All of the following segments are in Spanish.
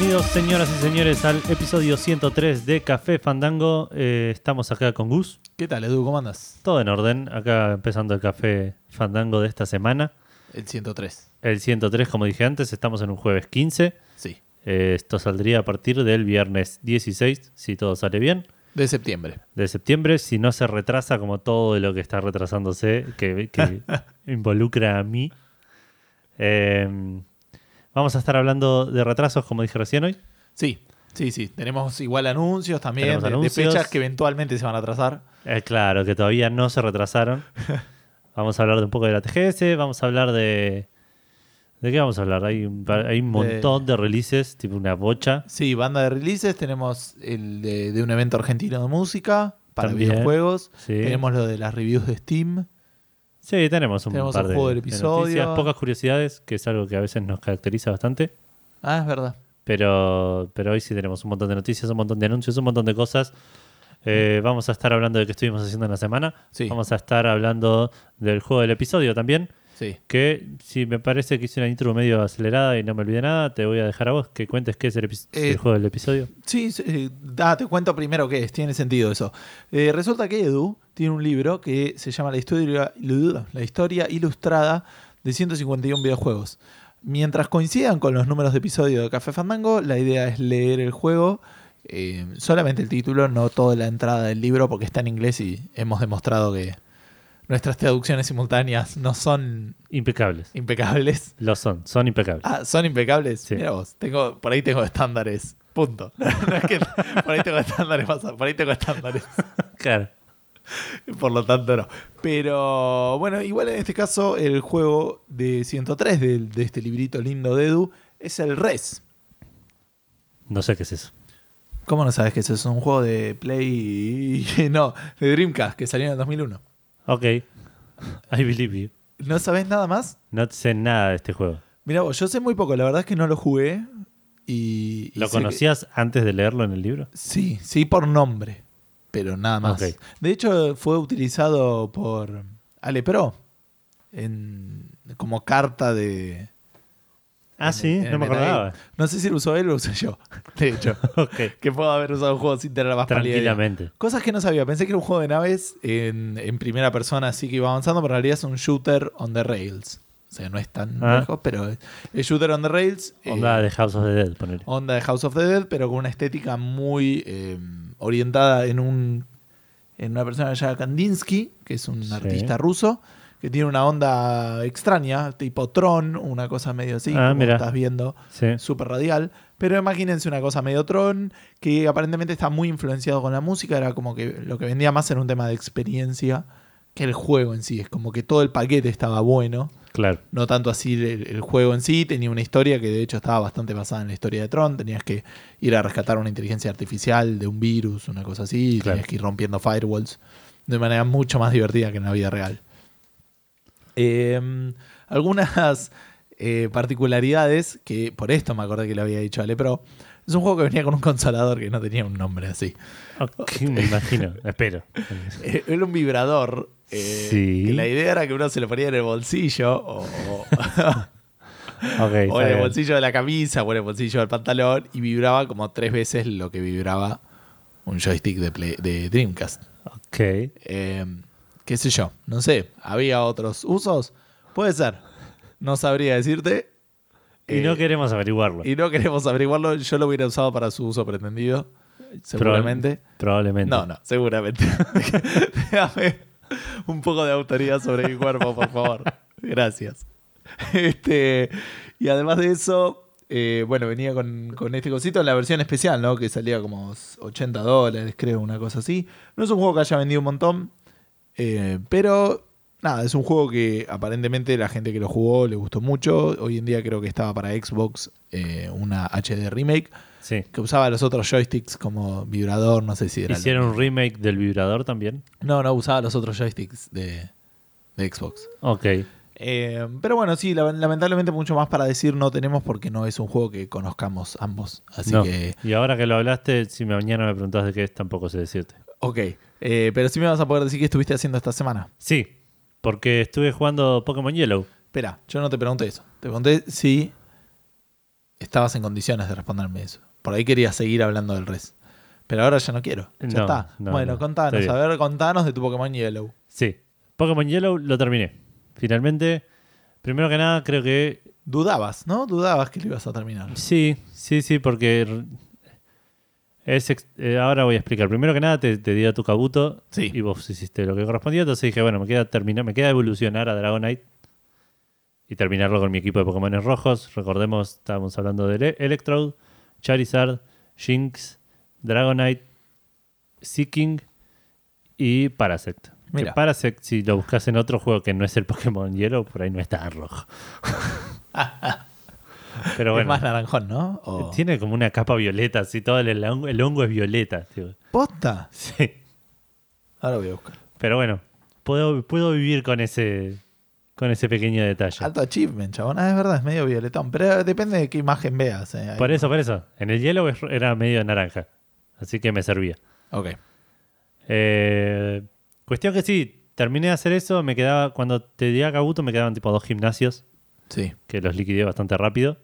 Bienvenidos, señoras y señores, al episodio 103 de Café Fandango. Eh, estamos acá con Gus. ¿Qué tal, Edu? ¿Cómo andas? Todo en orden. Acá empezando el Café Fandango de esta semana. El 103. El 103, como dije antes, estamos en un jueves 15. Sí. Eh, esto saldría a partir del viernes 16, si todo sale bien, De septiembre. de septiembre. Si no se retrasa, como todo lo que está retrasándose, que, que involucra a mí. Eh, vamos a estar hablando de retrasos, como dije recién hoy. Sí, sí, sí. Tenemos igual anuncios también de, fechas que eventualmente se van a atrasar. Eh, claro, que todavía no se retrasaron. vamos a hablar de un poco de la TGS, vamos a hablar de... ¿De qué vamos a hablar? Hay, un par- hay un montón de releases, tipo una bocha. Sí, banda de releases. Tenemos el de, de un evento argentino de música para También, videojuegos. sí. Tenemos lo de las reviews de Steam. Sí, tenemos un Tenemos par un de, juego del de episodio. noticias, pocas curiosidades, que es algo que a veces nos caracteriza bastante. Ah, es verdad. Pero, pero hoy sí tenemos un montón de noticias, un montón de anuncios, un montón de cosas. Eh, vamos a estar hablando de qué estuvimos haciendo en la semana. Sí. Vamos a estar hablando del juego del episodio también. Sí. Que si me parece que hice una intro medio acelerada y no me olvidé nada, te voy a dejar a vos que cuentes qué es el, Eh, el juego del episodio. Sí, sí, eh, te cuento primero qué es, tiene sentido eso. Eh, resulta que Edu tiene un libro que se llama La historia, la historia ilustrada de 151 videojuegos. Mientras coincidan con los números de episodio de Café Fandango, la idea es leer el juego, eh, solamente el título, no toda la entrada del libro, porque está en inglés y hemos demostrado que nuestras traducciones simultáneas no son Impecables. impecables. Lo son, son impecables. Ah, son impecables. Sí. Mira vos, tengo, por ahí tengo estándares. Punto. No es que por ahí tengo estándares, pasa, por ahí tengo estándares. Claro. Por lo tanto, no. Pero bueno, igual en este caso, el juego de 103 de, de este librito lindo de Edu es el Res. No sé qué es eso. ¿Cómo no sabes que eso es un juego de Play. No, de Dreamcast que salió en el 2001? Ok. I believe you. ¿No sabes nada más? No sé nada de este juego. Mira yo sé muy poco, la verdad es que no lo jugué. Y, y ¿Lo que- conocías antes de leerlo en el libro? Sí, sí por nombre, pero nada más. De hecho, fue utilizado por Ale Pro en, como carta de... Ah, sí, en no me acordaba. No sé si lo usó él o lo usé yo, de hecho. Que puedo haber usado un juego sin tener la más. Tranquilamente. Cosas que no sabía. Pensé que era un juego de naves en, en primera persona, así que iba avanzando, pero en realidad es un shooter on the rails. O sea, no es tan Ah. lejos, pero es, shooter on the rails. eh, Onda de House of the Dead, poner. onda de House of the Dead, pero con una estética muy eh, orientada en un en una persona llamada Kandinsky, que es un Sí. artista ruso, que tiene una onda extraña, tipo Tron, una cosa medio así, Ah, como estás viendo, Sí. súper radial. Pero imagínense una cosa medio Tron, que aparentemente está muy influenciado con la música, era como que lo que vendía más era un tema de experiencia que el juego en sí, es como que todo el paquete estaba bueno. Claro. No tanto así el, el juego en sí, tenía una historia que de hecho estaba bastante basada en la historia de Tron. Tenías que ir a rescatar una inteligencia artificial de un virus, una cosa así, Claro. tenías que ir rompiendo firewalls de manera mucho más divertida que en la vida real. Eh, algunas eh, particularidades, que por esto me acordé que le había dicho Ale Pro, es un juego que venía con un consolador que no tenía un nombre así. Ok, me imagino. Espero. Eh, Era un vibrador. eh, Sí. Que la idea era que uno se lo ponía en el bolsillo o, en el bolsillo de la camisa o en el bolsillo del pantalón y vibraba como tres veces lo que vibraba un joystick de, Play- de Dreamcast. Ok. Eh, ¿Qué sé yo? No sé. ¿Había otros usos? Puede ser. No sabría decirte. Y no Eh, queremos averiguarlo. y no queremos averiguarlo. Yo lo hubiera usado para su uso pretendido. Seguramente. Proba- probablemente. No, no, seguramente. Déjame un poco de autoridad sobre mi cuerpo, por favor. Gracias. Este, y además de eso, eh, bueno, venía con, con este cosito en la versión especial, ¿no? Que salía como 80 dólares, creo, una cosa así. No es un juego que haya vendido un montón, eh, pero nada, es un juego que aparentemente la gente que lo jugó le gustó mucho. Hoy en día creo que estaba para Xbox eh, una HD remake Sí. que usaba los otros joysticks como vibrador, no sé si era. el- ¿Hicieron un remake del vibrador también? No, no, usaba los otros joysticks de, de Xbox. Ok. Eh, pero bueno, sí, la- lamentablemente mucho más para decir no tenemos porque no es un juego que conozcamos ambos. Así No. que, Y ahora que lo hablaste, si mañana me preguntás de qué es, tampoco sé decirte. ok. Eh, pero sí me vas a poder decir qué estuviste haciendo esta semana. Sí, porque estuve jugando Pokémon Yellow. Espera, yo no te pregunté eso. Te pregunté si estabas en condiciones de responderme eso. Por ahí querías seguir hablando del res. Pero ahora ya no quiero. Ya No, está. no, bueno, no. contanos. A ver, contanos de tu Pokémon Yellow. Sí. Pokémon Yellow lo terminé. Finalmente, primero que nada, creo que Dudabas, ¿no? Dudabas que lo ibas a terminar. sí, sí, sí, porque es ex- eh, ahora voy a explicar. Primero que nada, te, te dio tu Kabuto Sí. y vos hiciste lo que correspondía. Entonces dije, bueno, me queda terminar, me queda evolucionar a Dragonite y terminarlo con mi equipo de Pokémon rojos. Recordemos, estábamos hablando de Ele- Electrode, Charizard, Jinx, Dragonite, Seeking y Parasect. Que Mira. Parasect, si lo buscas en otro juego que no es el Pokémon Hielo, por ahí no está en rojo. Pero Es bueno, más naranjón, ¿no? O- tiene como una capa violeta, así todo el, el hongo, el hongo es violeta. tío. ¿Posta? Sí. Ahora voy a buscar. Pero bueno, puedo, puedo vivir con ese, con ese pequeño detalle. Alto achievement, chabón. Ah, es verdad, es medio violetón. Pero depende de qué imagen veas. eh. Por eso, por eso. En el hielo es- era medio naranja. Así que me servía. Ok. Eh, cuestión que sí, terminé de hacer eso. Me quedaba, cuando te di a Kabuto, me quedaban tipo dos gimnasios Sí. que los liquidé bastante rápido.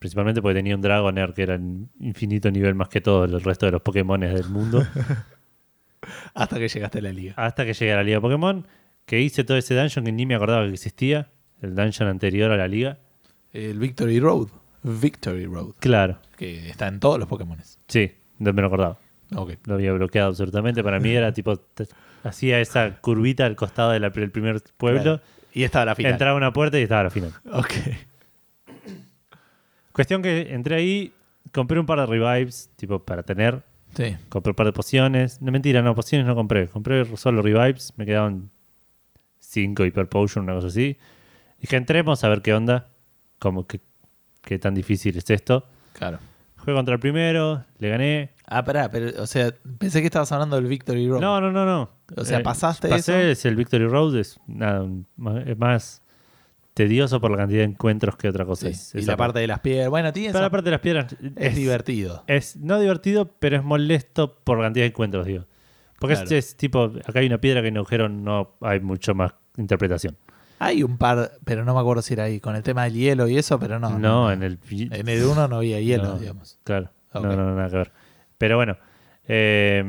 Principalmente porque tenía un Dragonair que era en infinito nivel más que todo el resto de los Pokémones del mundo. Hasta que llegaste a la liga. hasta que llegué a la Liga Pokémon. Que hice todo ese dungeon que ni me acordaba que existía. El dungeon anterior a la liga. El Victory Road. Victory Road. Claro, Que está en todos los Pokémon. sí, no me lo acordaba. Ok. Lo había bloqueado absolutamente. Para mí era tipo, hacía esa curvita al costado de del primer pueblo, Claro. Y estaba la final. entraba a una puerta y estaba a la final. Ok. Cuestión que entré ahí, compré un par de revives, tipo para tener, Sí. compré un par de pociones. No mentira, no, pociones no compré. Compré solo revives, me quedaban 5 hyper potion, una cosa así. Dije, entremos a ver qué onda, como que qué tan difícil es esto. Claro. Jugué contra el primero, le gané. Ah, pará, pero, o sea, pensé que estabas hablando del Victory Road. No, no, no, no. O sea, ¿pasaste pasé, eso? es el Victory Road, es, nada, es más tedioso por la cantidad de encuentros que otra cosa. Sí. Es, y la parte de las piedras. Bueno, tiene Pero la parte de las piedras es, divertido. Es no divertido, pero es molesto por la cantidad de encuentros, digo. Porque es- Claro. es, tipo, acá hay una piedra que en agujero no hay mucho más interpretación. Hay un par, pero no me acuerdo si era ahí, con el tema del hielo y eso, pero no. No, en el... En el uno no había hielo, No. digamos. Claro, Ok. no, no, nada que ver. Pero bueno, eh,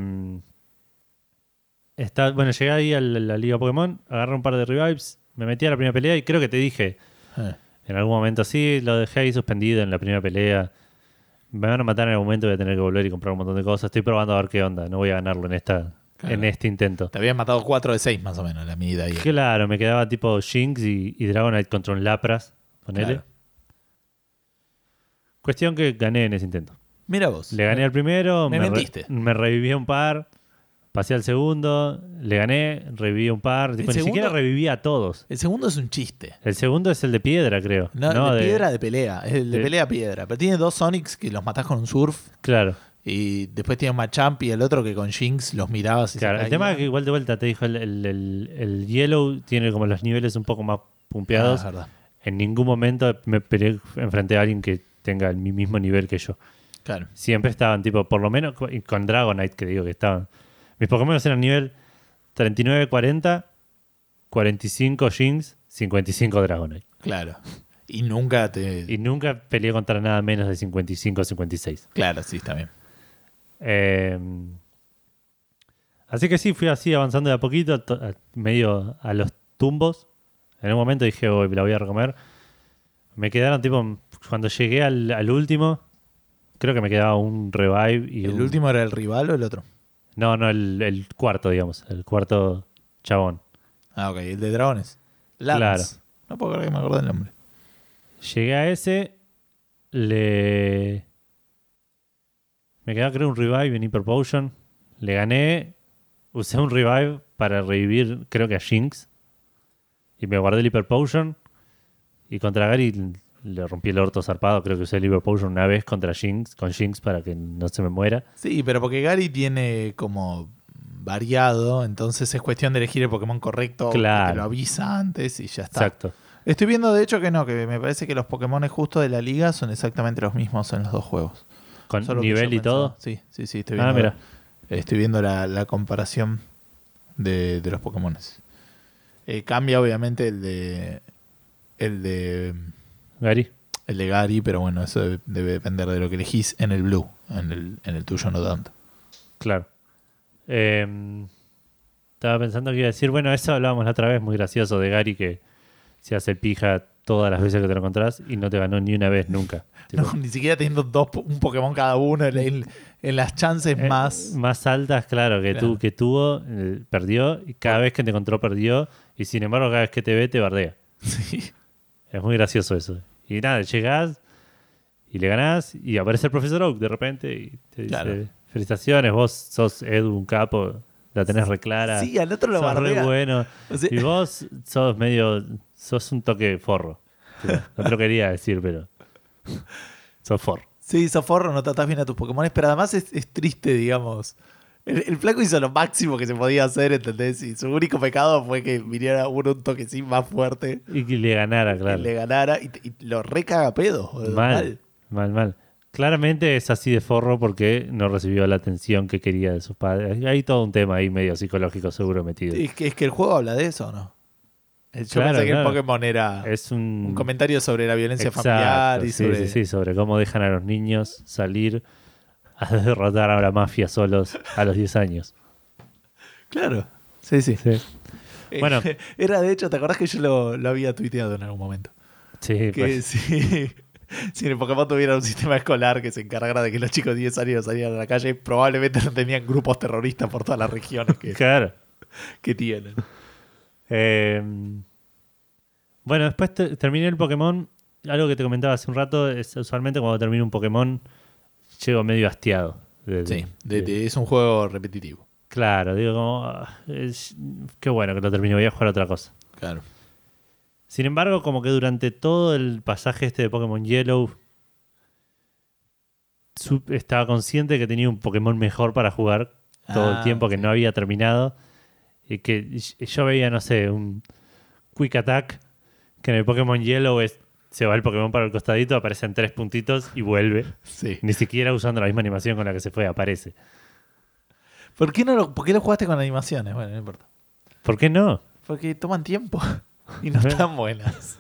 está, bueno, llegué ahí a la, la Liga Pokémon, agarré un par de revives, me metí a la primera pelea y creo que te dije Eh, en algún momento, sí, lo dejé ahí suspendido en la primera pelea. Me van a matar en algún momento, voy a tener que volver y comprar un montón de cosas. Estoy probando a ver qué onda, no voy a ganarlo en esta Claro. en este intento. Te habían matado 4 de 6 más o menos la medida ahí. Claro, me quedaba tipo Jinx y, y Dragonite contra un Lapras. Ponele. Claro. Cuestión que gané en ese intento. Mira vos. Le gané al primero, Me re- mentiste. me reviví un par, pasé al segundo, le gané, reviví un par. Tipo, ni siquiera reviví a todos. El segundo es un chiste. El segundo es el de piedra, creo. No, No, de, de- piedra de pelea. Es el de de- pelea piedra. Pero tiene dos Sonics que los matás con un surf. Claro, Y después tiene Machamp y el otro que con Jinx los mirabas y se claro. El tema es que igual de vuelta te dijo, el, el, el- el Yellow tiene como los niveles un poco más Ah, pumpeados. verdad. en ningún momento me peleé enfrente a alguien que tenga el mi mismo nivel que yo. Claro. Siempre estaban, tipo, por lo menos con Dragonite, que digo que estaban. Mis Pokémon eran nivel 39, 40, 45 Jinx, 55 Dragonite. Claro. Y nunca te. Y nunca peleé contra nada menos de 55 56. Claro, sí, está bien. Eh, así que sí, fui así avanzando de a poquito, a- medio a los tumbos. En un momento dije, "Uy, me la voy a recomer. Me quedaron, tipo, cuando llegué al, al último, creo que me quedaba un revive y ¿El un- último era el rival o el otro? No, no, el, el cuarto, digamos. El cuarto chabón. Ah, ok, el de dragones. Lance. Claro. No puedo creer que me acuerdo del nombre. Llegué a ese, le... Me quedaba creo un revive en Hyper Potion. Le gané, usé un revive para revivir creo que a Jinx. Y me guardé el Hyper Potion. Y contra Gary le rompí el orto zarpado. Creo que usé Potion una vez contra Jinx, con Jinx para que no se me muera. Sí, pero porque Gary tiene como variado, entonces es cuestión de elegir el Pokémon correcto. Claro. Que lo avisa antes y ya está. Exacto. Estoy viendo de hecho que no, que me parece que los Pokémon justo de la liga son exactamente los mismos en los dos juegos. Con Solo nivel y pensaba- todo. Sí, sí, sí, estoy Ah, viendo, mira. estoy viendo la, la comparación de, de los Pokémon. cambia obviamente el de. El de. Gary. el de Gary, pero bueno, eso debe, debe depender de lo que elegís en el Blue. En el, en el tuyo no tanto. Claro. Eh, estaba pensando que iba a decir, bueno, eso hablábamos la otra vez, muy gracioso, de Gary que se hace pija todas las veces que te lo encontrás y no te ganó ni una vez nunca. Tipo, No, ni siquiera teniendo dos, un Pokémon cada uno en, en- en las chances eh, más. más altas, claro, que, Claro. tú, que tuvo, eh, perdió, y cada vez que te encontró perdió, y sin embargo cada vez que te ve te bardea. Sí. Es muy gracioso eso. Y nada, llegás y le ganás y aparece el profesor Oak de repente y te dice, Claro. felicitaciones, vos sos Edu, un capo, la tenés reclara. Sí, al otro lo sos re bueno. O sea- Y vos sos medio, sos un toque forro. No te lo quería decir, pero sos forro. Sí, Soforro, no tratás bien a tus Pokémon, pero además es, es triste, digamos. El, el flaco hizo lo máximo que se podía hacer, ¿entendés? Y su único pecado fue que viniera uno un toquecín más fuerte Y que le ganara, y claro. le ganara y, y lo recaga pedo. boludo, Mal, mal, mal. Claramente es así de forro porque no recibió la atención que quería de sus padres. Hay todo un tema ahí medio psicológico seguro metido. Es que, es que el juego habla de eso, ¿o ¿no? Yo Claro, pensé que claro. el Pokémon era Es un, un comentario sobre la violencia Exacto, familiar y sí, sobre... sí, sí, sobre cómo dejan a los niños salir a derrotar a la mafia solos a los 10 años. Claro, sí, sí. Sí, Bueno. Era de hecho, ¿te acordás que yo lo, lo había tuiteado en algún momento? sí, Que pues, si, si en el Pokémon tuviera un sistema escolar que se encargara de que los chicos de 10 años salieran a la calle, probablemente no tenían grupos terroristas por todas las regiones que, claro. que tienen. Eh, bueno, después te- terminé el Pokémon. Algo que te comentaba hace un rato es usualmente cuando termino un Pokémon llego medio hastiado. de- Sí, de- de- de- es un juego repetitivo. Claro, digo como, ah, es- qué bueno que lo termino, voy a jugar otra cosa. Claro. Sin embargo, como que durante todo el pasaje este de Pokémon Yellow, estaba consciente que tenía un Pokémon mejor para jugar todo Ah, el tiempo que sí. no había terminado. Y que yo veía, no sé, un Quick Attack, que en el Pokémon Yellow es, se va el Pokémon para el costadito, aparecen tres puntitos y vuelve. Sí. Ni siquiera usando la misma animación con la que se fue, aparece. ¿Por qué, no lo, ¿Por qué lo jugaste con animaciones? Bueno, no importa. ¿Por qué no? Porque toman tiempo y no están buenas.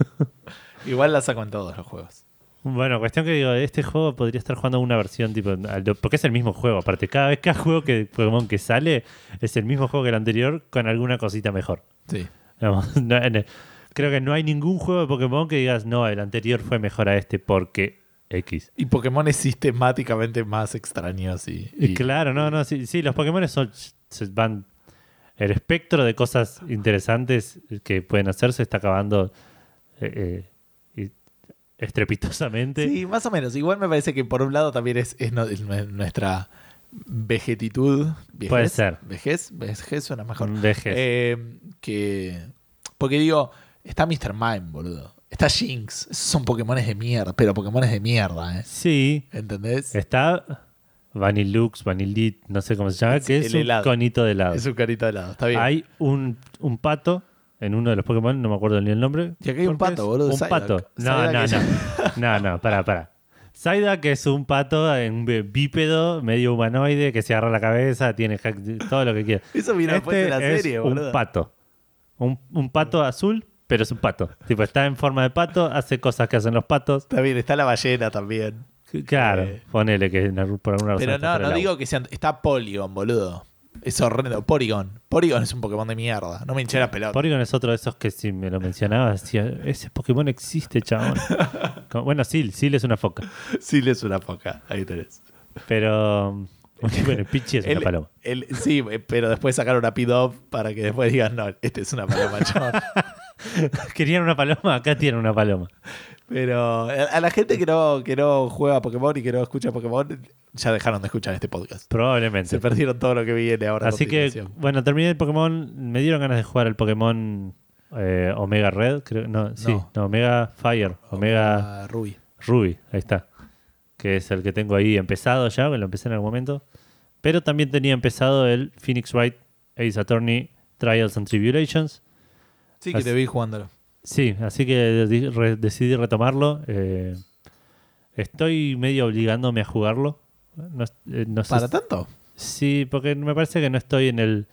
Igual la saco en todos los juegos. Bueno, cuestión que digo, este juego podría estar jugando una versión tipo. Porque es el mismo juego, aparte. Cada vez cada juego que Pokémon que sale es el mismo juego que el anterior con alguna cosita mejor. Sí. No- no- creo que no hay ningún juego de Pokémon que digas, no, el anterior fue mejor a este porque X. Y Pokémon es sistemáticamente más extraños y, claro, no, no, sí, sí, los Pokémon son, van. El espectro de cosas interesantes que pueden hacer se está acabando eh, eh, estrepitosamente. Sí, más o menos. Igual me parece que por un lado también es, es no- es nue- nuestra vegetitud. Puede ser. ¿Vejez? ¿Vejez suena mejor? Vejez. Eh, que. Porque digo, está Mr. Mime, boludo. Está Jinx. Esos son Pokémones de mierda, pero Pokémones de mierda, ¿eh? Sí, ¿Entendés? Está Vanillux, Vanillit, no sé cómo se llama, Es que es un helado. conito de helado. Es un carito de helado. Está bien. Hay un, un pato en uno de los Pokémon, no me acuerdo ni el nombre. Y aquí hay un pato, boludo, Un Psyduck. pato. No, no, no. No, no, para, para. Psyduck es un pato, un bípedo, medio humanoide, que se agarra la cabeza, tiene hack- todo lo que quiera. Eso vino después de la Este es serie, un boludo. pato. Un, un pato azul, pero es un pato. Tipo, está en forma de pato, hace cosas que hacen los patos. Está bien, está la ballena también. Claro, Eh. ponele que en algún- por alguna razón Pero no, no agua. digo que sean. Está Polygon, boludo. Es horrendo. Porygon. Porygon es un Pokémon de mierda. No me hinché la pelota. Porygon es otro de esos que si me lo mencionabas decía, ese Pokémon existe, chabón. Como- bueno, Sil, Sil es una foca. Sí, le es una foca. Ahí tenés. Pero bueno, Pichi es una El- paloma. el- sí, pero después sacaron a Pidove para que después digan, no, este es una paloma, chaval. Querían una paloma, acá tienen una paloma. Pero a la gente que no, que no juega Pokémon y que no escucha Pokémon, ya dejaron de escuchar este podcast. Probablemente. Se perdieron todo lo que viene ahora. Así que, bueno, terminé el Pokémon. Me dieron ganas de jugar el Pokémon eh, Omega Red, creo. No, sí, No. Omega Fire, Omega Ruby. Ruby, ahí está. Que es el que tengo ahí empezado ya, que lo empecé en algún momento. Pero también tenía empezado el Phoenix Wright Ace Attorney Trials and Tribulations. Sí, que Así- te vi jugándolo. Sí, así que re- decidí retomarlo. Eh, estoy medio obligándome a jugarlo. No, eh, no ¿Para tanto? Sí, porque me parece que no estoy en el,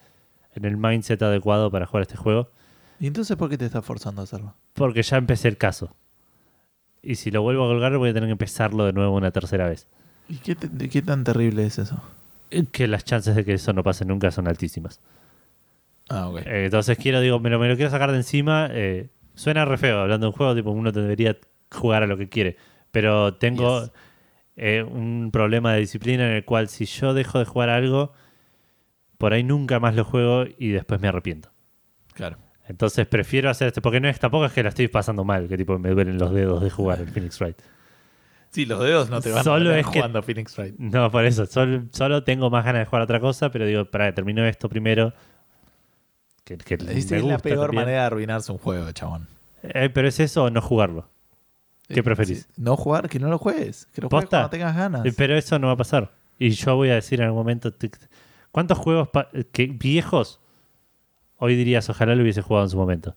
en el mindset adecuado para jugar este juego. ¿Y entonces por qué te estás forzando a hacerlo? Porque ya empecé el caso. Y si lo vuelvo a colgar, voy a tener que empezarlo de nuevo una tercera vez. ¿Y qué, te- qué tan terrible es eso? Eh, Que las chances de que eso no pase nunca son altísimas. Ah, ok. Eh, entonces quiero, digo, me lo, me lo quiero sacar de encima. eh, suena re feo hablando de un juego, tipo, uno debería jugar a lo que quiere. Pero tengo Yes. eh, un problema de disciplina en el cual si yo dejo de jugar algo, por ahí nunca más lo juego y después me arrepiento. Claro. Entonces prefiero hacer esto, porque no es tampoco es que la estoy pasando mal, que tipo me duelen los dedos de jugar el Phoenix Wright. Sí, los dedos no te van Solo a tener es que- jugando Phoenix Wright. No, por eso, solo, solo tengo más ganas de jugar a otra cosa, pero digo, para termino esto primero. Que, que Esa me es la peor también. manera de arruinarse un juego, chabón. Eh, pero es eso o no jugarlo. ¿Qué Eh, preferís? No jugar, que no lo juegues. Que lo juegues cuando tengas ganas. Eh, Pero eso no va a pasar. Y yo voy a decir en algún momento, ¿cuántos juegos que viejos hoy dirías ojalá lo hubiese jugado en su momento?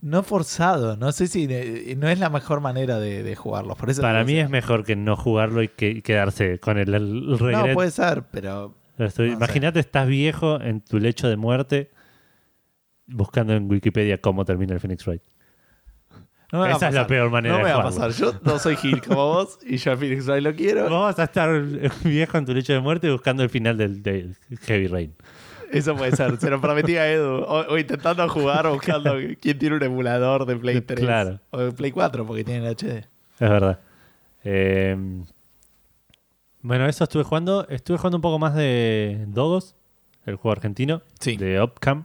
No forzado. No sé si no es la mejor manera de, de jugarlos. Por eso Para mí es mejor que no jugarlo y que quedarse con el, el regret. No, puede ser, pero. Estoy- no. Imagínate, estás viejo en tu lecho de muerte buscando en Wikipedia cómo termina el Phoenix Wright. No Esa es la peor manera No de me va a pasar. Yo no soy Gil como vos y yo a Phoenix Wright lo quiero. Vos vas a estar viejo en tu lecho de muerte buscando el final del, del Heavy Rain. Eso puede ser. Se lo prometí a Edu. O, o intentando jugar o buscando quién tiene un emulador de Play 3. Claro. O de Play 4 porque tiene el HD. Es verdad. Eh, bueno, eso estuve jugando. Estuve jugando un poco más de Dogos, el juego argentino, Sí. de Opcam.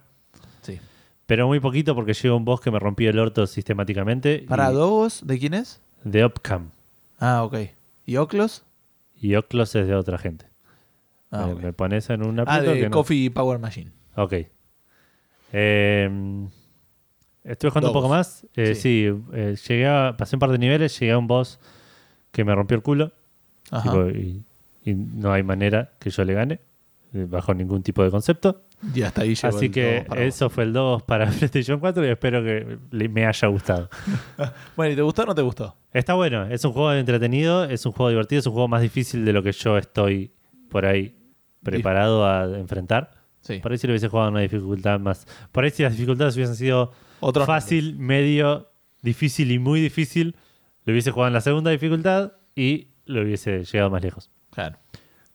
Sí. Pero muy poquito porque llegó un boss que me rompió el orto sistemáticamente. ¿Para Dogos? ¿De quién es? De Opcam. Ah, ok. ¿Y Oclos? Y Oclos es de otra gente. Ah, me, pones en un Ah, de que no- Coffee Power Machine. Ok. Eh, estuve jugando un poco más. Eh, Sí. sí, eh, llegué a, pasé un par de niveles, llegué a un boss que me rompió el culo. Ajá. tipo, y, y no hay manera que yo le gane, eh, bajo ningún tipo de concepto. y hasta ahí llegó Así el que vos. eso fue el 2 para PlayStation 4 y espero que me haya gustado. Bueno, ¿y te gustó o no te gustó? Está bueno, es un juego entretenido, es un juego divertido, es un juego más difícil de lo que yo estoy por ahí preparado a enfrentar. Sí. Por ahí si lo hubiese jugado a una dificultad más. Por ahí si las dificultades hubiesen sido Otros fácil, medio, difícil y muy difícil, lo hubiese jugado en la segunda dificultad y lo hubiese llegado más lejos. Claro.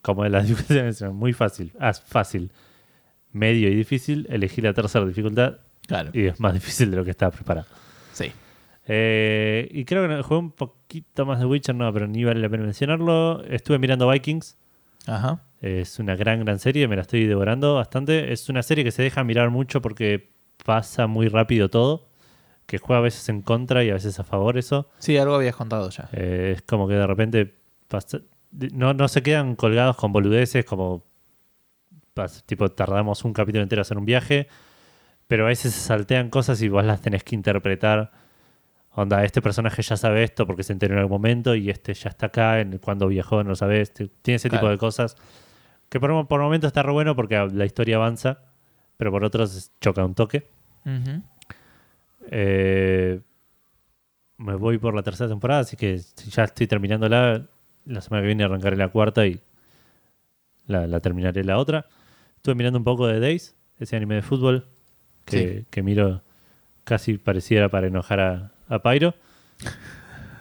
Como las dificultades eran muy fácil, ah, fácil, medio y difícil, elegí la tercera dificultad Claro. y es más difícil de lo que estaba preparado. Sí. Eh, y creo que jugué un poquito más de Witcher, no, pero ni vale la pena mencionarlo. Estuve mirando Vikings. Ajá. Es una gran, gran serie, me la estoy devorando bastante. Es una serie que se deja mirar mucho porque pasa muy rápido todo, que juega a veces en contra y a veces a favor eso. Sí, algo habías contado ya. Eh, es como que de repente no, no se quedan colgados con boludeces como tipo tardamos un capítulo entero en hacer un viaje, pero a veces se saltean cosas y vos las tenés que interpretar. Onda, este personaje ya sabe esto porque se enteró en algún momento y este ya está acá, en cuando viajó no lo sabes. Te- Tiene ese tipo de cosas. Que por, por momento está re bueno porque la historia avanza, pero por otros choca un toque. Eh, me voy por la tercera temporada, así que ya estoy terminándola. La semana que viene arrancaré la cuarta y la, la terminaré la otra. Estuve mirando un poco de Days, ese anime de fútbol que, que miro casi pareciera para enojar a, a Pyro.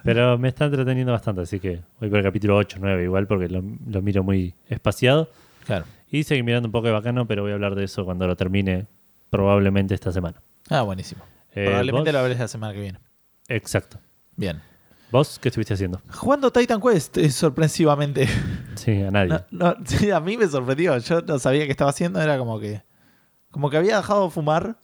Pero me está entreteniendo bastante, así que voy por el capítulo 8, 9 igual, porque lo, lo miro muy espaciado. Claro. Y seguí mirando un poco de bacano, pero voy a hablar de eso cuando lo termine, probablemente esta semana. Ah, buenísimo. Eh, Probablemente ¿vos? lo hables la semana que viene. Exacto. Bien. ¿Vos qué estuviste haciendo? Jugando Titan Quest, eh, sorpresivamente. Sí, a nadie. No, no, sí, a mí me sorprendió. Yo no sabía qué estaba haciendo. Era como que. Como que había dejado de fumar.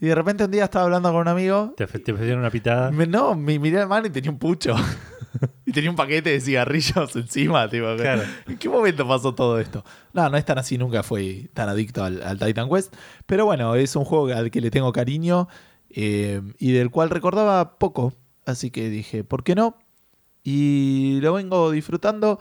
Y de repente un día estaba hablando con un amigo. Te, te ofrecieron una pitada. Me- no, me miré la mano y tenía un pucho. y tenía un paquete de cigarrillos encima. Tipo, Claro. ¿En qué momento pasó todo esto? No, no es tan así. Nunca fui tan adicto al, al Titan Quest. Pero bueno, es un juego al que le tengo cariño. eh, y del cual recordaba poco. Así que dije, ¿por qué no? Y lo vengo disfrutando.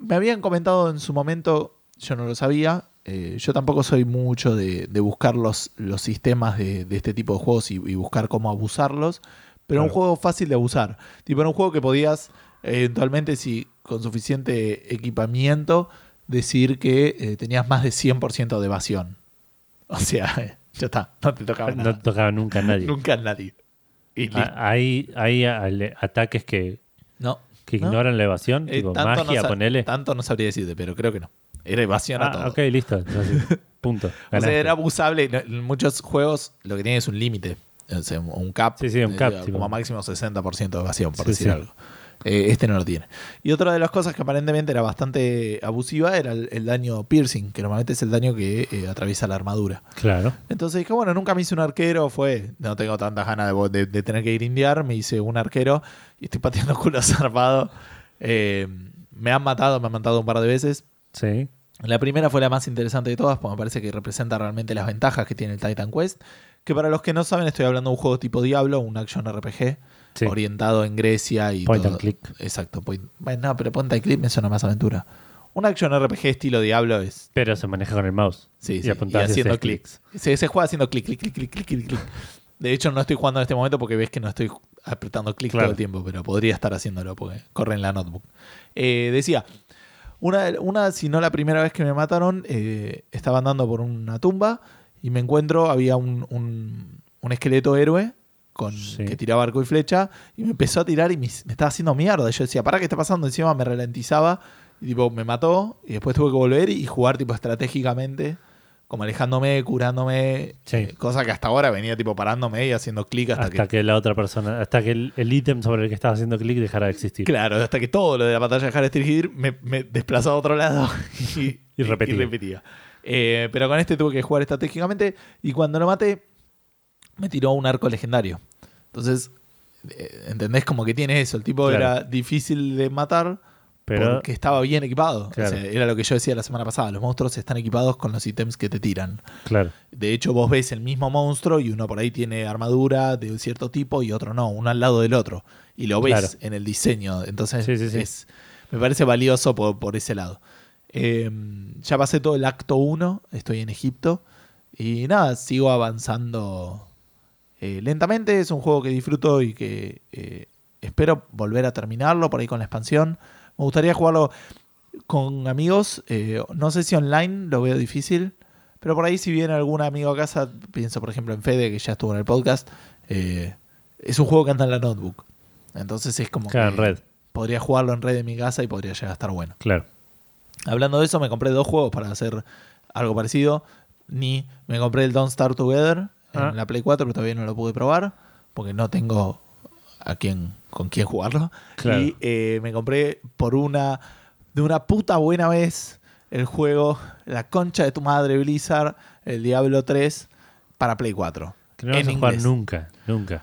Me habían comentado en su momento, yo no lo sabía. eh, yo tampoco soy mucho de, de buscar los, los sistemas de, de este tipo de juegos y, y buscar cómo abusarlos. Pero un juego fácil de abusar. Tipo, era un juego que podías, eventualmente, si con suficiente equipamiento, decir que eh, tenías más de 100% de evasión. O sea, ya está, no te tocaba nada. No tocaba nunca a nadie. Nunca a nadie. Y. Ah, Hay, hay ataques que, no. que ¿No? ignoran la evasión, Eh, tipo magia, no ponele. Tanto no sabría decirte, pero creo que no. Era evasión a Ah, todo. ok, listo. entonces, punto. O sea, era abusable. En muchos juegos lo que tiene es un límite. O sea, un- cap. Sí, sí, un eh, cap, Como tipo. máximo 60% de evasión, por Sí, decir sí. algo. Eh, este no lo tiene. Y otra de las cosas que aparentemente era bastante abusiva era el, el daño piercing, que normalmente es el daño que eh, atraviesa la armadura. Claro. Entonces dije, bueno, nunca me hice un arquero, fue, no tengo tantas ganas de, de- de tener que indiar, me hice un arquero y estoy pateando culo zarpado. Eh, me han matado, me han matado un par de veces. Sí. La primera fue la más interesante de todas, porque me parece que representa realmente las ventajas que tiene el Titan Quest. Que para los que no saben, estoy hablando de un juego tipo Diablo, un action RPG, Sí. orientado en Grecia y Point todo. and click. Exacto. Point, bueno, no, pero point and click me suena más aventura. Un action RPG estilo Diablo es. Pero se maneja con el mouse. Sí, y sí. Y haciendo clics. Se, se juega haciendo clic, clic, clic, clic, clic, clic, clic. De hecho, no estoy jugando en este momento porque ves que no estoy apretando clic Claro. todo el tiempo, pero podría estar haciéndolo porque corre en la notebook. Eh, decía, una, una, si no la primera vez que me mataron, eh, estaba andando por una tumba y me encuentro, había un, un- un esqueleto héroe con, Sí. que tiraba arco y flecha y me empezó a tirar y me, me estaba haciendo mierda. Yo decía, ¿para qué está pasando? Encima me ralentizaba y tipo, me mató y después tuve que volver y jugar tipo estratégicamente, como alejándome, curándome, Sí. eh, cosa que hasta ahora venía tipo parándome y haciendo clic hasta, Hasta que... que la otra persona, hasta que el ítem sobre el que estaba haciendo clic dejara de existir. Claro, hasta que todo lo de la batalla de Harry me, me desplazaba a otro lado y, Y repetía. Eh, pero con este tuve que jugar estratégicamente y cuando lo maté me tiró un arco legendario. Entonces, eh, ¿entendés? Como que tiene eso. El tipo Claro. era difícil de matar Pero porque estaba bien equipado. O sea, era lo que yo decía la semana pasada. Los monstruos están equipados con los ítems que te tiran. claro. De hecho, vos ves el mismo monstruo y uno por ahí tiene armadura de un cierto tipo y otro no, uno al lado del otro. Y lo ves Claro. en el diseño. Entonces, Sí, sí, sí. es- me parece valioso por, por ese lado. Eh, ya pasé todo el acto 1, estoy en Egipto. Y nada, sigo avanzando eh, lentamente. Es un juego que disfruto y que eh, espero volver a terminarlo por ahí con la expansión. Me gustaría jugarlo con amigos. eh, no sé si online lo veo difícil. Pero por ahí si viene algún amigo a casa, pienso por ejemplo en Fede, que ya estuvo en el podcast, es un juego que anda en la notebook. Entonces es como Claro, que en red. podría jugarlo en red en mi casa y podría llegar a estar bueno. Claro. Hablando de eso, me compré dos juegos para hacer algo parecido. Ni me compré el Don't Start Together Ah. en la Play 4, pero todavía no lo pude probar porque no tengo a quién con quién jugarlo. Claro. Y eh, me compré por una de una puta buena vez el juego La concha de tu madre Blizzard, el Diablo 3 para Play 4. Que no vas en a jugar nunca, nunca.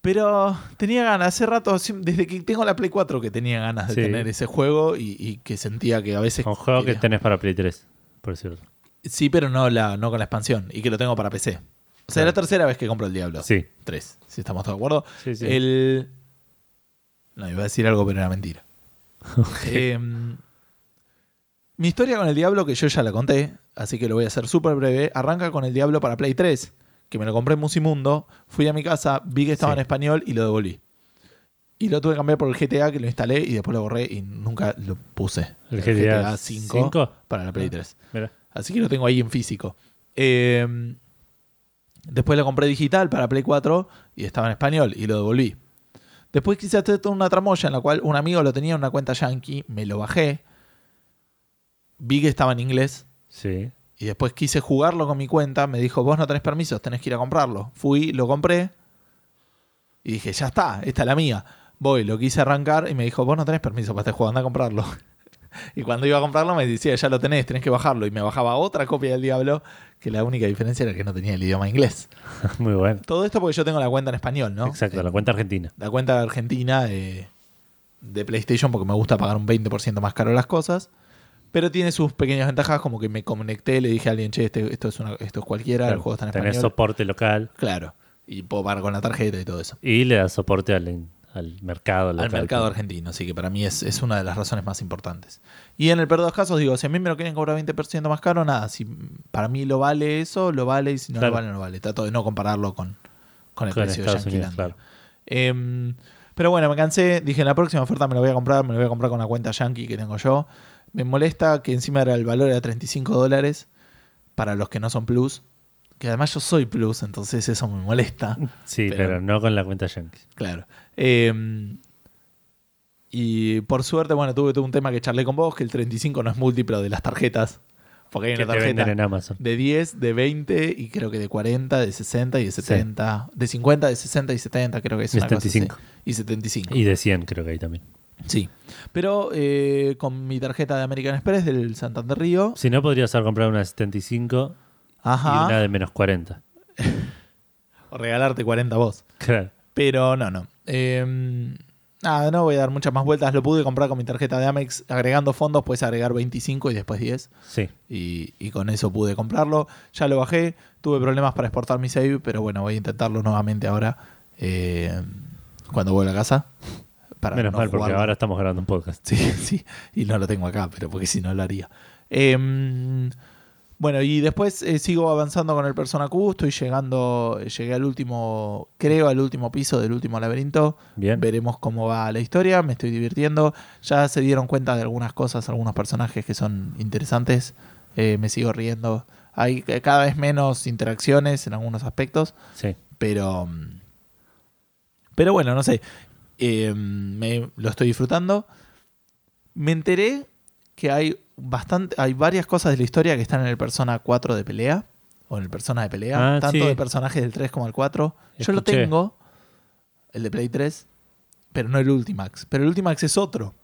Pero tenía ganas, hace rato, desde que tengo la Play 4 que tenía ganas de Sí. tener ese juego y, y que sentía que a veces... Un juego que tenés para Play 3, por cierto. Sí, pero no, la, no con la expansión y que lo tengo para PC. O sea, Claro. es la tercera vez que compro el Diablo. Sí. 3, si estamos todos de acuerdo. Sí, sí. El... No, iba a decir algo, pero era mentira. Em, mi historia con el Diablo, que yo ya la conté, así que lo voy a hacer súper breve, arranca con el Diablo para Play 3, que me lo compré en Musimundo, fui a mi casa, vi que estaba Sí. en español y lo devolví. Y lo tuve que cambiar por el GTA, que lo instalé y después lo borré y nunca lo puse. ¿El GTA 5 cinco? para la Play Ah. 3. Mira. Así que lo tengo ahí en físico. Eh, después lo compré digital para Play 4 y estaba en español y lo devolví. Después quise hacer toda una tramoya en la cual un amigo lo tenía en una cuenta yankee, me lo bajé, vi que estaba en inglés Sí. y después quise jugarlo con mi cuenta, me dijo, vos no tenés permisos, tenés que ir a comprarlo. Fui, lo compré y dije, ya está, esta es la mía. Voy, lo quise arrancar y me dijo, vos no tenés permiso para este juego, anda a comprarlo. Y cuando iba a comprarlo me decía, ya lo tenés, tenés que bajarlo. Y me bajaba otra copia del Diablo, que la única diferencia era que no tenía el idioma inglés. Muy bueno. Todo esto porque yo tengo la cuenta en español, ¿no? Exacto, Eh, la cuenta argentina. la cuenta argentina eh, de PlayStation porque me gusta pagar un 20% más caro las cosas. Pero tiene sus pequeñas ventajas, como que me conecté, le dije a alguien, che, este- esto, es una- esto es cualquiera, el Claro, juego está en Tenés español. soporte local Claro. Y puedo pagar con la tarjeta y todo eso. y le das soporte al, al mercado local. Al mercado argentino, así que para mí es, es una de las razones más importantes. Y en el peor de los casos, digo, si a mí me lo quieren cobrar 20% más caro, nada. Si para mí lo vale eso, lo vale. Y si no Claro. lo vale, no lo vale. Trato de no compararlo con, con el precio de Estados Yankee Unidos, claro. Em, pero bueno, me cansé. Dije, en la próxima oferta me lo voy a comprar. Me lo voy a comprar con la cuenta Yankee que tengo yo. Me molesta que encima era el valor era 35 dólares para los que no son plus. Que además yo soy Plus, entonces eso me molesta. Sí, Pero- pero, no con la cuenta Yankee. Claro. Eh, y por suerte, bueno, tuve, tuve un tema que charlé con vos, que el 35 no es múltiplo de las tarjetas. Porque hay una tarjeta en Amazon. de 10, de 20 y creo que de 40, de 60 y de 70. De 50, de 60 y 70, creo que es Y una cosa así. 75. Y 75. Y de 100 creo que hay también. Sí. Pero eh, con mi tarjeta de American Express del Santander Río. Si no, podrías haber comprado una de 75 y Ajá. una de menos 40. O regalarte 40 vos. Claro. Pero no, no. Eh, nada, no voy a dar muchas más vueltas. Lo pude comprar con mi tarjeta de Amex. Agregando fondos, puedes agregar 25 y después 10. Sí. Y, y con eso pude comprarlo. Ya lo bajé. Tuve problemas para exportar mi save, pero bueno, voy a intentarlo nuevamente ahora. eh, cuando vuelva a casa. Para Menos no mal, porque jugarlo. ahora estamos grabando un podcast. Sí, sí. Y no lo tengo acá, pero porque si no lo haría. Em, bueno, y después eh, sigo avanzando con el Persona Q. Estoy llegando, llegué al último, creo, al último piso del último laberinto. Bien. Veremos cómo va la historia. Me estoy divirtiendo. Ya se dieron cuenta de algunas cosas, algunos personajes que son interesantes. Eh, me sigo riendo. Hay cada vez menos interacciones en algunos aspectos. Sí. Pero. mm, Pero bueno, no sé. Eh, me, lo estoy disfrutando. Me enteré que hay bastante. Hay varias cosas de la historia que están en el Persona 4 de pelea. O en el Persona de pelea. Ah, tanto sí. de personajes del 3 como del 4. Yo lo tengo. El de Play 3. Pero no el Ultimax. Pero el Ultimax es otro.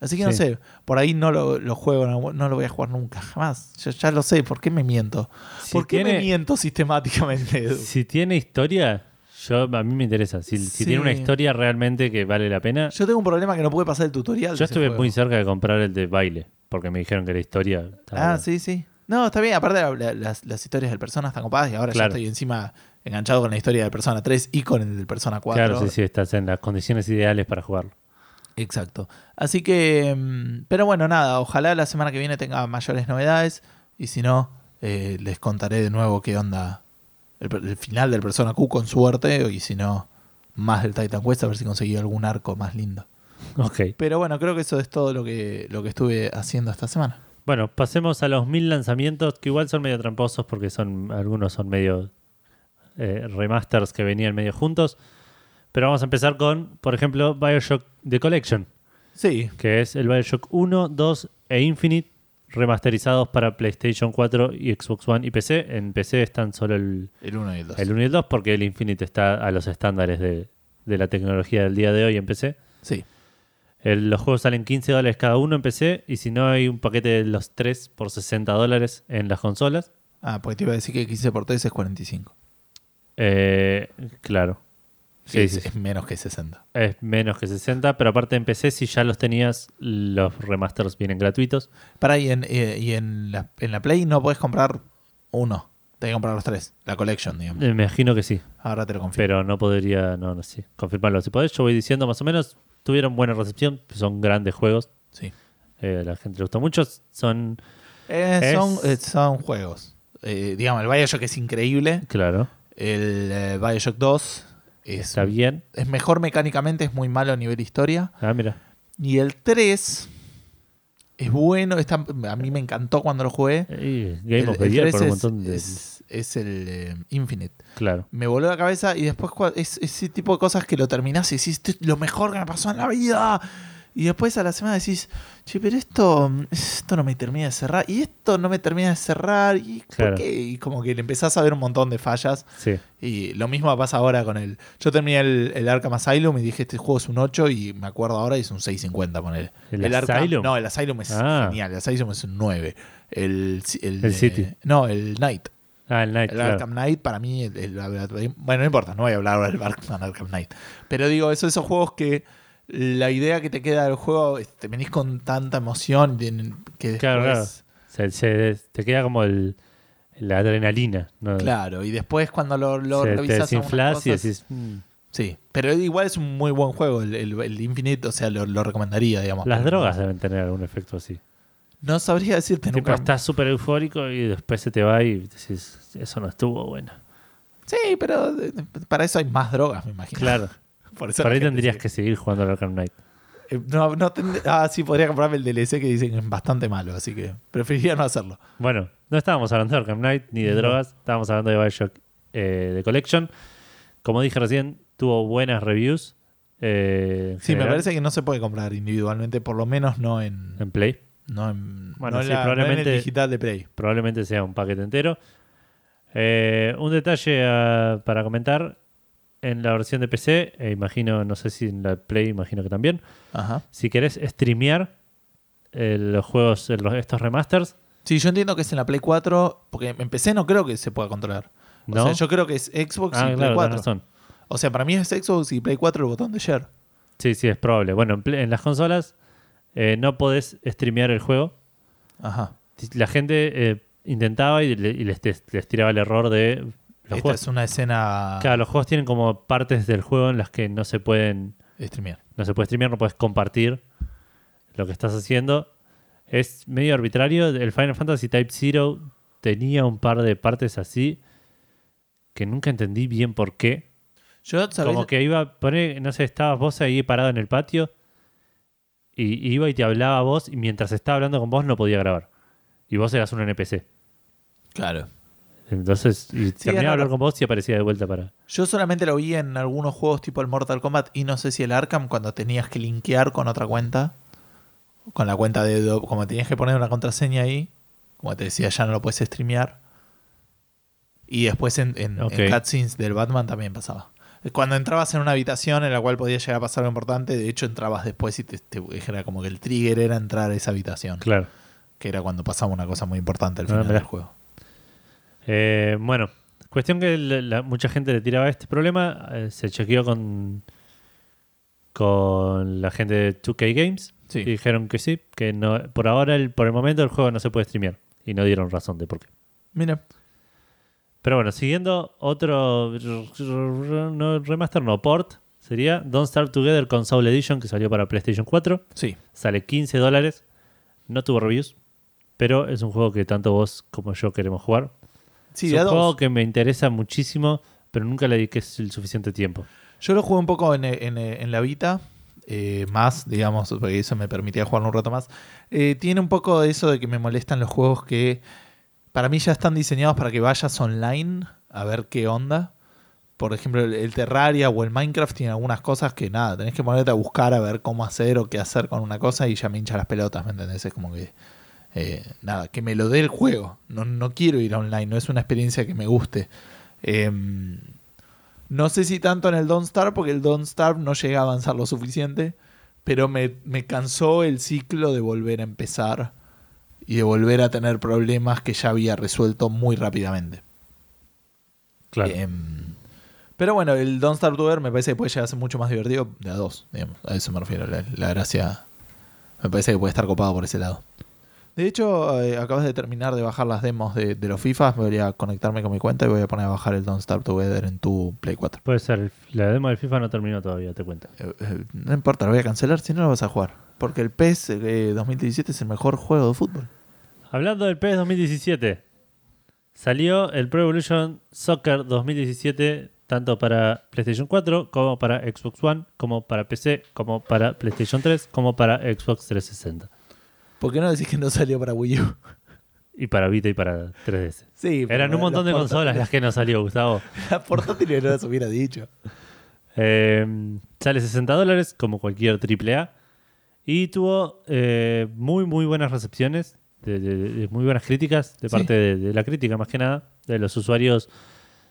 Así que no sé. Por ahí no lo, lo juego. No, no lo voy a jugar nunca. Jamás. Yo ya lo sé. ¿Por qué me miento? Si ¿Por qué me miento sistemáticamente? Edu? Si tiene historia, yo a mí me interesa. Si, tiene una historia realmente que vale la pena. Yo tengo un problema que no pude pasar el tutorial. Yo estuve juego. muy cerca de comprar el de baile, porque me dijeron que la historia. Ah, sí, sí. No, está bien. Aparte, la- la- las, las historias del Persona están copadas y ahora Claro. ya estoy encima enganchado con la historia del Persona 3 y con el del Persona 4. Claro, sí, sí, estás en las condiciones ideales para jugarlo. Exacto. Así que. mm, Pero bueno, nada. Ojalá la semana que viene tenga mayores novedades. Y si no, eh, les contaré de nuevo qué onda el, el final del Persona Q con suerte. Y si no, más del Titan Quest, a ver si conseguí algún arco más lindo. Ok. Pero bueno, creo que eso es todo lo que, lo que estuve haciendo esta semana. Bueno, pasemos a los mil lanzamientos, que igual son medio tramposos porque son algunos son medio eh, remasters que venían medio juntos. Pero vamos a empezar con, por ejemplo, Bioshock The Collection, Sí, que es el Bioshock 1, 2 e Infinite remasterizados para PlayStation 4 y Xbox One y PC. En PC están solo el, el 1 y el 2. el 1 y el 2 porque el Infinite está a los estándares de, de la tecnología del día de hoy en PC. Sí. El- los juegos salen 15 dólares cada uno en PC y si no hay un paquete de los 3 por 60 dólares en las consolas. Ah, porque te iba a decir que 15 por 3 es 45. Eh, claro. Sí, es, sí, sí. es menos que 60. Es menos que 60, pero aparte en PC si ya los tenías, los remasters vienen gratuitos. Para y en, eh, y en, la, en la Play no puedes comprar uno. Tenés que comprar los tres. La collection, digamos. Me imagino que sí, Ahora te lo confirmo. pero no podría, no, no sé, confirmarlo. Si podés, yo voy diciendo más o menos, tuvieron buena recepción, son grandes juegos, Sí. eh, a la gente le gustó mucho, son, Eh, Es- son, eh, son juegos. Eh, digamos, el Bioshock es increíble. claro, El eh, Bioshock 2 es, está bien. es mejor mecánicamente, es muy malo a nivel historia. Ah, mira, Y el 3 es bueno. Está, a mí me encantó cuando lo jugué. Eh, Game el, of the Year 3 por un montón de... es, es el eh, Infinite. Claro. me voló la cabeza y después es ese tipo de cosas que lo terminás y decís, esto es lo mejor que me pasó en la vida. Y después a la semana decís, che, pero esto, esto no me termina de cerrar. Y esto no me termina de cerrar. ¿Y por qué? Y como que le empezás a ver un montón de fallas. Sí, Y lo mismo pasa ahora con el... Yo terminé el, el Arkham Asylum y dije, este juego es un 8 y me acuerdo ahora y es un 6.50 poner. ¿El Asylum? No, el Asylum es Ah. genial. El Asylum es un 9. El, el, El City. No, el Knight. Ah, el Night, El claro. Arkham Knight, para mí, el- el- bueno, no importa, no voy a hablar ahora del Arkham, Arkham Knight. Pero digo, eso, esos juegos que la idea que te queda del juego, es- te venís con tanta emoción que después. Claro, Claro, claro. Se, se- te queda como el, la adrenalina. ¿no? y después cuando lo, lo Se- te revisas. desinflas y decís. mm, Sí, pero igual es un muy buen juego, el, el- el Infinite, o sea, lo, lo recomendaría, digamos. las drogas deben tener algún efecto así. No sabría decirte nunca. estás súper eufórico y después se te va y decís, eso no estuvo bueno. Sí, pero para eso hay más drogas, me imagino. Claro. Por eso Por la ahí tendrías sigue. que seguir jugando al Arkham Knight. Eh, no, no tend- ah, sí, podría comprarme el DLC que dicen que es bastante malo, así que preferiría no hacerlo. Bueno, no estábamos hablando de Arkham Knight ni de No. drogas, estábamos hablando de Bioshock eh, de Collection. Como dije recién, tuvo buenas reviews. eh, Sí, me parece que no se puede comprar individualmente, por lo menos no en, En Play. no en, Bueno, no en sí, la- no en probablemente- el digital de Play. Probablemente sea un paquete entero. Eh, un detalle ah, para comentar. En la versión de PC, e imagino, no sé si en la Play, imagino que también. Ajá. Si querés streamear eh, los juegos, eh, los- estos remasters, Sí, yo entiendo que es en la Play 4, porque en PC no creo que se pueda controlar. O ¿no? sea, yo creo que es Xbox ah, y Play claro, 4. tenés razón. O sea, para mí es Xbox y Play 4 el botón de share. Sí, sí, es probable. Bueno, en, Play- en las consolas eh, no podés streamear el juego. Ajá. La gente eh, intentaba y, le- y les, les tiraba el error de... Los Esta juegos, es una escena Claro, los juegos tienen como partes del juego en las que no se pueden de streamear. no se puede streamear, no puedes compartir lo que estás haciendo. Es medio arbitrario. El Final Fantasy Type Zero tenía un par de partes así que nunca entendí bien por qué. Yo. Como que iba, poner, no sé, estabas vos ahí parado en el patio y, y iba y te hablaba a vos y mientras estaba hablando con vos no podía grabar. Y vos eras un NPC. Claro. Entonces, y es terminaba de hablar con vos y aparecía de vuelta para... Yo solamente lo vi en algunos juegos tipo el Mortal Kombat y no sé si el Arkham cuando tenías que linkear con otra cuenta. Con la cuenta de... Como tenías que poner una contraseña ahí. Como te decía, ya no lo puedes streamear. Y después en, en, en Ok. cutscenes del Batman también pasaba. Cuando entrabas en una habitación en la cual podía llegar a pasar algo importante, de hecho entrabas después y te, te- era como que el trigger era entrar a esa habitación. Claro. Que era cuando pasaba una cosa muy importante al Ah, final del juego. Eh, bueno, cuestión que la- la- mucha gente le tiraba este problema. eh, se chequeó con, con la gente de 2K Games Sí. y dijeron que sí, que no, por ahora, el, por el momento, el juego no se puede streamear. Y no dieron razón de por qué. Mira. Pero bueno, siguiendo otro no, remaster, no port, sería Don't Start Together Console Edition que salió para PlayStation 4. Sí. Sale 15 dólares. No tuvo reviews, pero es un juego que tanto vos como yo queremos jugar. Sí, es un juego que me interesa muchísimo, pero nunca le dediqué el suficiente tiempo. Yo lo jugué un poco en, en- en la Vita, eh, más, digamos, porque eso me permitía jugar un rato más. Eh, tiene un poco de eso de que me molestan los juegos que para mí ya están diseñados para que vayas online a ver qué onda. Por ejemplo, el, el Terraria o el Minecraft tienen algunas cosas que nada, tenés que ponerte a buscar a ver cómo hacer o qué hacer con una cosa y ya me hincha las pelotas, ¿me entendés? Es como que, eh, nada, que me lo dé el juego. No, no quiero ir online, no es una experiencia que me guste. Em, no sé si tanto en el Don't Starve, porque el Don't Starve no llega a avanzar lo suficiente, pero me, me cansó el ciclo de volver a empezar y de volver a tener problemas que ya había resuelto muy rápidamente. Claro. Em, pero bueno, el Don't Starve Together me parece que puede llegar a ser mucho más divertido de a dos, digamos. A eso me refiero. La, la gracia me parece que puede estar copado por ese lado. De hecho, eh, acabas de terminar de bajar las demos de, de los FIFA. Voy a conectarme con mi cuenta y voy a poner a bajar el Don't Starve Together en tu Play 4. Puede ser. La demo del FIFA no terminó todavía, te cuento. Eh, eh, no importa, lo voy a cancelar si no lo vas a jugar. Porque el PES eh, 2017 es el mejor juego de fútbol. Hablando del PES 2017, salió el Pro Evolution Soccer 2017 tanto para PlayStation 4 como para Xbox One, como para PC, como para PlayStation 3, como para Xbox 360. ¿Por qué no decís que no salió para Wii U? Y para Vita y para 3DS. Sí, Eran un montón de consolas las que no salió, Gustavo. Las portátiles no las hubiera dicho. Eh, sale 60 dólares, como cualquier AAA. Y tuvo eh, muy, muy buenas recepciones, de, de- de muy buenas críticas, de Sí. parte de, de la crítica más que nada. De los usuarios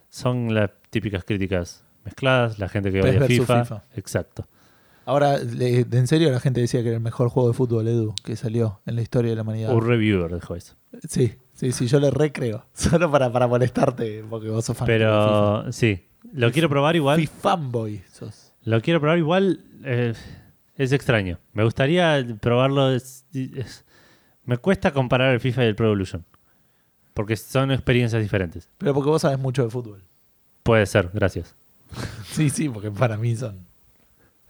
son las típicas críticas mezcladas, la gente que odia FIFA. FIFA. Exacto. Ahora, le- en serio, la gente decía que era el mejor juego de fútbol, Edu, que salió en la historia de la humanidad. Un reviewer dejó eso. Sí, sí, sí, yo le recreo. Solo para, para molestarte, porque vos sos fan Pero sí, lo quiero probar igual. fanboy sos. Lo quiero probar igual. eh, es extraño. Me gustaría probarlo. es- es- me cuesta comparar el FIFA y el Pro Evolution. Porque son experiencias diferentes. Pero porque vos sabes mucho de fútbol. Puede ser, gracias. Sí, sí, porque para mí son.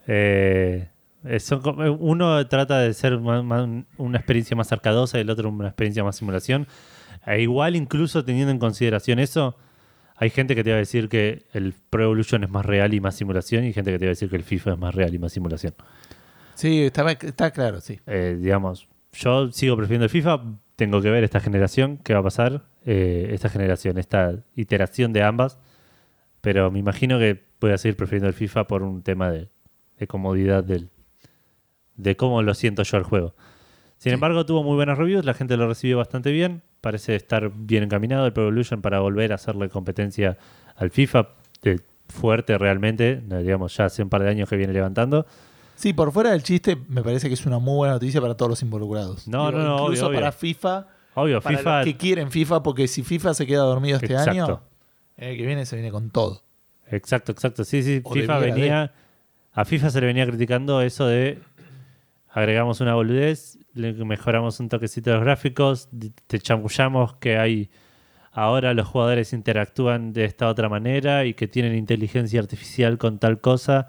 Eh, eh, son uno trata de ser una experiencia más arcadosa y el otro una experiencia más simulación. E igual, incluso teniendo en consideración eso, hay gente que te va a decir que el Pro Evolution es más real y más simulación, y gente que te va a decir que el FIFA es más real y más simulación. Sí, está, está claro, sí. Eh, digamos, yo sigo prefiriendo el FIFA. Tengo que ver esta generación, qué va a pasar. eh, esta generación, esta iteración de ambas. Pero me imagino que voy a seguir prefiriendo el FIFA por un tema de, de comodidad del, de cómo lo siento yo el juego. Sin Sí. embargo, tuvo muy buenas reviews, la gente lo recibió bastante bien. Parece estar bien encaminado el Pro Evolution para volver a hacerle competencia al FIFA de fuerte realmente. Digamos, ya hace un par de años que viene levantando. Sí, por fuera del chiste, me parece que es una muy buena noticia para todos los involucrados. No, no, no, Incluso obvio, para obvio. FIFA, Obvio, para FIFA. los que quieren FIFA, porque si FIFA se queda dormido este Exacto. año, el que viene se viene con todo. Exacto, exacto. Sí, sí, O FIFA de. A FIFA se le venía criticando eso de agregamos una boludez, le mejoramos un toquecito de los gráficos, te chamullamos que hay ahora los jugadores interactúan de esta otra manera y que tienen inteligencia artificial con tal cosa.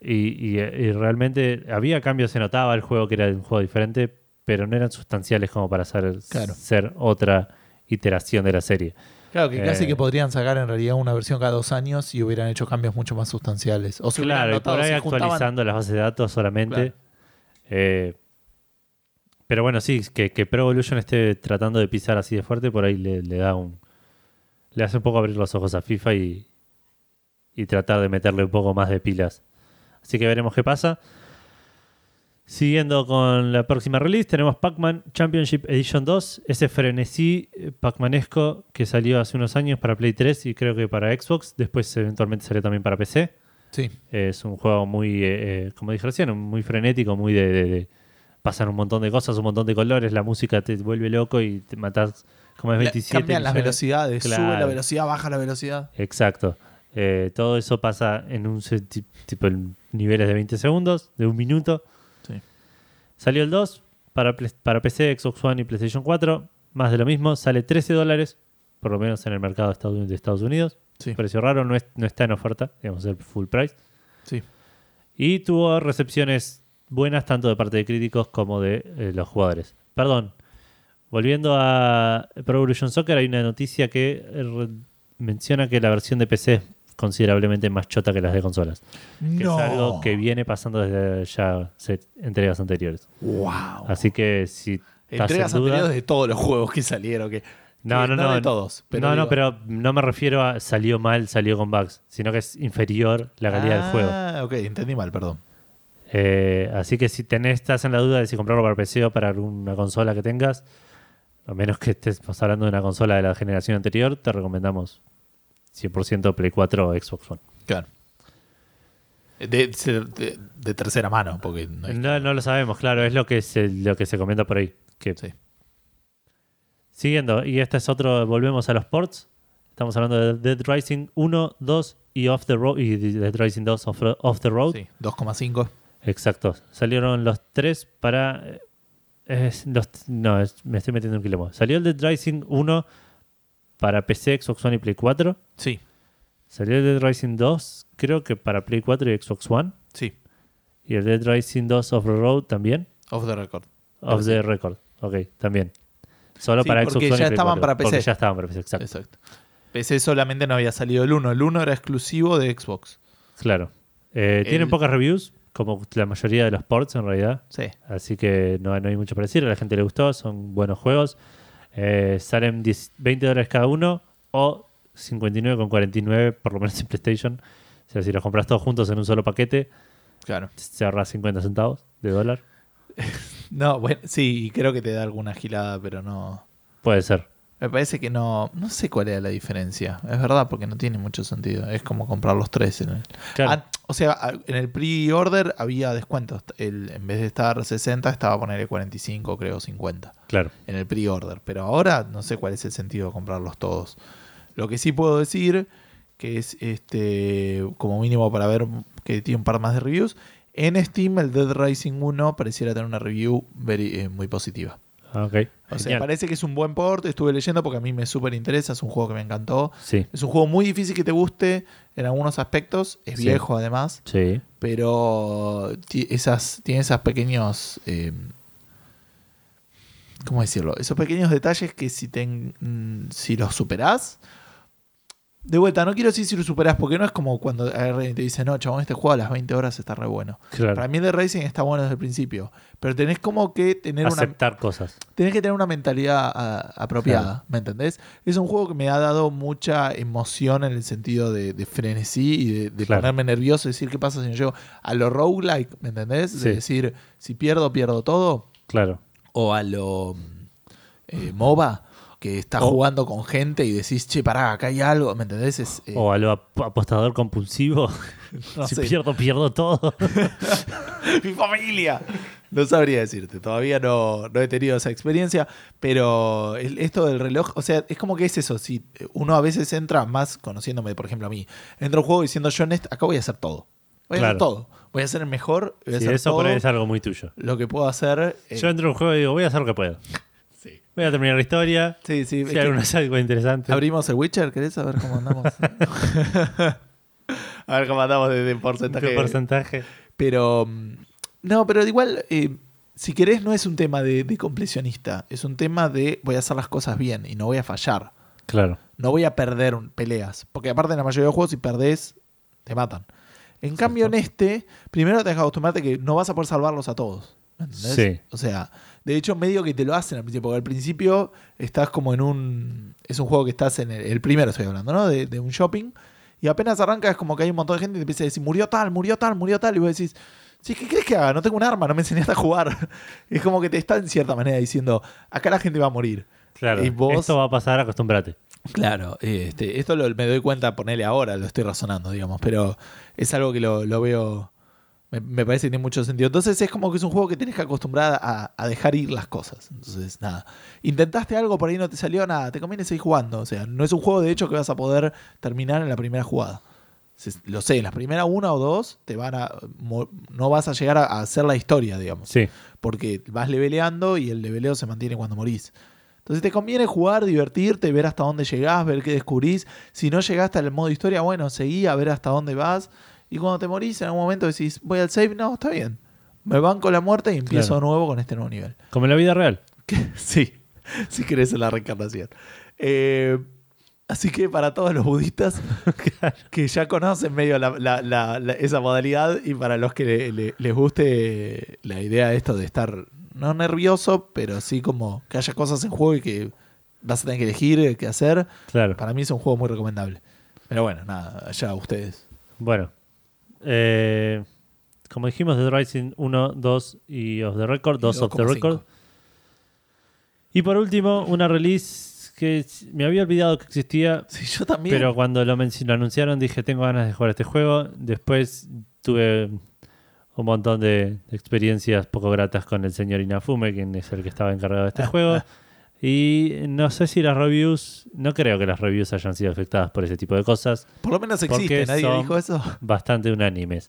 Y, y- y realmente había cambios, se notaba el juego que era un juego diferente, pero no eran sustanciales como para Claro. ser otra iteración de la serie. Claro, que casi Eh. que podrían sacar en realidad una versión cada dos años y hubieran hecho cambios mucho más sustanciales. O se Claro, y notado, por ahí se actualizando las bases de datos solamente. Claro. Eh, pero bueno, sí, que, que Pro Evolution esté tratando de pisar así de fuerte, por ahí le, le da un. Le hace un poco abrir los ojos a FIFA y, y tratar de meterle un poco más de pilas. Así que veremos qué pasa. Siguiendo con la próxima release, tenemos Pac-Man Championship Edition 2, ese frenesí eh, Pac-Manesco que salió hace unos años para Play 3 y creo que para Xbox, después eventualmente salió también para PC. Sí, Es un juego muy, eh, eh, como dije recién, muy frenético, muy de, de- de- Pasan un montón de cosas, un montón de colores, la música te vuelve loco y te matas como es La- 27. cambian las velocidades, sube la velocidad, baja la velocidad. Exacto. Eh, todo eso pasa en un tipo en niveles de 20 segundos, de un minuto. Salió el 2 para, para PC, Xbox One y PlayStation 4. Más de lo mismo, sale 13 dólares, por lo menos en el mercado de Estados Unidos. Sí, Precio raro, no, es- no está en oferta, digamos, el full price. sí. Y tuvo recepciones buenas tanto de parte de críticos como de eh, los jugadores. Perdón, volviendo a Pro Evolution Soccer, hay una noticia que eh, menciona que la versión de PC es considerablemente más chota que las de consolas. Que es algo que viene pasando desde ya entregas anteriores. Wow. Así que si estás Entregas en duda... anteriores de todos los juegos que salieron. Que, No, no, no. de todos. Pero no, no, pero no me refiero a salió mal, salió con bugs, sino que es inferior la calidad del juego. Ah, ok, entendí mal, perdón. Eh, así que si tenés, estás en la duda de si comprarlo para PC o para alguna consola que tengas, a menos que estemos hablando de una consola de la generación anterior, te recomendamos 100% Play 4 o Xbox One. Claro. De, de- de- de tercera mano, porque no hay- No, no lo sabemos, claro, es lo que se, lo que se comenta por ahí. Que, Sí. Siguiendo, y este es otro, volvemos a los ports. Estamos hablando de Dead Rising 1, 2 y Off the Road y Dead Rising 2 Off, Off the Road. Sí, 2,5. Exacto. Salieron los tres para. eh, es- los- no, es- me estoy metiendo en un quilombo. Salió el Dead Rising 1 para PC, Xbox One y Play 4. Sí, Salió el Dead Rising 2, creo que para Play 4 y Xbox One. sí. Y el Dead Rising 2 Off the Road también. Off the record. Off the Record. Ok, también. Solo Sí, para porque Xbox One ya y Play estaban 4, para Porque PC. ya estaban para PC, exacto. Exacto. PC solamente no había salido el 1. El 1 era exclusivo de Xbox. Claro. Eh, Tienen pocas reviews, como la mayoría de los ports en realidad. Sí. Así que no, no hay mucho para decir. A la gente le gustó, son buenos juegos. Eh, salen 10 20 dólares cada uno o 59,49 por lo menos en PlayStation. O sea, si los compras todos juntos en un solo paquete, Claro. se ahorra 50 centavos de dólar. No, bueno, sí, y creo que te da alguna gilada, pero no. Puede ser. Me parece que no. No sé cuál era la diferencia. Es verdad, porque no tiene mucho sentido. Es como comprar los tres. En el, Claro. Ah, o sea, en el pre-order había descuentos. El, en vez de estar 60, estaba a ponerle 45, creo, 50. claro. En el pre-order. Pero ahora no sé cuál es el sentido de comprarlos todos. Lo que sí puedo decir, que es este como mínimo para ver que tiene un par más de reviews. En Steam, el Dead Rising 1 pareciera tener una review very- eh, muy positiva. Ah, Ok. O sea, parece que es un buen port. Estuve leyendo porque a mí me súper interesa. Es un juego que me encantó. Sí. Es un juego muy difícil que te guste en algunos aspectos. Es Sí. viejo además. Sí. Pero esas, tiene esos pequeños. eh, ¿Cómo decirlo? Esos pequeños detalles que si, te, si los superás, De vuelta, no quiero decir si lo superás, porque no es como cuando te dice, no, chabón, este juego a las 20 horas está re bueno. Claro. Para mí el de Racing está bueno desde el principio. Pero tenés como que tener una, Aceptar cosas. tenés que tener una mentalidad apropiada, ¿me entendés? Es un juego que me ha dado mucha emoción en el sentido de, de frenesí y de, de Claro. ponerme nervioso, decir qué pasa si no llego a lo roguelike, ¿me entendés? De decir, si pierdo, pierdo todo. Claro. O a lo eh, MOBA, que estás O- jugando con gente y decís, che, pará, acá hay algo, ¿me entendés? Es, eh, O a lo ap- apostador compulsivo. no si sé. pierdo, pierdo todo. mi familia. No sabría decirte, todavía no, no he tenido esa experiencia, pero el- esto del reloj, o sea, es como que es eso, si uno a veces entra más conociéndome, por ejemplo, a mí, entro a un juego diciendo yo en este- acá voy a hacer todo. Voy a Claro. hacer todo. Voy a ser el mejor, voy a Sí, hacer eso todo por ahí es algo muy tuyo. lo que puedo hacer. eh, Yo entro en un juego y digo, voy a hacer lo que puedo. Voy a terminar la historia. Sí, sí. Si alguna algo interesante. abrimos el Witcher, ¿querés saber cómo andamos? a ver cómo andamos de, de porcentaje. ¿Qué porcentaje? Pero. mm, No, pero igual, eh, si querés, no es un tema de, de completionista. Es un tema de voy a hacer las cosas bien y no voy a fallar. Claro. No voy a perder un- peleas. Porque aparte, en la mayoría de los juegos, si perdés, te matan. En cambio, en este, primero tenés que acostumbrarte que no vas a poder salvarlos a todos. ¿entendés? Sí. O sea, de hecho, medio que te lo hacen al principio. Porque al principio estás como en un. Es un juego que estás en el, el primero, estoy hablando, ¿no? De, de un shopping. Y apenas arranca es como que hay un montón de gente y te empieza a decir, murió tal, murió tal, murió tal. Y vos decís, sí, ¿qué crees que haga? No tengo un arma, no me enseñaste a jugar. es como que te está en cierta manera diciendo, acá la gente va a morir. Claro. Y vos- Esto va a pasar, acostúmbrate. Claro, este, esto lo- me doy cuenta, ponerle ahora, lo estoy razonando, digamos, pero es algo que lo, lo veo, me, me parece que tiene mucho sentido. Entonces es como que es un juego que tenés que acostumbrar a, a dejar ir las cosas. Entonces, nada, intentaste algo, por ahí no te salió nada, te conviene seguir jugando. O sea, no es un juego de hecho que vas a poder terminar en la primera jugada. Lo sé, en las primeras una o dos te van a, no vas a llegar a, a hacer la historia, digamos Sí. porque vas leveleando y el leveleo se mantiene cuando morís. Entonces te conviene jugar, divertirte, ver hasta dónde llegás, ver qué descubrís. Si no llegaste al modo historia, bueno, seguí a ver hasta dónde vas. Y cuando te morís, en algún momento decís, voy al save, no, está bien. Me banco la muerte y empiezo Claro. de nuevo con este nuevo nivel. Como en la vida real. sí, si querés en la reencarnación. Eh, así que para todos los budistas que ya conocen medio la- la- la- esa modalidad y para los que le- le- les guste la idea de esto de estar no nervioso, pero sí como que haya cosas en juego y que vas a tener que elegir qué hacer, Claro. para mí es un juego muy recomendable. Pero bueno, nada, allá ustedes. Bueno. Eh, como dijimos, Dead Rising 1, 2 y Off the Record, 2 Off the 2,5. Record. Y por último, una release que me había olvidado que existía, Sí, yo también. pero cuando lo, lo anunciaron dije, tengo ganas de jugar este juego. Después tuve un montón de experiencias poco gratas con el señor Inafume, quien es el que estaba encargado de este juego. Y no sé si las reviews, no creo que las reviews hayan sido afectadas por ese tipo de cosas. Por lo menos existe, nadie son- dijo eso. Bastante unánimes.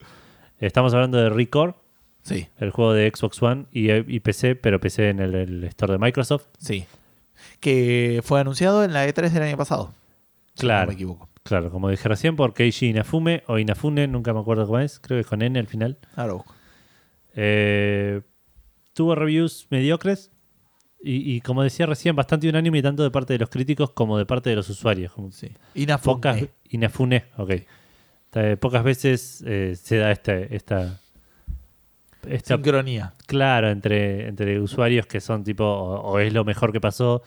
Estamos hablando de Record, Sí, el juego de Xbox One y, y PC, pero PC en el, el store de Microsoft. sí. Que fue anunciado en la E3 del año pasado. si Claro. no me equivoco. Claro, como dije recién, por Keiji Inafume o Inafune, nunca me acuerdo cómo es, creo que es con N al final. Busco. Eh, tuvo reviews mediocres y, y como decía recién, bastante unánime tanto de parte de los críticos como de parte de los usuarios. Sí. Inafune. pocas, Inafune, ok. Pocas veces eh, se da esta, esta Sincronía. claro entre, entre usuarios que son tipo o, o es lo mejor que pasó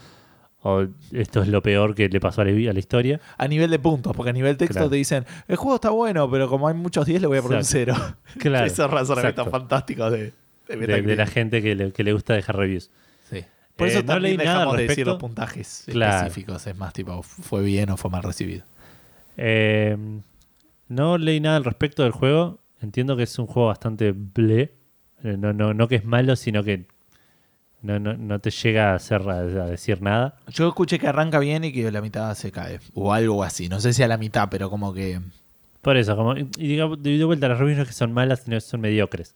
o esto es lo peor que le pasó a la, a la historia. A nivel de puntos, porque a nivel texto Claro. te dicen, el juego está bueno, pero como hay muchos 10 le voy a poner un. 0. Claro, Esos razonamientos fantásticos de, de de, de la gente que le, que le gusta dejar reviews. Por Eh, eso no también leí nada dejamos de decir los puntajes Claro. específicos. Es más tipo, fue bien o fue mal recibido. Eh, no leí nada al respecto del juego. Entiendo que es un juego bastante ble. Eh, No, no, no que es malo, sino que no, no, no te llega a, hacer, a, decir nada. Yo escuché que arranca bien y que la mitad se cae. O algo así. No sé si a la mitad, pero como que... Por eso, como, y digo, de de vuelta, las reviews no es que son malas, sino que son mediocres.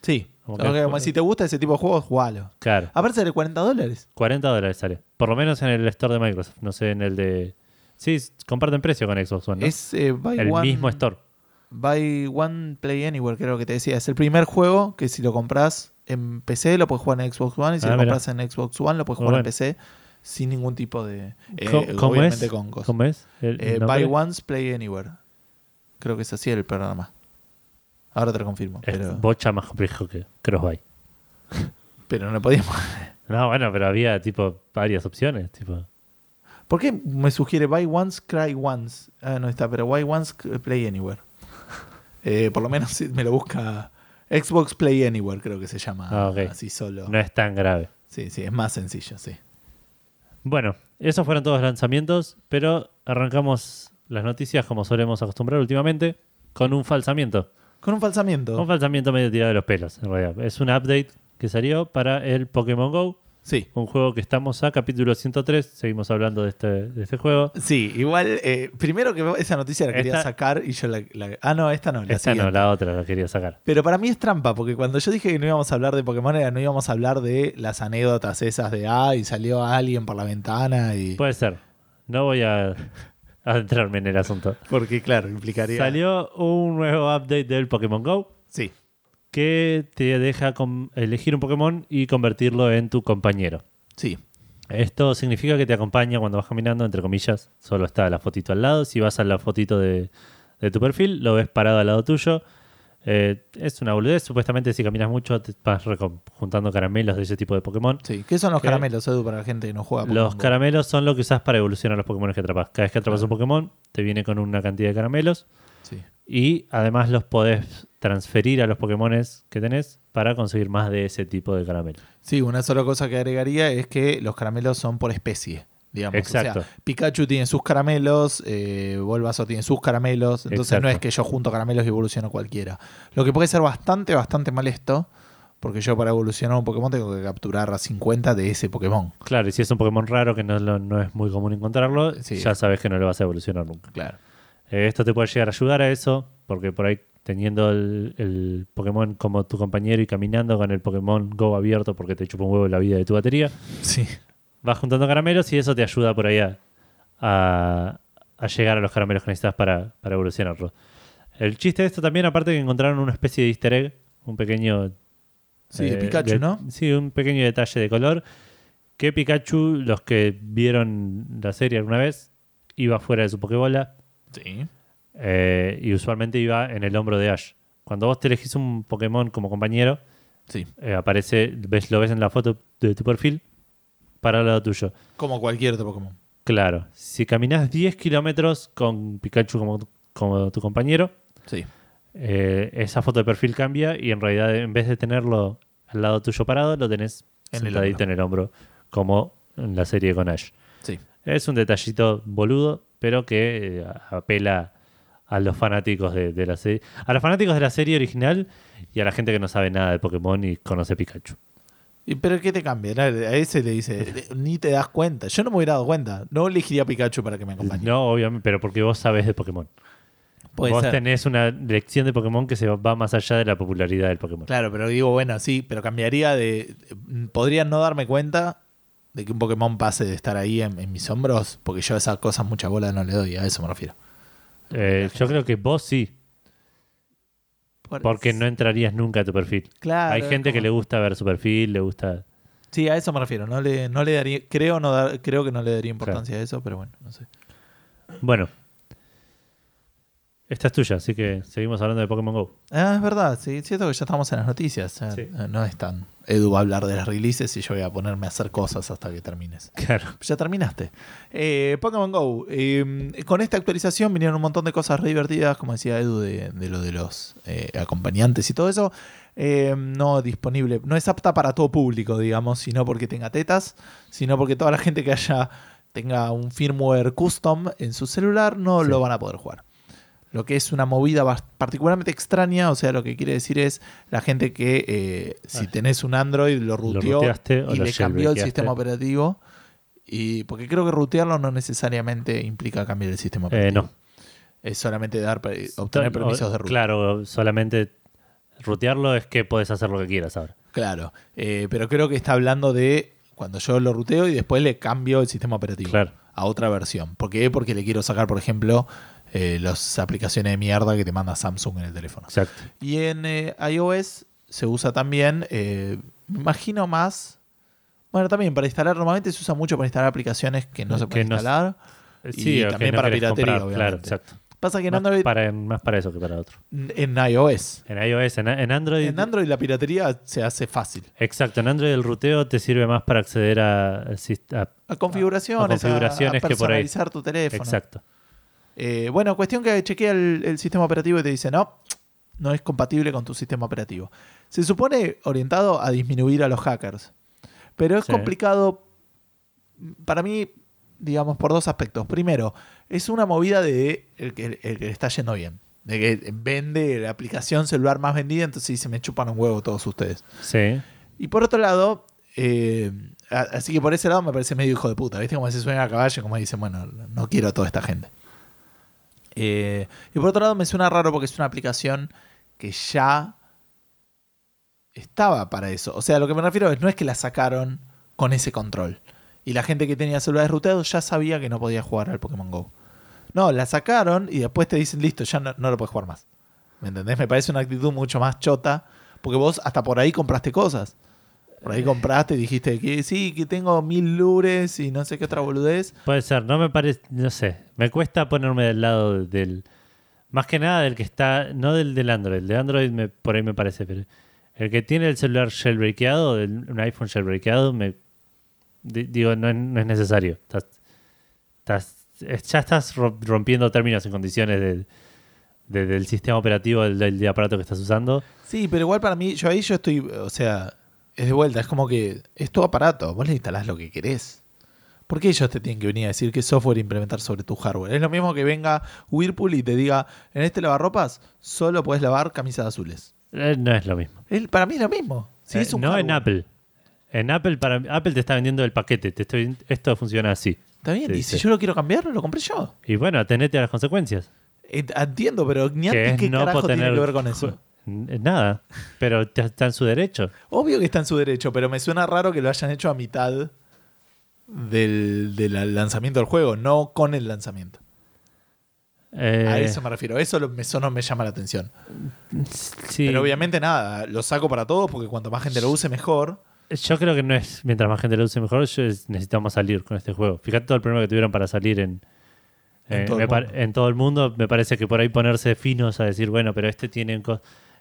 Sí. Como que- si te gusta ese tipo de juegos, jugalo. Claro, Aparte sale 40 dólares. 40 dólares sale. Por lo menos en el store de Microsoft, no sé, en el de... Sí, comparten precio con Xbox One, ¿no? Es eh, buy el one- mismo store. Buy One Play Anywhere, creo que te decía. Es el primer juego que si lo compras en PC lo puedes jugar en Xbox One y si Ah, lo compras en Xbox One lo puedes Muy jugar en bueno. PC. sin ningún tipo de. eh, ¿Cómo, cómo obviamente es? con cosas. ¿Cómo es? el Eh, nombre? buy once, play anywhere. Creo que es así el programa. Ahora te lo confirmo. Es Pero, bocha más complejo que Crossbuy. pero no podíamos. No, bueno, pero había tipo varias opciones. Tipo, ¿Por qué me sugiere buy once, cry once? Ah, no está, pero buy once, play anywhere. Eh, por lo menos me lo busca Xbox Play Anywhere, creo que se llama Ah, así solo. no es tan grave. Sí, sí, es más sencillo, sí. Bueno, esos fueron todos los lanzamientos, pero arrancamos las noticias como solemos acostumbrar últimamente con un falsamiento. Con un falsamiento. Un falsamiento medio tirado de los pelos, en realidad. Es un update que salió para el Pokémon Go, Sí. un juego que estamos a capítulo 103. Seguimos hablando de este, de este juego. Sí, igual, eh, primero que esa noticia la quería Esta- sacar y yo la, la- Ah, no, esta no, la Esta no, la otra la quería sacar. Pero para mí es trampa, porque cuando yo dije que no íbamos a hablar de Pokémon, era no íbamos a hablar de las anécdotas esas de, ah, y salió alguien por la ventana y... Puede ser. No voy a adentrarme en el asunto. porque, claro, implicaría... Salió un nuevo update del Pokémon Go Sí, que te deja elegir un Pokémon y convertirlo en tu compañero. sí. Esto significa que te acompaña cuando vas caminando, entre comillas, solo está la fotito al lado. Si vas a la fotito de, de tu perfil, lo ves parado al lado tuyo. Eh, es una boludez, supuestamente si caminas mucho te vas juntando caramelos de ese tipo de Pokémon. Sí. ¿Qué son los caramelos, Edu, para la gente que no juega Pokémon Los caramelos son lo que usas para evolucionar los Pokémon que atrapas. Cada vez que atrapas un Pokémon, te viene con una cantidad de caramelos. Sí. Y además los podés transferir a los Pokémones que tenés para conseguir más de ese tipo de caramelos. Sí, una sola cosa que agregaría es que los caramelos son por especie. Digamos. Exacto. O sea, Pikachu tiene sus caramelos, eh, Bulbasaur tiene sus caramelos. Entonces Exacto. no es que yo junto caramelos y evoluciono cualquiera. Lo que puede ser bastante, bastante molesto. Porque yo para evolucionar un Pokémon tengo que capturar a 50 de ese Pokémon. Claro, y si es un Pokémon raro que no, lo- no es muy común encontrarlo, Sí. ya sabes que no lo vas a evolucionar nunca. Claro. Eh, esto te puede llegar a ayudar a eso, porque por ahí teniendo el, el Pokémon como tu compañero y caminando con el Pokémon Go abierto porque te chupa un huevo la vida de tu batería, Sí. Vas juntando caramelos y eso te ayuda por ahí a, a- a llegar a los caramelos que necesitas para, para evolucionarlo. El chiste de esto también, aparte que encontraron una especie de easter egg, un pequeño... Sí, de eh, Pikachu, ¿no? Sí, un pequeño detalle de color, que Pikachu, los que vieron la serie alguna vez, iba fuera de su Pokébola Sí. eh, y usualmente iba en el hombro de Ash. Cuando vos te elegís un Pokémon como compañero, Sí. eh, aparece, ves, lo ves en la foto de tu perfil para el lado tuyo. Como cualquier otro Pokémon. Claro, si caminas 10 kilómetros con Pikachu como, como tu compañero, Sí. eh, esa foto de perfil cambia y en realidad en vez de tenerlo al lado tuyo parado, lo tenés En el sentadito en el hombro, como en la serie con Ash. Sí. Es un detallito boludo, pero que eh, apela a los fanáticos de, de la serie. A los fanáticos de la serie original y a la gente que no sabe nada de Pokémon y conoce Pikachu. ¿Y pero qué te cambia? A ese le dice, ni te das cuenta. Yo no me hubiera dado cuenta. No elegiría a Pikachu para que me acompañe. No, obviamente, pero porque vos sabés de Pokémon. Puede vos ser. tenés una lección de Pokémon que se va más allá de la popularidad del Pokémon. Claro, pero digo, bueno, sí, pero cambiaría de. Podría no darme cuenta de que un Pokémon pase de estar ahí en, en mis hombros, porque yo a esas cosas mucha bola no le doy, a eso me refiero. Eh, yo creo que vos sí, Por- porque no entrarías nunca a tu perfil. Claro, Hay gente que le gusta ver su perfil, le gusta... Sí, a eso me refiero. No le, no le daría, creo, no creo que no le daría importancia a eso, pero bueno, no sé. Bueno. Esta es tuya, así que seguimos hablando de Pokémon GO. Ah, es verdad, sí, es cierto que ya estamos en las noticias. Sí. eh, No es tan. Edu va a hablar de las releases y yo voy a ponerme a hacer cosas hasta que termines. Claro. Ya terminaste. Eh, Pokémon Go. eh, con esta actualización vinieron un montón de cosas re divertidas, como decía Edu, de, de lo de los eh, acompañantes y todo eso. Eh, no disponible, no es apta para todo público, digamos, sino porque tenga tetas, sino porque toda la gente que haya tenga un firmware custom en su celular no Sí. lo van a poder jugar. Lo que es una movida particularmente extraña, o sea, lo que quiere decir es la gente que eh, si tenés un Android lo ruteó y lo le cambió el sistema operativo. Y porque creo que rutearlo no necesariamente implica cambiar el sistema Eh, operativo. no. Es solamente dar obtener permisos de ruta. Claro, solamente rutearlo es que puedes hacer lo que quieras ahora. Claro. Eh, pero creo que está hablando de cuando yo lo ruteo y después le cambio el sistema operativo Claro. a otra versión. ¿Por qué? Porque le quiero sacar, por ejemplo, eh, las aplicaciones de mierda que te manda Samsung en el teléfono. Exacto. Y en eh, iOS se usa también, eh, me imagino más Bueno, también para instalar, normalmente se usa mucho para instalar aplicaciones que no se pueden no- instalar. Sí, Y también no para piratería, comprar, Claro, exacto. Pasa que en Más Android, para, más para eso que para otro. en iOS, En iOS, en, en Android. en Android la piratería se hace fácil. Exacto, en Android el ruteo te sirve más para acceder a, a- A configuraciones, a- A configuraciones a, que por ahí- tu teléfono. Exacto. Eh, bueno, cuestión que chequea el, el sistema operativo y te dice, no, no es compatible con tu sistema operativo. Se supone orientado a disminuir a los hackers, pero es Sí. complicado para mí, digamos, por dos aspectos. Primero, es una movida de el que, el que le está yendo bien. De que vende la aplicación celular más vendida, entonces dice, me chupan un huevo todos ustedes. Sí. Y por otro lado, eh, así que por ese lado me parece medio hijo de puta. ¿Viste? Como se suena a caballo, como dicen, bueno, no quiero a toda esta gente. Eh, y por otro lado me suena raro porque es una aplicación que ya estaba para eso. O sea, lo que me refiero es no es que la sacaron con ese control. Y la gente que tenía celulares ruteados ya sabía que no podía jugar al Pokémon Go. No, la sacaron y después te dicen, listo, ya no, no lo puedes jugar más. ¿Me entendés? Me parece una actitud mucho más chota. Porque vos hasta por ahí compraste cosas. Por ahí compraste y dijiste que sí, que tengo mil lures y no sé qué otra boludez. Puede ser, no me parece, no sé, me cuesta ponerme del lado del, más que nada del que está, no del del Android, el de Android me, por ahí me parece, pero el que tiene el celular jailbreakado, el- un iPhone jailbreakado, me, di- digo, no es, no es necesario. Estás, estás- es- ya estás ro- rompiendo términos y condiciones del, de- del sistema operativo del, del aparato que estás usando. Sí, pero igual para mí, yo ahí yo estoy, o sea, es de vuelta, es como que es tu aparato, vos le instalás lo que querés. ¿Por qué ellos te tienen que venir a decir qué software implementar sobre tu hardware? Es lo mismo que venga Whirlpool y te diga, en este lavarropas solo puedes lavar camisas azules. Eh, no es lo mismo. Él, para mí es lo mismo. Si Eh, es un no en. Apple. En Apple, para, Apple te está vendiendo el paquete. Te estoy, esto funciona así. Está bien, y si yo lo quiero cambiar, lo compré yo. Y bueno, atenete a las consecuencias. Ent- Entiendo, pero es qué no carajo tiene que ver con eso. N- Nada. Pero está en su derecho. Obvio que está en su derecho, pero me suena raro que lo hayan hecho a mitad del, del lanzamiento del juego, no con el lanzamiento. Eh, A eso me refiero. Eso, lo- eso no me llama la atención. sí. Pero obviamente nada, lo saco para todos porque cuanto más gente lo use, mejor. Yo creo que no es mientras más gente lo use mejor. Yo es- necesitamos salir con este juego. Fíjate todo el problema que tuvieron para salir en, En eh, todo en todo el mundo. Me parece que por ahí ponerse finos a decir, bueno, pero este tiene.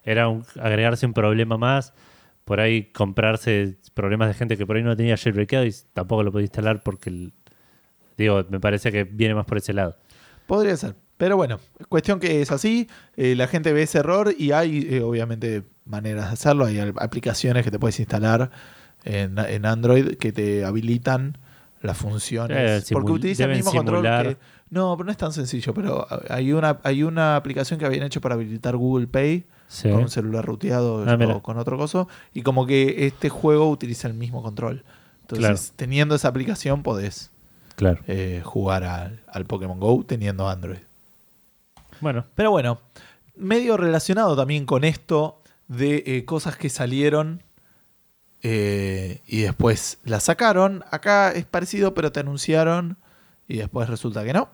Era un- agregarse un problema más. Por ahí comprarse problemas de gente que por ahí no tenía jailbreakado y tampoco lo podía instalar porque. el- digo, me parece que viene más por ese lado. Podría ser. Pero bueno, cuestión que es así. eh, la gente ve ese error y hay eh, obviamente maneras de hacerlo. Hay aplicaciones que te puedes instalar en, en Android que te habilitan las funciones. Eh, porque utiliza el mismo control que. No, pero no es tan sencillo. Pero hay una, hay una aplicación que habían hecho para habilitar Google Pay Sí. con un celular ruteado Ah, mira. o con otro coso. Y como que este juego utiliza el mismo control. Entonces, Claro. teniendo esa aplicación, podés Claro. eh, jugar al, al Pokémon Go teniendo Android. Bueno, Pero bueno, medio relacionado también con esto de eh, cosas que salieron eh, y después las sacaron. Acá es parecido, pero te anunciaron y después resulta que no.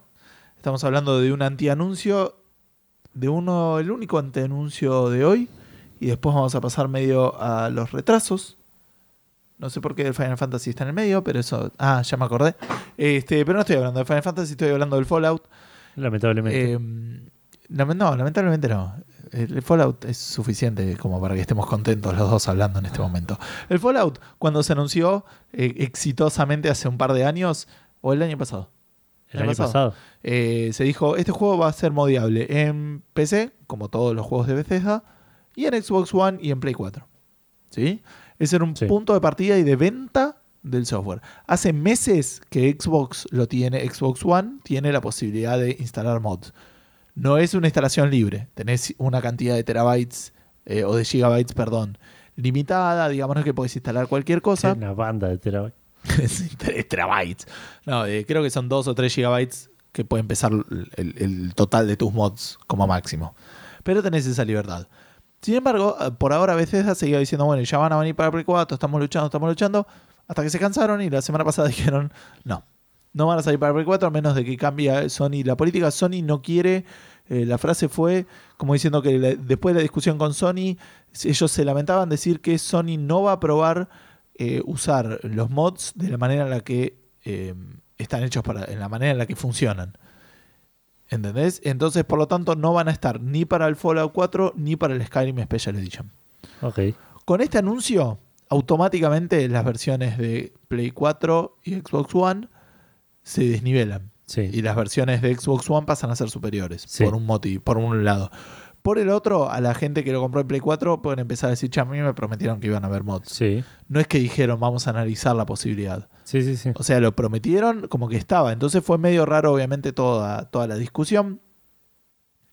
Estamos hablando de un antianuncio, de uno, el único antianuncio de hoy. Y después vamos a pasar medio a los retrasos. No sé por qué el Final Fantasy está en el medio, pero eso. Ah, ya me acordé. Este, pero no estoy hablando de Final Fantasy, estoy hablando del Fallout. lamentablemente. Eh, lame- no, lamentablemente no. El Fallout es suficiente como para que estemos contentos los dos hablando en este momento. El Fallout, cuando se anunció eh, exitosamente hace un par de años, o el año pasado, el año pasado. eh, se dijo, este juego va a ser modiable en PC, como todos los juegos de Bethesda, y en Xbox One y en Play 4. ¿Sí? Ese era un Sí. punto de partida y de venta del software. Hace meses que Xbox lo tiene, Xbox One tiene la posibilidad de instalar mods. No es una instalación libre, tenés una cantidad de terabytes eh, o de gigabytes, perdón, limitada, digamos no es que podés instalar cualquier cosa. Una banda de terabytes. Sí, tres terabytes. No, eh, creo que son 2 o 3 gigabytes que puede empezar el, total de tus mods como máximo. Pero tenés esa libertad. Sin embargo, eh, por ahora Bethesda seguía diciendo, bueno, ya van a venir para Play 4, estamos luchando, estamos luchando, hasta que se cansaron y la semana pasada dijeron, no, no van a salir para Play 4 a menos de que cambie Sony la política. Sony no quiere, eh, la frase fue como diciendo que después de la discusión con Sony, ellos se lamentaban decir que Sony no va a aprobar eh, usar los mods de la manera en la que eh, están hechos para, en la manera en la que funcionan. ¿Entendés? Entonces, por lo tanto, no van a estar ni para el Fallout 4 ni para el Skyrim Special Edition. Ok. Con este anuncio, automáticamente las versiones de Play 4 y Xbox One se desnivelan. Sí. Y las versiones de Xbox One pasan a ser superiores, Sí. por un motivo, por un lado. Por el otro, a la gente que lo compró en Play 4 pueden empezar a decir, che, a mí me prometieron que iban a haber mods. Sí. No es que dijeron, vamos a analizar la posibilidad. Sí, sí, sí. O sea, lo prometieron como que estaba. Entonces fue medio raro, obviamente, toda, toda la discusión.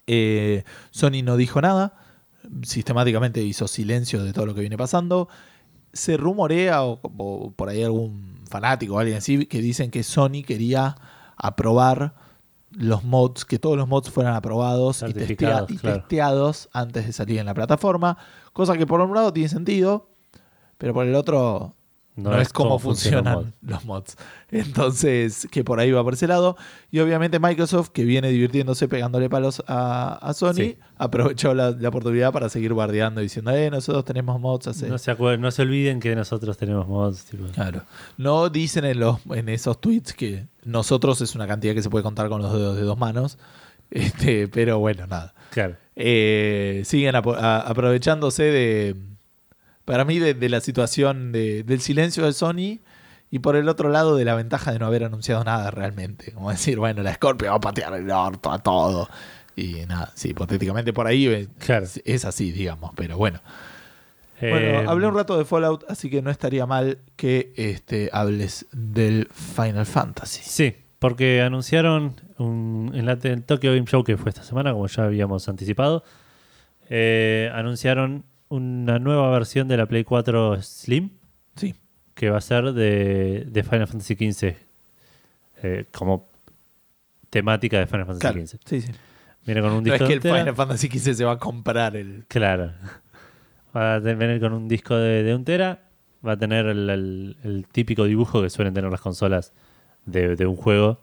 Eh, Sony no dijo nada. Sistemáticamente hizo silencio de todo lo que viene pasando. Se rumorea, o, o por ahí algún fanático o alguien así, que dicen que Sony quería aprobar los mods, que todos los mods fueran aprobados y, testea- Certificados, y claro. testeados antes de salir en la plataforma. Cosa que por un lado tiene sentido, pero por el otro no, es como funciona funcionan mod. los mods. Entonces, que por ahí va por ese lado. Y obviamente Microsoft, que viene divirtiéndose pegándole palos a, a Sony, Sí. aprovechó la, la oportunidad para seguir bardeando y diciendo, eh, nosotros tenemos mods hace... No se, acuer- no se olviden que nosotros tenemos mods. tipo. Claro. No dicen en, los, en esos tweets que nosotros es una cantidad que se puede contar con los dedos de dos manos. Este, pero bueno, nada. Claro. Eh, siguen aprovechándose de, para mí, de, de la situación de- del silencio de Sony y por el otro lado de la ventaja de no haber anunciado nada realmente. Como decir, bueno, la Scorpio va a patear el orto a todo. Y nada, sí, hipotéticamente por ahí eh, Claro. es así, digamos, pero bueno. Eh, Bueno, hablé un rato de Fallout, así que no estaría mal que este, hables del Final Fantasy. Sí, porque anunciaron un- en la en Tokyo Game Show que fue esta semana, como ya habíamos anticipado, eh, anunciaron una nueva versión de la Play 4 Slim Sí, que va a ser de, de Final Fantasy XV eh, como temática de Final Fantasy claro. XV. Sí, sí. Viene con un No disco es que de el. Final Fantasy XV se va a comprar el. Claro. Va a venir con un disco de, de un tera. Va a tener el, el- el típico dibujo que suelen tener las consolas de, de un juego,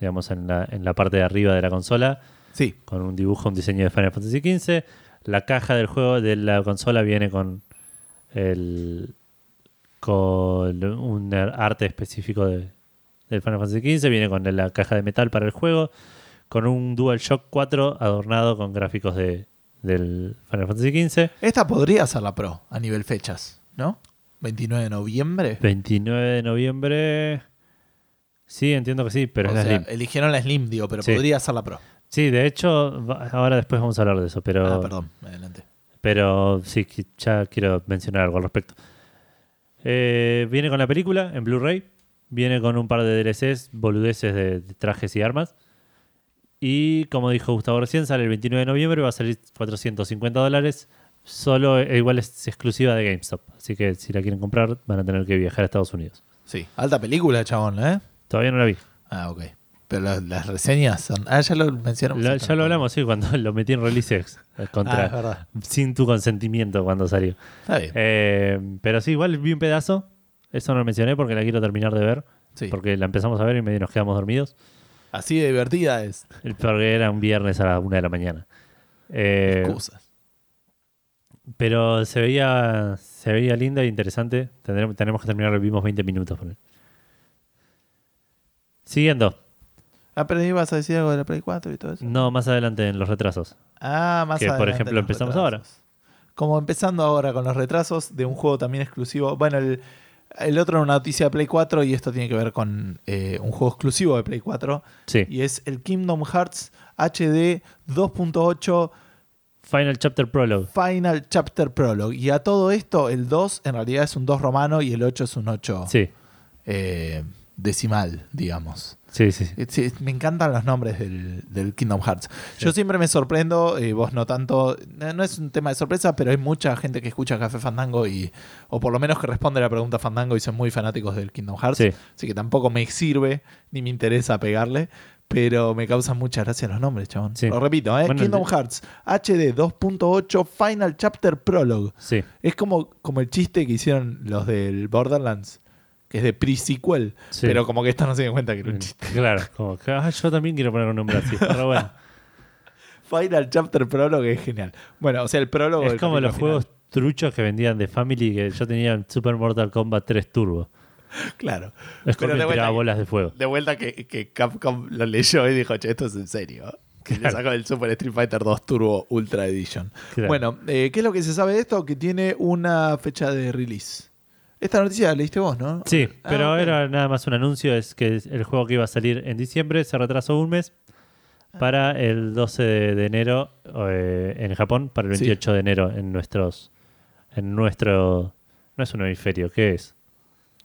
digamos, en la, en la parte de arriba de la consola, Sí, con un dibujo, un diseño de Final Fantasy XV. La caja del juego de la consola viene con el con un arte específico de, del Final Fantasy XV, viene con la caja de metal para el juego, con un DualShock 4 adornado con gráficos de, del Final Fantasy XV. Esta podría ser la Pro a nivel fechas, ¿no? 29 de noviembre. 29 de noviembre. Sí, entiendo que sí, pero o es la Slim. eligieron la Slim, digo, pero Sí. podría ser la Pro. Sí, de hecho, ahora después vamos a hablar de eso, pero, Ah, perdón, adelante. pero sí, ya quiero mencionar algo al respecto. Eh, viene con la película en Blu-ray, viene con un par de DLCs, boludeces de, de trajes y armas. Y como dijo Gustavo recién, sale el 29 de noviembre, va a salir 450 dólares. Solo, e igual es exclusiva de GameStop. Así que si la quieren comprar, van a tener que viajar a Estados Unidos. Sí, alta película, chabón, ¿eh? Todavía no la vi. Ah, ok. Pero las, las reseñas son. Ah, ya lo mencionamos. Lo- ya lo hablamos, sí, cuando lo metí en Release X. eh, Ah, Contra, sin tu consentimiento cuando salió. Está bien. Eh, pero sí, igual vi un pedazo. Eso no lo mencioné porque la quiero terminar de ver. Sí. Porque la empezamos a ver y medio nos quedamos dormidos. Así de divertida es. Porque era un viernes a la una de la mañana. Eh, Excusas. pero se veía, se veía linda e interesante. Tendremos, tenemos que terminar, vimos 20 minutos. por. Siguiendo. Ah, pero ibas a decir algo de la Play 4 y todo eso. No, más adelante en los retrasos. Ah, más Que, por adelante ejemplo, los empezamos retrasos. Como empezando ahora con los retrasos de un juego también exclusivo. Bueno, el, el otro era una noticia de Play 4 y esto tiene que ver con eh, un juego exclusivo de Play 4 Sí. y es el Kingdom Hearts HD 2.8 Final Chapter Prologue. Final Chapter Prologue. Y a todo esto, el 2 en realidad es un 2 romano y el 8 es un 8 Sí, eh, decimal, digamos. sí, sí. sí. Eh, sí, me encantan los nombres del, del Kingdom Hearts. Yo siempre me sorprendo, eh, vos no tanto, no es un tema de sorpresa, pero hay mucha gente que escucha Café Fandango y, o por lo menos que responde a la pregunta Fandango y son muy fanáticos del Kingdom Hearts. Sí. Así que tampoco me sirve ni me interesa pegarle, pero me causan mucha gracia los nombres, chabón. Sí. Lo repito, ¿eh? Bueno, Kingdom el Hearts HD 2.8 Final Chapter Prologue. Sí, Es como, como el chiste que hicieron los del Borderlands, que es de pre-sequel, sí. pero como que esta no se dio cuenta que era un chiste. Claro, como que ah, yo también quiero poner un nombre así. Pero bueno, Final Chapter Prologue es genial. Bueno, o sea, el prólogo. es como los juegos truchos que vendían de Family que yo tenía en Super Mortal Kombat 3 Turbo. Claro. De vuelta tiraba bolas de fuego. De vuelta que, que Capcom lo leyó y dijo, che, esto es en serio. Que le sacó el Super Street Fighter 2 Turbo Ultra Edition. Claro. Bueno, eh, ¿qué es lo que se sabe de esto? Que tiene una fecha de release. Esta noticia la leíste vos, ¿no? Sí, Ah, pero era nada más un anuncio, es que el juego que iba a salir en diciembre se retrasó un mes Ah. para el 12 de, enero eh, en Japón, para el Sí. 28 de enero en nuestros en nuestro no es un hemisferio, ¿qué es?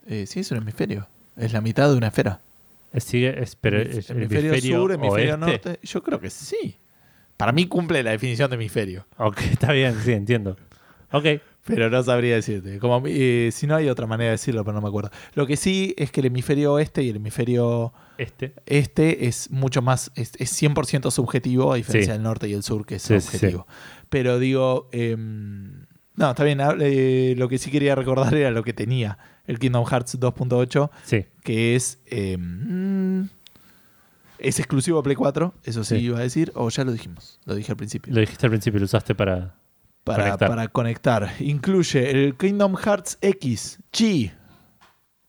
Eh, sí, es un hemisferio. Es la mitad de una esfera. Es, sigue, es, pero el hemisferio, hemisferio sur, hemisferio oeste. norte. Yo creo que sí. Para mí cumple la definición de hemisferio. Ok, está bien, sí, entiendo. Ok, Pero no sabría decirte. Como, eh, si no hay otra manera de decirlo, pero no me acuerdo. Lo que sí es que el hemisferio oeste y el hemisferio este. este es mucho más, es, es 100% subjetivo, a diferencia Sí. del norte y el sur, que es Sí, sí, objetivo. Pero digo, em, no, está bien. eh, lo que sí quería recordar era lo que tenía el Kingdom Hearts 2.8, Sí, que es. em, es exclusivo a Play 4, eso Sí. iba a decir, o ya lo dijimos, lo dije al principio. lo dijiste al principio, lo usaste para para, conectar. para conectar. Incluye el Kingdom Hearts X, Chi,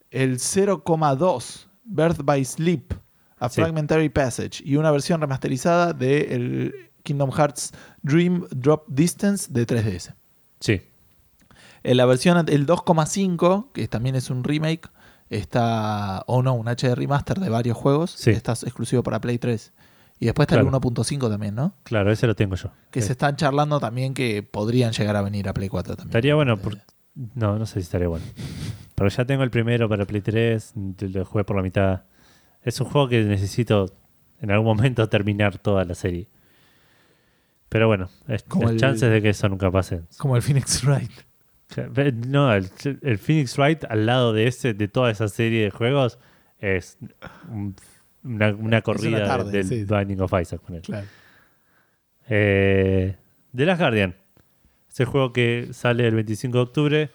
el 0,2, Birth by Sleep, A Sí. Fragmentary Passage y una versión remasterizada de el Kingdom Hearts Dream Drop Distance de 3DS. Sí, En la versión, el 2,5, que también es un remake, está, o no, un HD remaster de varios juegos, Sí. está exclusivo para Play 3. Y después está Claro. el 1.5 también, ¿no? claro, ese lo tengo yo. Que Sí. se están charlando también que podrían llegar a venir a Play 4 también. Estaría bueno, por- no, no sé si estaría bueno. Pero ya tengo el primero para Play 3, lo jugué por la mitad. Es un juego que necesito en algún momento terminar toda la serie. Pero bueno, es- Como las el- chances de que eso nunca pase. Como el Phoenix Wright. No, el, el Phoenix Wright al lado de ese, de toda esa serie de juegos, es un- una, una corrida tarde, del sí. Binding of Isaac. ponele. Claro. Eh, The Last Guardian. Ese juego que sale el 25 de octubre.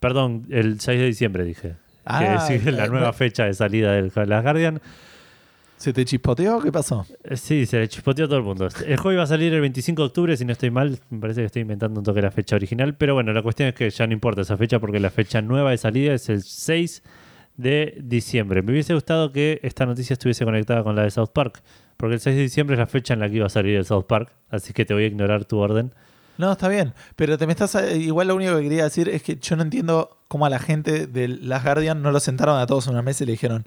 Perdón, el 6 de diciembre dije. Ah, que sigue la eh, nueva fecha de salida del The Last Guardian. ¿Se te chispoteó? ¿Qué pasó? Eh, Sí, se le chispoteó a todo el mundo. El juego iba a salir el 25 de octubre, si no estoy mal. Me parece que estoy inventando un toque la fecha original. Pero bueno, la cuestión es que ya no importa esa fecha porque la fecha nueva de salida es el 6 de diciembre. Me hubiese gustado que esta noticia estuviese conectada con la de South Park. Porque el 6 de diciembre es la fecha en la que iba a salir el South Park. Así que te voy a ignorar tu orden. No, está bien. Pero te me estás. Igual lo único que quería decir es que yo no entiendo cómo a la gente de Las Guardian no lo sentaron a todos en una mesa y le dijeron: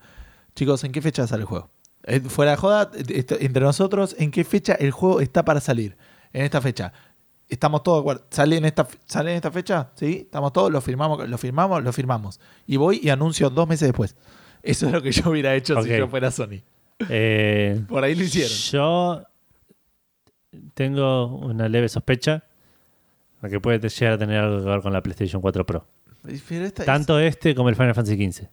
Chicos, ¿en qué fecha sale el juego? Eh, Fuera de joda, esto- entre nosotros, ¿en qué fecha el juego está para salir? En esta fecha. Estamos todos de acuerdo. ¿Sale en esta, ¿Sale en esta fecha? ¿Sí? ¿Estamos todos? ¿Lo firmamos? ¿Lo firmamos? Lo firmamos. Y voy y anuncio dos meses después. Eso es lo que yo hubiera hecho si yo fuera Sony. Eh, Por ahí lo hicieron. Yo tengo una leve sospecha de que puede llegar a tener algo que ver con la PlayStation 4 Pro. Es- Tanto este como el Final Fantasy XV.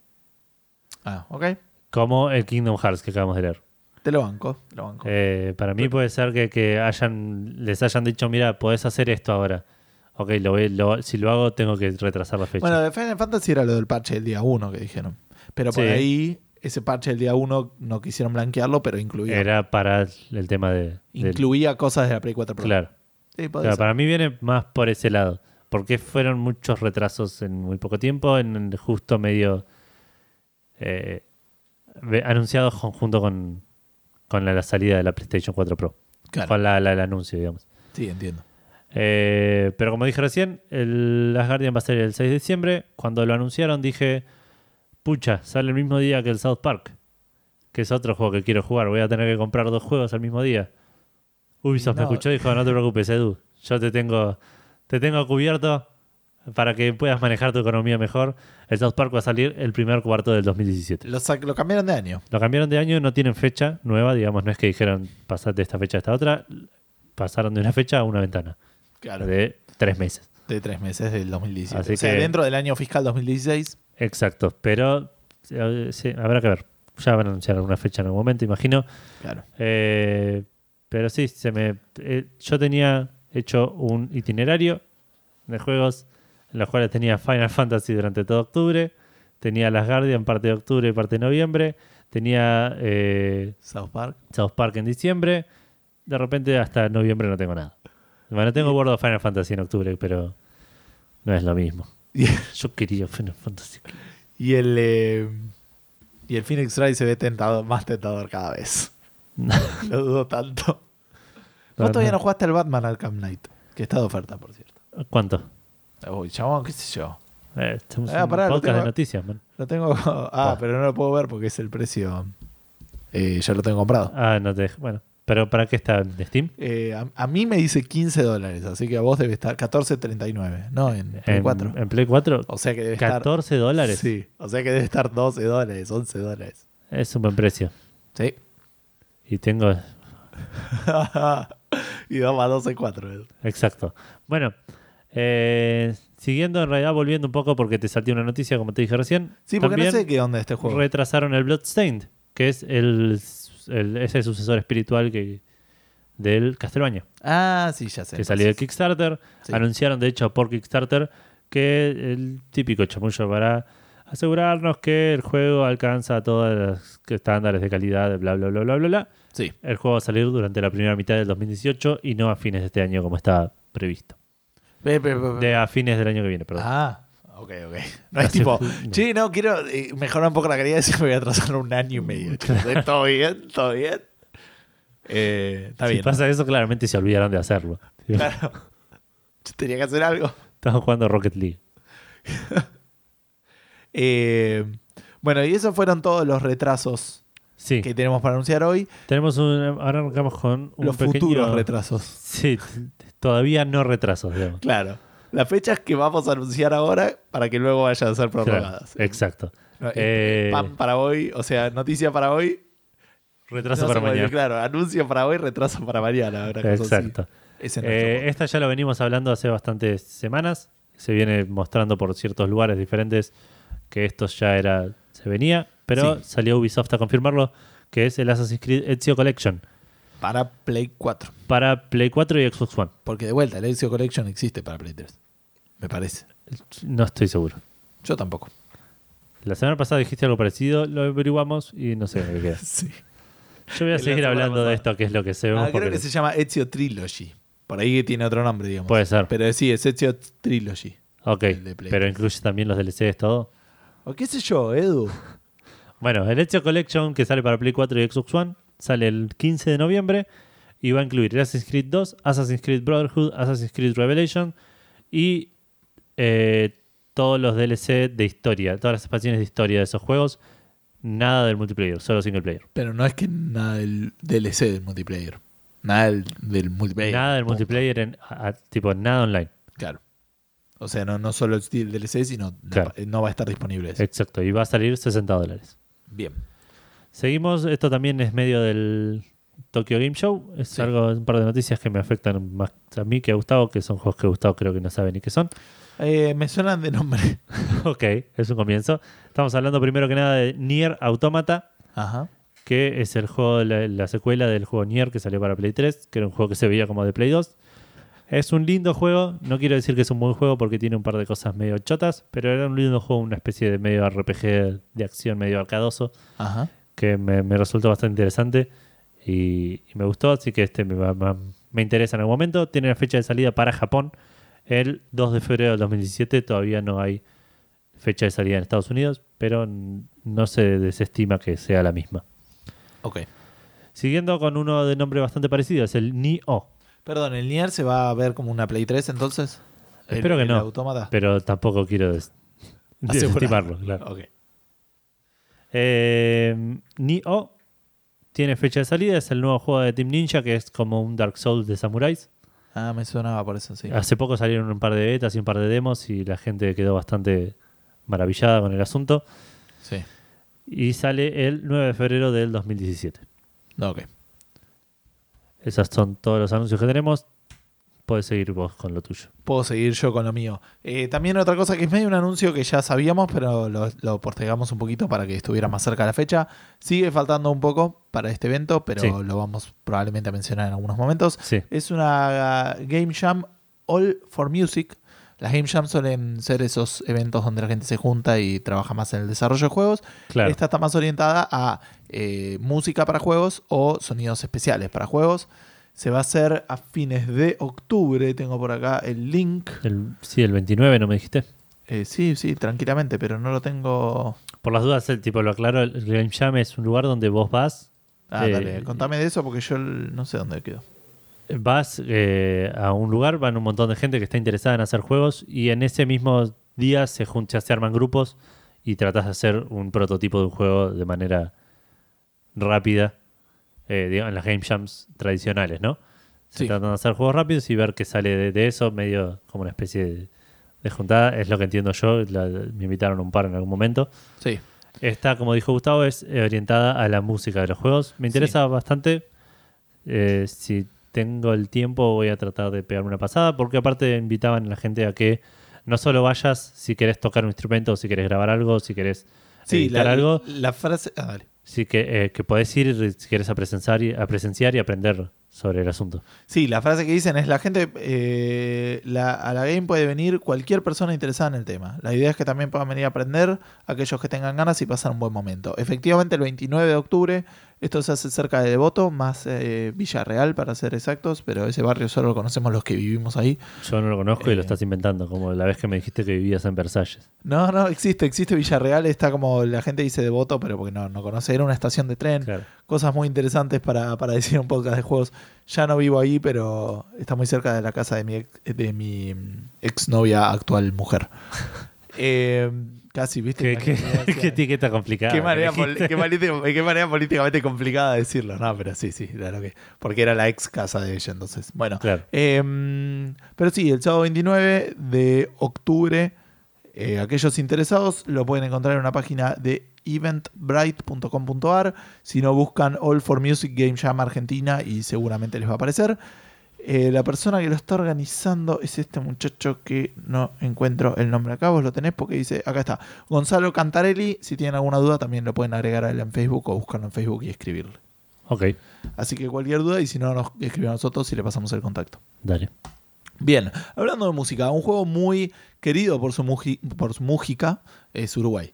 Ah, ok. Como el Kingdom Hearts que acabamos de leer. Te lo banco. Te lo banco. Eh, para mí puede ser que, que hayan, les hayan dicho, mira, podés hacer esto ahora. Ok, lo, voy- lo- si lo hago tengo que retrasar la fecha. Bueno, de Final Fantasy era lo del parche del día 1 que dijeron. Pero por Sí. ahí, ese parche del día 1 no quisieron blanquearlo, pero incluía, Era para el tema de... del- incluía cosas de la Play 4 Pro. claro. Sí, para mí viene más por ese lado. Porque fueron muchos retrasos en muy poco tiempo, en en justo medio eh, anunciados junto con, con la, la salida de la PlayStation 4 Pro. Claro. Con la, la- el anuncio, digamos. Sí, entiendo. Eh, pero como dije recién, el Last Guardian va a ser el 6 de diciembre. Cuando lo anunciaron dije, pucha, sale el mismo día que el South Park, que es otro juego que quiero jugar. Voy a tener que comprar dos juegos al mismo día. Ubisoft me No. escuchó y dijo, no te preocupes, Edu, yo te tengo, te tengo cubierto para que puedas manejar tu economía mejor. El South Park va a salir el primer cuarto del 2017. Lo, lo cambiaron de año. Lo cambiaron de año, no tienen fecha nueva, digamos, no es que dijeron pasar de esta fecha a esta otra, pasaron de una fecha a una ventana Claro. de tres meses. De tres meses del 2017. Así o sea, que- dentro del año fiscal 2016. Exacto, pero eh, sí, habrá que ver. Ya van a anunciar alguna fecha en algún momento, imagino. Claro. Eh, pero sí, se me, eh, yo tenía hecho un itinerario de juegos en los cuales tenía Final Fantasy durante todo octubre, tenía Las Guardian parte de octubre y parte de noviembre, tenía eh, South Park. South Park en diciembre, de repente hasta noviembre no tengo nada. Bueno, tengo World of Final Fantasy en octubre, pero No es lo mismo. Yo quería Final Fantasy. y el eh, y el Phoenix Wright se ve tentador, más tentador cada vez. Lo dudo tanto. Vos todavía no jugaste al Batman Arkham Knight, que está de oferta, por cierto. ¿Cuánto? Uy, chabón, qué sé yo. Eh, estamos Ah, pará, podcast tengo- de noticias, man. Lo tengo. Ah, pero no lo puedo ver porque es el precio. Eh, ya lo tengo comprado. Ah, no te. Bueno, pero ¿para qué está en Steam? Eh, a, a mí me dice 15 dólares, así que a vos debe estar 14.39, ¿no? En Play En 4. En Play 4, O sea que debe estar. 14 dólares. Sí, o sea que debe estar 12 dólares, 11 dólares. Es un buen precio. Sí. Y tengo. y vamos a 12.4. Exacto. Bueno, eh, siguiendo, en realidad volviendo un poco porque te salté una noticia, como te dije recién. Sí, porque no sé qué onda este juego. retrasaron el Bloodstained, que es el, el- ese sucesor espiritual que del Castlevania, Ah, sí, ya sé. que salió de Kickstarter. Sí. Anunciaron, de hecho, por Kickstarter que el típico chamullo para asegurarnos que el juego alcanza todos los estándares de calidad, bla, bla, bla, bla, bla, bla. Sí. El juego va a salir durante la primera mitad del 2018 y no a fines de este año como estaba previsto. De a fines del año que viene, perdón. Ah, ok, ok. No es tipo, fue, no. quiero eh, mejorar un poco la calidad y me voy a atrasar un año y medio. chicos. ¿Todo bien? ¿Todo bien? Eh, está si bien. pasa eso, claramente se olvidaron de hacerlo. Claro. Yo tenía que hacer algo. Estamos jugando Rocket League. Eh, bueno, y esos fueron todos los retrasos Sí, que tenemos para anunciar hoy. tenemos un. Ahora arrancamos con un los pequeño. futuros retrasos. Sí, todavía no retrasos, digamos. Claro. Las fechas que vamos a anunciar ahora para que luego vayan a ser prorrogadas. Claro, exacto. No, Eh, Pan para hoy, o sea, noticia para hoy. Retraso no para mañana. Claro, anuncio para hoy, retraso para mañana. Exacto. Es Eh, esta ya lo venimos hablando hace bastantes semanas. Se viene mostrando por ciertos lugares diferentes que esto ya era se venía, pero Sí. salió Ubisoft a confirmarlo, que es el Assassin's Creed Ezio Collection Para Play 4. para Play 4 y Xbox One. Porque de vuelta, el Ezio Collection existe para Play 3. Me parece. No estoy seguro. Yo tampoco. La semana pasada dijiste algo parecido, lo averiguamos y no sé qué queda. Sí. Yo voy a seguir hablando pasada. de esto, que es lo que se ve. Ah, creo que se llama Ezio Trilogy. Por ahí tiene otro nombre, digamos. Puede ser. Pero sí, es Ezio Trilogy. Ok, pero 3. incluye también los DLCs, todo. O qué sé yo, Edu. Bueno, el Ezio Collection que sale para Play 4 y Xbox One sale el 15 de noviembre y va a incluir Assassin's Creed 2, Assassin's Creed Brotherhood, Assassin's Creed Revelation y eh, todos los DLC de historia, todas las expansiones de historia de esos juegos. Nada del multiplayer, solo single player. Pero no es que nada del DLC del multiplayer. Nada del, del multiplayer. Nada del Punto. multiplayer, en, a- a- tipo nada online. Claro. O sea, no, no solo el DLC, sino no- Claro. no, va a estar disponible eso. Exacto, y va a salir 60 dólares. Bien. Seguimos, esto también es medio del Tokyo Game Show. Es Sí. algo, un par de noticias que me afectan más a mí que a Gustavo, que son juegos que Gustavo creo que no sabe ni qué son. Eh, me suenan de nombre. ok, es un comienzo. Estamos hablando primero que nada de Nier Automata, Ajá. que es el juego, la, la secuela del juego Nier que salió para Play 3, que era un juego que se veía como de Play 2. Es un lindo juego, no quiero decir que es un buen juego porque tiene un par de cosas medio chotas, pero era un lindo juego, una especie de medio RPG de acción, medio arcadoso. Ajá. Que me, me resultó bastante interesante y, y me gustó, así que este me, va- me interesa en algún momento. Tiene la fecha de salida para Japón el 2 de febrero del 2017, todavía no hay fecha de salida en Estados Unidos, pero no se desestima que sea la misma. Ok. Siguiendo con uno de nombre bastante parecido, es el Ni-O, Perdón, ¿el Nier se va a ver como una Play 3 entonces? ¿El- Espero que el no. Pero tampoco quiero des- desestimarlo. Claro. Ok. Eh, Ni-O tiene fecha de salida, es el nuevo juego de Team Ninja, que es como un Dark Souls de samuráis. Ah, me sonaba por eso, sí. Hace poco salieron un par de betas y un par de demos y la gente quedó bastante maravillada con el asunto. Sí. Y sale el 9 de febrero del 2017. No, ok. Esos son todos los anuncios que tenemos. Puedes seguir vos con lo tuyo. Puedo seguir yo con lo mío. Eh, también otra cosa que es medio un anuncio que ya sabíamos, pero lo, lo postergamos un poquito para que estuviera más cerca la fecha. Sigue faltando un poco para este evento, pero Sí. lo vamos probablemente a mencionar en algunos momentos. Sí, Es una Game Jam All for Music. Las Game Jam suelen ser esos eventos donde la gente se junta y trabaja más en el desarrollo de juegos. claro. Esta está más orientada a eh, música para juegos o sonidos especiales para juegos. Se va a hacer a fines de octubre. Tengo por acá el link. El, sí, el 29, ¿no me dijiste? Eh, sí, sí, tranquilamente, pero no lo tengo. Por las dudas, el tipo lo aclaro, el Game Jam es un lugar donde vos vas, Ah, Eh, dale, contame de eso porque yo no sé dónde quedo. vas eh, a un lugar, van un montón de gente que está interesada en hacer juegos y en ese mismo día se, jun- ya se arman grupos y tratas de hacer un prototipo de un juego de manera rápida, eh, digamos, en las Game Jams tradicionales, ¿no? Se Sí. tratan de hacer juegos rápidos y ver qué sale de, de eso, medio como una especie de, de juntada, es lo que entiendo yo, la- me invitaron a un par en algún momento. Sí. Esta, como dijo Gustavo, es eh, orientada a la música de los juegos. Me interesa bastante. Eh, si tengo el tiempo, voy a tratar de pegarme una pasada, porque aparte invitaban a la gente a que no solo vayas si querés tocar un instrumento, si querés grabar algo, si querés Sí, editar la, algo, la frase. Ah, dale. Sí que, eh, que podés ir si querés a presenciar, y, a presenciar y aprender sobre el asunto. Sí, la frase que dicen es la gente, eh, la- a la game puede venir cualquier persona interesada en el tema. La idea es que también puedan venir a aprender aquellos que tengan ganas y pasar un buen momento. Efectivamente, el 29 de octubre, esto se hace cerca de Devoto, más eh, Villarreal para ser exactos, pero ese barrio solo lo conocemos los que vivimos ahí. Yo no lo conozco y Eh. lo estás inventando, como la vez que me dijiste que vivías en Versalles. No, no, existe, existe Villarreal, está como la gente dice Devoto, pero porque no, no conoce, era una estación de tren. Claro. cosas muy interesantes para, para decir un podcast de juegos. Ya no vivo ahí, pero está muy cerca de la casa de mi, ex- de mi mm, exnovia actual mujer. Eh, casi, ¿viste? ¿Qué, qué- qué etiqueta complicada. Qué manera, qué qué manera políticamente complicada de decirlo. No, pero sí, sí, claro que. Porque era la ex casa de ella, entonces. Bueno. Claro. Eh, pero sí, el sábado 29 de octubre, eh, aquellos interesados lo pueden encontrar en una página de eventbrite.com.ar. Si no, buscan All for Music Game Jam Argentina y seguramente les va a aparecer. Eh, la persona que lo está organizando es este muchacho que no encuentro el nombre acá. Vos lo tenés porque dice, acá está, Gonzalo Cantarelli. Si tienen alguna duda, también lo pueden agregar a él en Facebook o buscarlo en Facebook y escribirle. Ok, Así que cualquier duda, y si no, nos escriben a nosotros y le pasamos el contacto. dale. Bien, hablando de música, un juego muy querido por su, por su música es Uruguay.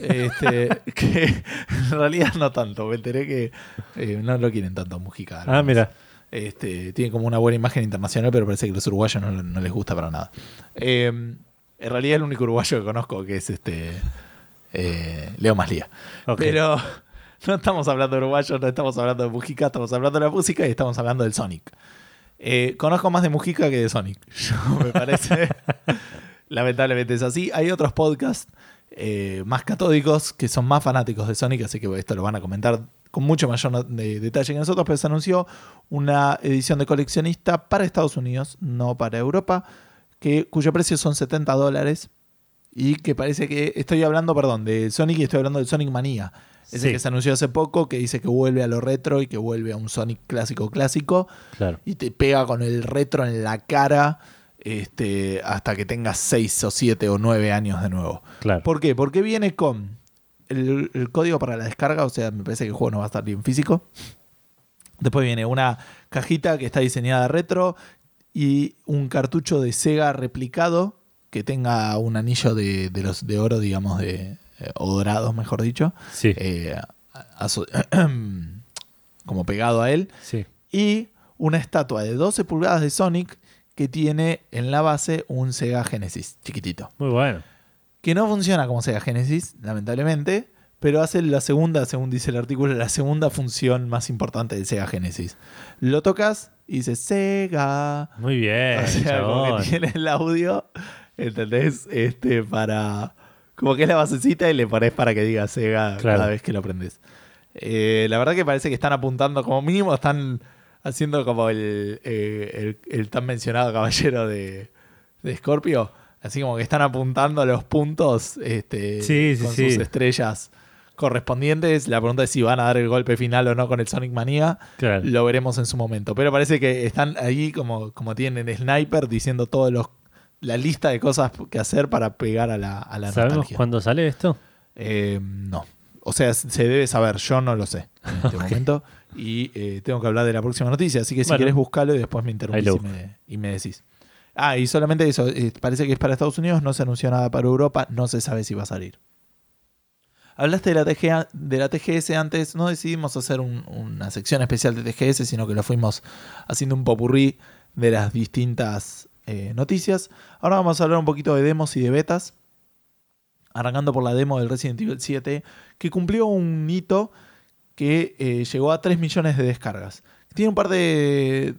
Este, que en realidad no tanto, me enteré que eh, no lo quieren tanto Mujica. Ah, mira. Este, tiene como una buena imagen internacional, pero parece que los uruguayos no, no les gusta para nada. Eh, en realidad el único uruguayo que conozco que es este eh, Leo Maslía. Ok. Pero no estamos hablando de uruguayos, no estamos hablando de Mujica, estamos hablando de la música y estamos hablando del Sonic. Eh, conozco más de Mujica que de Sonic. Me parece. Lamentablemente es así. Hay otros podcasts eh, más catódicos que son más fanáticos de Sonic, así que esto lo van a comentar con mucho mayor de- detalle que nosotros, pero se anunció una edición de coleccionista para Estados Unidos, no para Europa, que, cuyo precio son 70 dólares y que parece que estoy hablando, perdón, de Sonic y estoy hablando del Sonic Manía. Ese Sí. que se anunció hace poco, que dice que vuelve a lo retro y que vuelve a un Sonic clásico clásico Claro. y te pega con el retro en la cara este, hasta que tengas 6 o 7 o 9 años de nuevo. Claro. ¿Por qué? Porque viene con el, el código para la descarga, o sea, me parece que el juego no va a estar bien físico. Después viene una cajita que está diseñada retro y un cartucho de Sega replicado que tenga un anillo de, de los de oro, digamos, de, eh, o dorados, mejor dicho, Sí. eh, como pegado a él sí. y una estatua de 12 pulgadas de Sonic que tiene en la base un Sega Genesis chiquitito. Muy bueno. Que no funciona como Sega Genesis, lamentablemente, pero hace la segunda, según dice el artículo, la segunda función más importante del Sega Genesis. Lo tocas y dice Sega. Muy bien. o sea, como que tiene el audio, ¿entendés? Este, para. Como que es la basecita y le pones para que diga Sega Claro. cada vez que lo prendes. Eh, la verdad que parece que están apuntando, como mínimo, están haciendo como el, eh, el, el tan mencionado caballero de, de Scorpio. Así como que están apuntando los puntos este, Sí, sí, con sí. sus estrellas correspondientes. La pregunta es si van a dar el golpe final o no con el Sonic Manía. Claro. Lo veremos en su momento. Pero parece que están ahí como, como tienen sniper diciendo todos los la lista de cosas que hacer para pegar a la, a la ¿Sabemos nostalgia. cuándo sale esto? Eh, no. O sea, se debe saber, yo no lo sé en este momento. Y eh, tengo que hablar de la próxima noticia, así que si Bueno. querés buscarlo y después me interrumpís y me, y me decís. Ah, y solamente eso, eh, parece que es para Estados Unidos, no se anunció nada para Europa, no se sabe si va a salir. Hablaste de la, de la TGS antes, no decidimos hacer un- una sección especial de TGS, sino que lo fuimos haciendo un popurrí de las distintas eh, noticias. Ahora vamos a hablar un poquito de demos y de betas, arrancando por la demo del Resident Evil 7, que cumplió un hito que eh, llegó a 3 millones de descargas. Tiene un par de,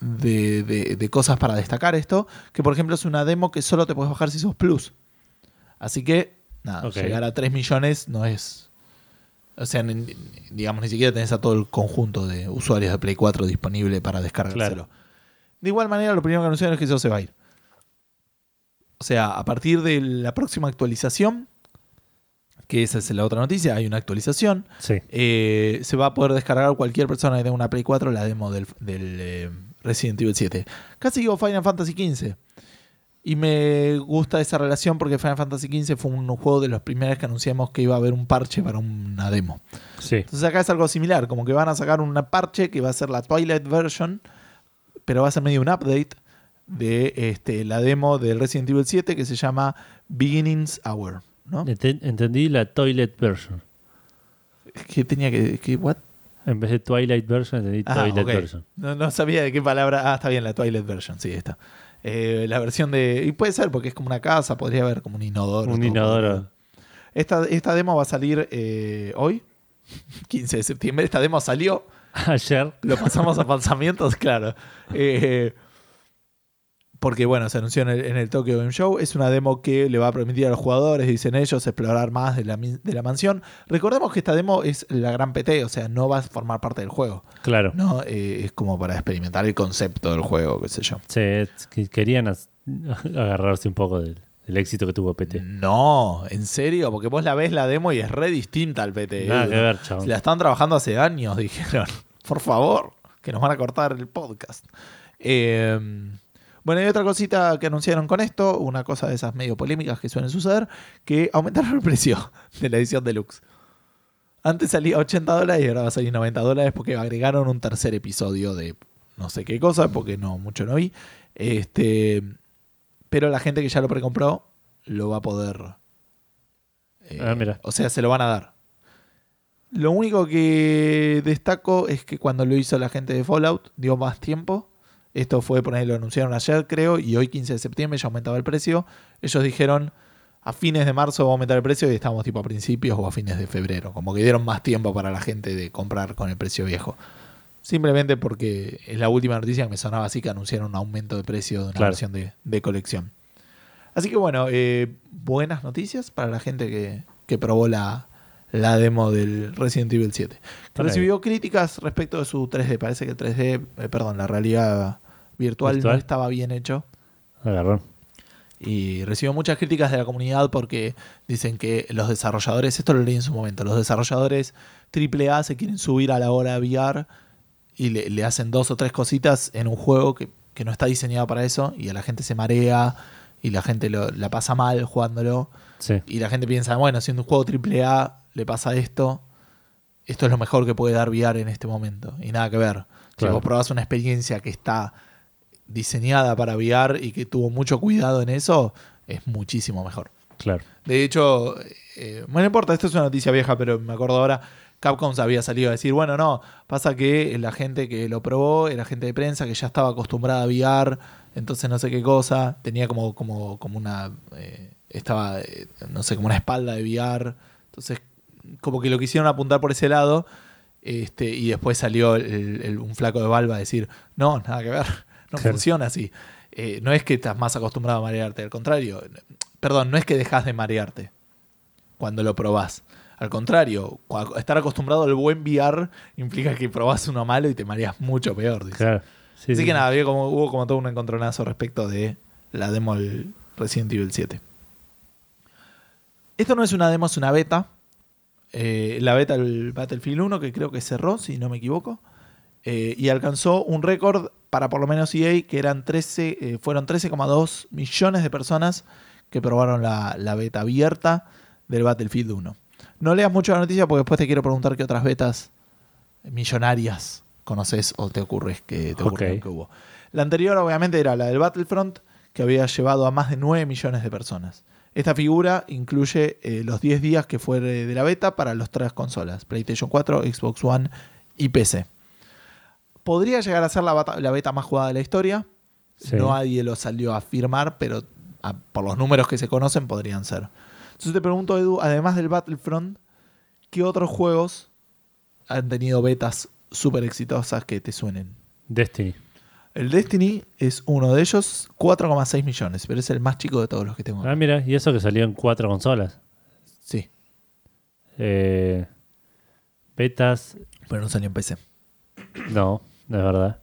de, de- de cosas para destacar esto, que por ejemplo es una demo que solo te puedes bajar si sos Plus. Así que, nada, llegar a 3 millones no es... O sea, ni- digamos, ni siquiera tenés a todo el conjunto de usuarios de Play 4 disponible para descargárselo. Claro. De igual manera, lo primero que anunciaron es que eso se va a ir. O sea, a partir de la próxima actualización, que esa es la otra noticia, hay una actualización, Sí. eh, se va a poder descargar cualquier persona que tenga una Play 4 la demo del, del, eh, Resident Evil 7. Casi digo Final Fantasy XV. Y me gusta esa relación porque Final Fantasy XV fue un juego de los primeros que anunciamos que iba a haber un parche para una demo. Sí. Entonces acá es algo similar, como que van a sacar una parche que va a ser la Twilight version, pero va a ser medio un update de este, la demo del Resident Evil 7 que se llama Beginnings Hour. ¿no? Enten- Entendí la Toilet version. ¿Qué tenía que, que what? En vez de Twilight version, entendí Ah, Toilet version. No, no sabía de qué palabra. Ah, está bien, la Twilight version, sí, está. Eh, la versión de. Y puede ser porque es como una casa, podría haber como un inodoro. Un inodoro. Esta, esta demo va a salir eh, hoy, 15 de septiembre. Esta demo salió, Ayer. lo pasamos a pensamientos, claro. Eh, porque, bueno, se anunció en el, en el Tokyo Game Show. Es una demo que le va a permitir a los jugadores, dicen ellos, explorar más de la, de la mansión. Recordemos que esta demo es la gran PT, o sea, no va a formar parte del juego. Claro. ¿no? Eh, es como para experimentar el concepto del juego, qué sé yo. Sí, querían agarrarse un poco del, del éxito que tuvo PT. No, en serio, porque vos la ves la demo y es re distinta al PT. Nada que ver, chabón. La están trabajando hace años, dijeron. Por favor, que nos van a cortar el podcast. Eh, bueno, y otra cosita que anunciaron con esto, una cosa de esas medio polémicas que suelen suceder, que aumentaron el precio de la edición deluxe. Antes salía 80 dólares y ahora va a salir 90 dólares porque agregaron un tercer episodio de no sé qué cosa, porque no mucho no vi. Este, pero la gente que ya lo precompró lo va a poder. eh, Ah, mira. O sea, se lo van a dar. Lo único que destaco es que cuando lo hizo la gente de Fallout dio más tiempo. Esto fue, por ahí lo anunciaron ayer, creo, y hoy 15 de septiembre ya aumentaba el precio. Ellos dijeron a fines de marzo va a aumentar el precio y estamos tipo a principios o a fines de febrero. Como que dieron más tiempo para la gente de comprar con el precio viejo. Simplemente porque es la última noticia que me sonaba así que anunciaron un aumento de precio de una Claro. versión de, de colección. Así que bueno, eh, buenas noticias para la gente que, que probó la, la demo del Resident Evil 7. Que Por ahí. recibió críticas respecto de su 3D. Parece que el 3D, eh, perdón, la realidad virtual, Virtual. no estaba bien hecho. Agarrón. Y recibió muchas críticas de la comunidad porque dicen que los desarrolladores, esto lo leí en su momento, los desarrolladores AAA se quieren subir a la hora VR y le, le hacen dos o tres cositas en un juego que, que no está diseñado para eso y a la gente se marea y la gente lo- la pasa mal jugándolo Sí. y la gente piensa, bueno, siendo un juego AAA le pasa esto, esto es lo mejor que puede dar VR en este momento y nada que ver. Si Claro. vos probás una experiencia que está diseñada para VR y que tuvo mucho cuidado en eso, es muchísimo mejor. Claro. De hecho, eh, no importa, esto es una noticia vieja, pero me acuerdo ahora, Capcom había salido a decir, bueno, no, pasa que la gente que lo probó era gente de prensa que ya estaba acostumbrada a VR, entonces no sé qué cosa, tenía como, como, como una, eh, estaba, eh, no sé, como una espalda de VR, entonces como que lo quisieron apuntar por ese lado, este, y después salió el- el- un flaco de Valve a decir, no, nada que ver, no Claro. funciona así. Eh, no es que estás más acostumbrado a marearte, al contrario, perdón, no es que dejas de marearte cuando lo probás. Al contrario, estar acostumbrado al buen VR implica que probás uno malo y te mareas mucho peor. dice. Claro. Sí, Así sí, que nada, había como, hubo como todo un encontronazo respecto de la demo del Resident Evil 7. Esto no es una demo, es una beta. Eh, la beta del Battlefield 1, que creo que cerró, si no me equivoco. Eh, y alcanzó un récord para por lo menos EA, que eran 13, eh, fueron 13,2 millones de personas que probaron la, la beta abierta del Battlefield 1. No leas mucho la noticia porque después te quiero preguntar qué otras betas millonarias conoces o te ocurre que, te ocurre Ok. que hubo. La anterior obviamente era la del Battlefront, que había llevado a más de 9 millones de personas. Esta figura incluye eh, los 10 días que fue de la beta para las tres consolas, PlayStation 4, Xbox One y PC. Podría llegar a ser la, bata- la beta más jugada de la historia. Sí. No nadie lo salió a afirmar, pero a- por los números que se conocen podrían ser. Entonces te pregunto, Edu, además del Battlefront, ¿qué otros juegos han tenido betas súper exitosas que te suenen? Destiny. El Destiny es uno de ellos, 4,6 millones, pero es el más chico de todos los que tengo. Ah, mira, y eso que salió en cuatro consolas. Sí, Eh, betas, pero no salió en PC. no, no es verdad.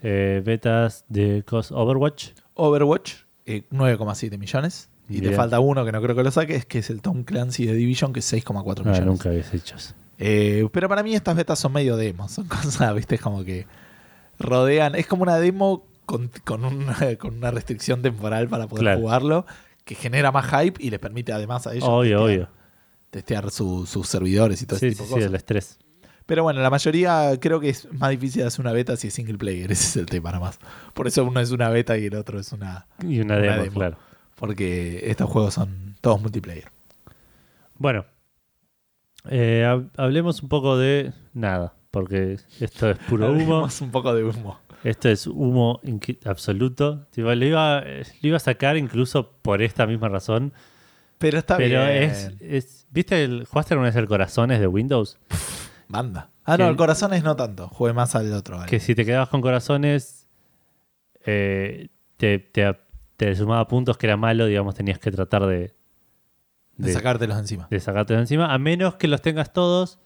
Eh, betas de Overwatch. Overwatch, eh, 9,7 millones. Y te falta uno que no creo que lo saques, que es el Tom Clancy de Division, que es 6,4 Ah, millones. nunca habías hecho eso. Eh, pero para mí estas betas son medio demos, son cosas, viste, es como que rodean, es como una demo con, con una, con una restricción temporal para poder Claro. jugarlo, que genera más hype y les permite además a ellos Obvio, testear, obvio. testear su- sus servidores y todo Sí, ese sí, tipo de sí, cosas. el estrés. Pero bueno, la mayoría creo que es más difícil hacer una beta si es single player, ese es el tema nada más. Por eso uno es una beta y el otro es una... Y una Una demo, demo. claro. Porque estos juegos son todos multiplayer. Bueno, eh, hab- hablemos un poco de nada, porque esto es puro humo. Hablemos un poco de humo. Esto es humo absoluto. Tipo, lo, iba, lo iba a sacar incluso por esta misma razón. Pero está pero bien. es, es- ¿Viste el, ¿Jugaste alguna vez el Corazones de Windows? Banda. Ah, no, el corazón es no tanto. Jugué más al otro. vale. Que si te quedabas con corazones, eh, te, te, te sumaba puntos que era malo, digamos, tenías que tratar de, de sacártelos de encima. de sacarte de encima, a menos que los tengas todos,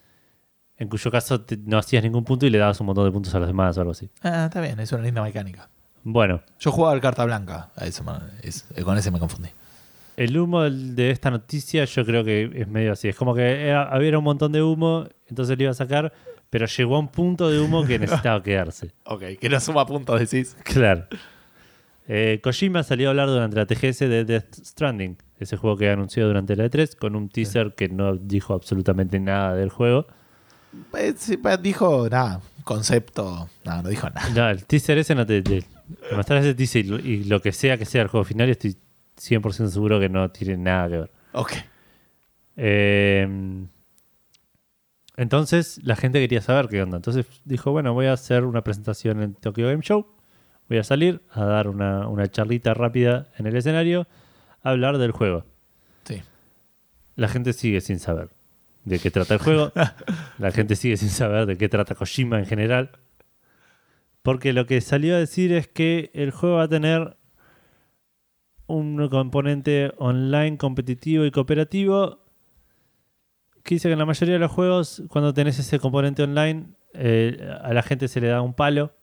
en cuyo caso te- no hacías ningún punto y le dabas un montón de puntos a los demás o algo así. Ah, está bien, es una linda mecánica. Bueno, Yo jugaba al carta blanca. A eso, me- es- con ese me confundí. el humo de esta noticia yo creo que es medio así. Es como que era- había un montón de humo, entonces lo iba a sacar, pero llegó a un punto de humo que necesitaba quedarse. Ok, que no suma puntos, decís. Claro. Eh, Kojima salió a hablar durante la TGS de Death Stranding, ese juego que anunció durante la E3, con un teaser que no dijo absolutamente nada del juego. Sí, pues, dijo nada, concepto. No, no dijo nada. No, el teaser ese no te. te mostrar ese teaser y lo, que sea que sea el juego final, estoy 100% seguro que no tiene nada que ver. Ok. Eh, entonces la gente quería saber qué onda. Entonces dijo, bueno, voy a hacer una presentación en Tokyo Game Show. Voy a salir a dar una, una charlita rápida en el escenario, a hablar del juego. Sí. La gente sigue sin saber de qué trata el juego. la gente sigue sin saber de qué trata Kojima en general. Porque lo que salió a decir es que el juego va a tener un componente online competitivo y cooperativo. Que dice que en la mayoría de los juegos, cuando tenés ese componente online, eh, a la gente se le da un palo.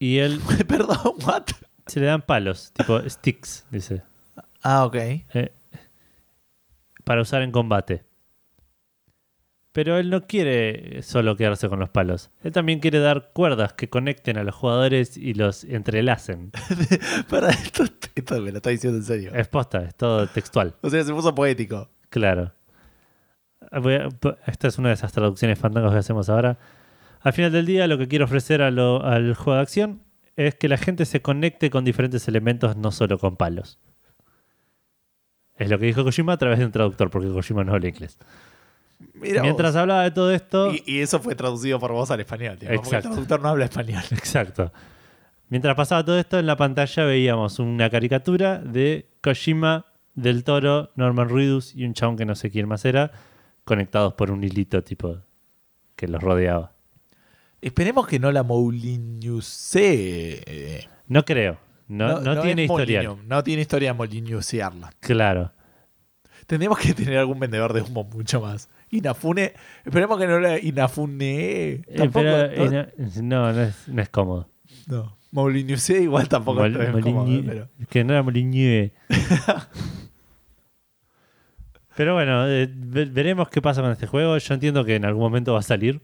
Y él Perdón, what? se le dan palos, tipo sticks, dice. Ah, ok. Eh, para usar en combate. Pero él no quiere solo quedarse con los palos. Él también quiere dar cuerdas que conecten a los jugadores y los entrelacen. Para esto, esto me lo está diciendo en serio. Es posta, es todo textual. O sea, se puso poético. Claro. A- Esta es una de esas traducciones fantásticas que hacemos ahora. Al final del día, lo que quiero ofrecer a lo- al juego de acción es que la gente se conecte con diferentes elementos, no solo con palos. Es lo que dijo Kojima a través de un traductor, porque Kojima no habla inglés. Mira Mientras vos. hablaba de todo esto, Y, y eso fue traducido por vos al español. porque Exacto. El traductor no habla español. exacto. Mientras pasaba todo esto, en la pantalla veíamos una caricatura de Kojima, Del Toro, Norman Reedus y un chabón que no sé quién más era, conectados por un hilito tipo que los rodeaba. Esperemos que no la Moulinhouse. eh, No creo. No, no, tiene. Moulinho, no tiene historia Moulinhousearla. Claro. Tendríamos que tener algún vendedor de humo mucho más. Inafune. Esperemos que no la Inafune. Eh, Tampoco. pero, no, eh, no, no es, no es cómodo. no. Moulinhouse igual tampoco Mol- es cómodo, pero- Que no era Moligny. Pero bueno, eh, ve- veremos qué pasa con este juego. Yo entiendo que en algún momento va a salir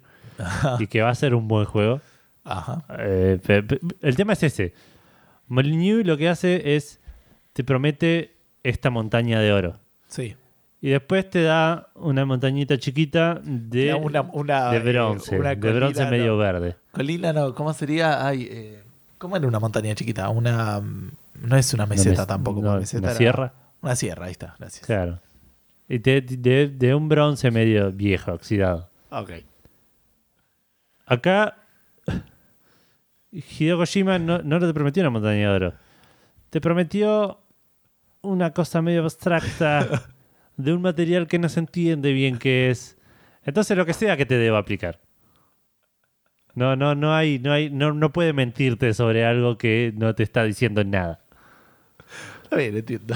y que va a ser un buen juego. Ajá. Eh, pe- pe- el tema es ese. Moligny lo que hace es te promete esta montaña de oro. Sí. Y después te da una montañita chiquita de, una, una, de eh, bronce. una de bronce medio verde. Colina no, ¿cómo sería? Ay, eh, ¿Cómo era una montaña chiquita? Una. mm, no es una meseta mes- tampoco. no, porque meseta ¿una era- sierra? Una sierra, ahí está, gracias. Claro. Y de- de un bronce medio viejo, oxidado. Ok. Acá, Hideo Kojima no, no te prometió una montaña de oro. Te prometió una cosa medio abstracta de un material que no se entiende bien qué es. Entonces, lo que sea que te deba aplicar. No, no, no hay, no hay, no, no puede mentirte sobre algo que no te está diciendo nada. Está bien, entiendo.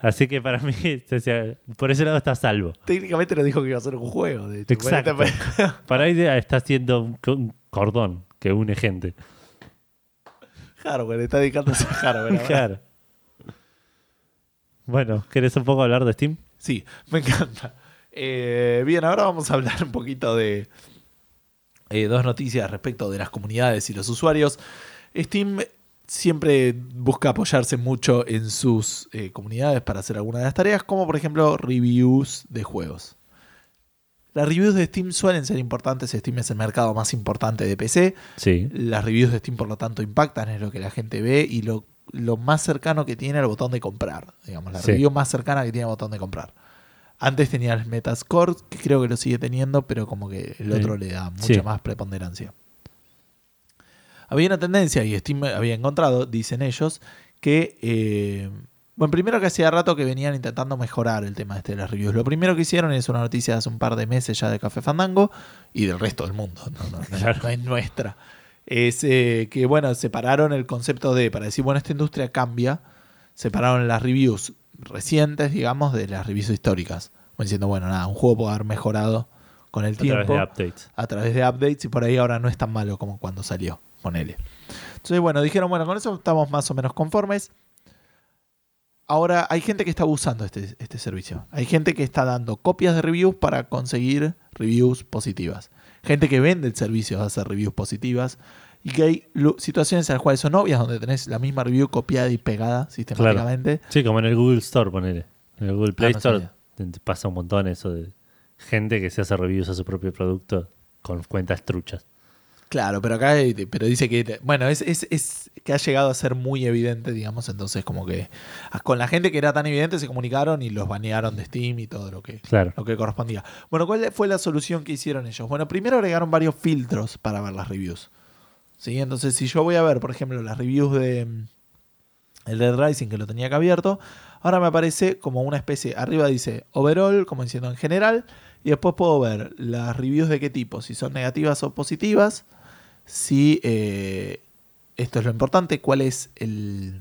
Así que para mí, o sea, por ese lado está salvo. Técnicamente nos dijo que iba a ser un juego. De hecho. Exacto. Para ahí está haciendo un, co- un cordón que une gente. Hardware, está dedicándose a hardware. Claro. Bueno, ¿querés un poco hablar de Steam? Sí, me encanta. Eh, bien, ahora vamos a hablar un poquito de eh, dos noticias respecto de las comunidades y los usuarios. Steam siempre busca apoyarse mucho en sus eh, comunidades para hacer algunas de las tareas, como por ejemplo reviews de juegos. Las reviews de Steam suelen ser importantes, Steam es el mercado más importante de PC, Sí. las reviews de Steam por lo tanto impactan, es lo que la gente ve y lo, lo más cercano que tiene al botón de comprar, digamos, la Sí. review más cercana que tiene al botón de comprar. Antes tenía el Metascore, que creo que lo sigue teniendo, pero como que el Sí. otro le da mucha más preponderancia. Había una tendencia, y Steam había encontrado, dicen ellos, que... eh, bueno, primero que hacía rato que venían intentando mejorar el tema este de las reviews. Lo primero que hicieron es una noticia de hace un par de meses ya de Café Fandango y del resto del mundo, no, no, no es- Claro. no es nuestra. Es eh, que, bueno, separaron el concepto de, para decir, bueno, esta industria cambia, separaron las reviews recientes, digamos, de las reviews históricas. Como diciendo, bueno, nada, un juego puede haber mejorado con el A través tiempo de updates. a través de updates y por ahí ahora no es tan malo como cuando salió, ponele. Entonces, bueno, dijeron, bueno, con eso estamos más o menos conformes. Ahora hay gente que está usando este, este servicio. Hay gente que está dando copias de reviews para conseguir reviews positivas. Gente que vende el servicio a hacer reviews positivas. Y que hay situaciones en las cuales son obvias, donde tenés la misma review copiada y pegada sistemáticamente. Sí, como en el Google Store, ponele. En el Google Play Ah, no Store te pasa un montón eso de gente que se hace reviews a su propio producto con cuentas truchas. Claro, pero acá hay- pero dice que, bueno, es, es, es que ha llegado a ser muy evidente, digamos, entonces como que ah, con la gente que era tan evidente se comunicaron y los banearon de Steam y todo lo que, Claro. lo que correspondía. Bueno, ¿cuál fue la solución que hicieron ellos? Bueno, primero agregaron varios filtros para ver las reviews. ¿Sí? Entonces, si yo voy a ver, por ejemplo, las reviews de mm, el Dead Rising, que lo tenía acá abierto, ahora me aparece como una especie, arriba dice overall, como diciendo en general, y después puedo ver las reviews de qué tipo, si son negativas o positivas, si, eh, esto es lo importante, cuál es el,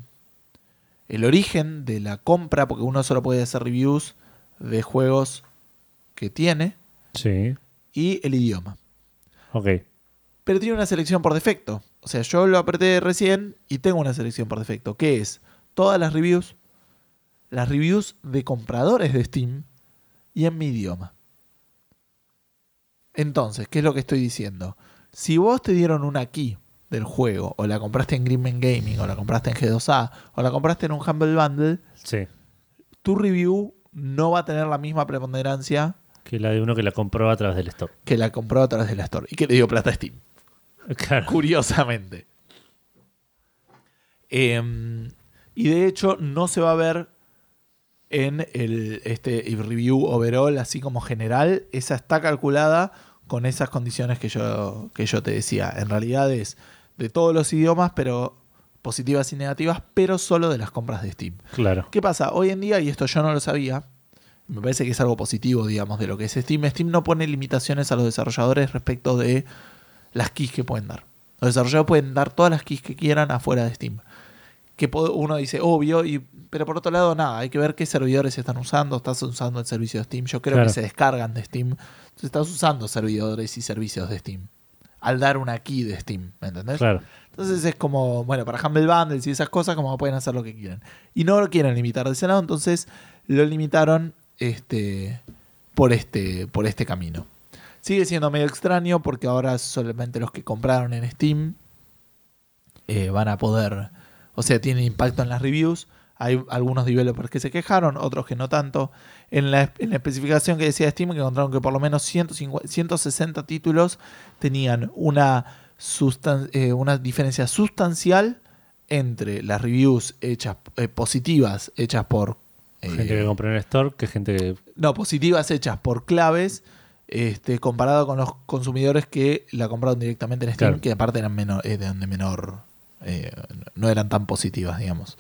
el origen de la compra, porque uno solo puede hacer reviews de juegos que tiene, Sí. y el idioma. Ok. Pero tiene una selección por defecto. O sea, yo lo apreté recién y tengo una selección por defecto, que es todas las reviews, las reviews de compradores de Steam y en mi idioma. Entonces, ¿qué es lo que estoy diciendo? Si vos te dieron una key del juego, o la compraste en Greenman Gaming, o la compraste en G2A, o la compraste en un Humble Bundle, Sí. tu review no va a tener la misma preponderancia Que la de uno que la compró a través del store. que la compró a través de la Store y que le dio plata a Steam. Claro. curiosamente. Em, y de hecho no se va a ver en el este review overall, así como general. Esa está calculada con esas condiciones que yo, que yo te decía. En realidad es de todos los idiomas, pero positivas y negativas, pero solo de las compras de Steam. Claro. ¿Qué pasa? Hoy en día, y esto yo no lo sabía, me parece que es algo positivo, digamos, de lo que es Steam. Steam no pone limitaciones a los desarrolladores respecto de las keys que pueden dar. Los desarrolladores pueden dar todas las keys que quieran afuera de Steam. Que uno dice, obvio, y, pero por otro lado, nada, hay que ver qué servidores están usando. Estás usando el servicio de Steam. Yo creo Claro. que se descargan de Steam. Entonces estás usando servidores y servicios de Steam. Al dar una key de Steam, ¿me entendés? Claro. Entonces es como, bueno, para Humble Bundles y esas cosas, como pueden hacer lo que quieran. Y no lo quieren limitar de ese lado, entonces lo limitaron este, por, este, por este camino. Sigue siendo medio extraño porque ahora solamente los que compraron en Steam eh, van a poder, o sea, tiene impacto en las reviews. Hay algunos developers que se quejaron, otros que no tanto. En la, en la especificación que decía Steam, que encontraron que por lo menos 150 160 títulos tenían una, sustan- eh, una diferencia sustancial entre las reviews hechas eh, positivas, hechas por... eh, Gente que compró en el store, que gente que. no, positivas hechas por claves, este, comparado con los consumidores que la compraron directamente en Steam, Claro. que aparte eran, menor, eran de menor, eh, no eran tan positivas, digamos.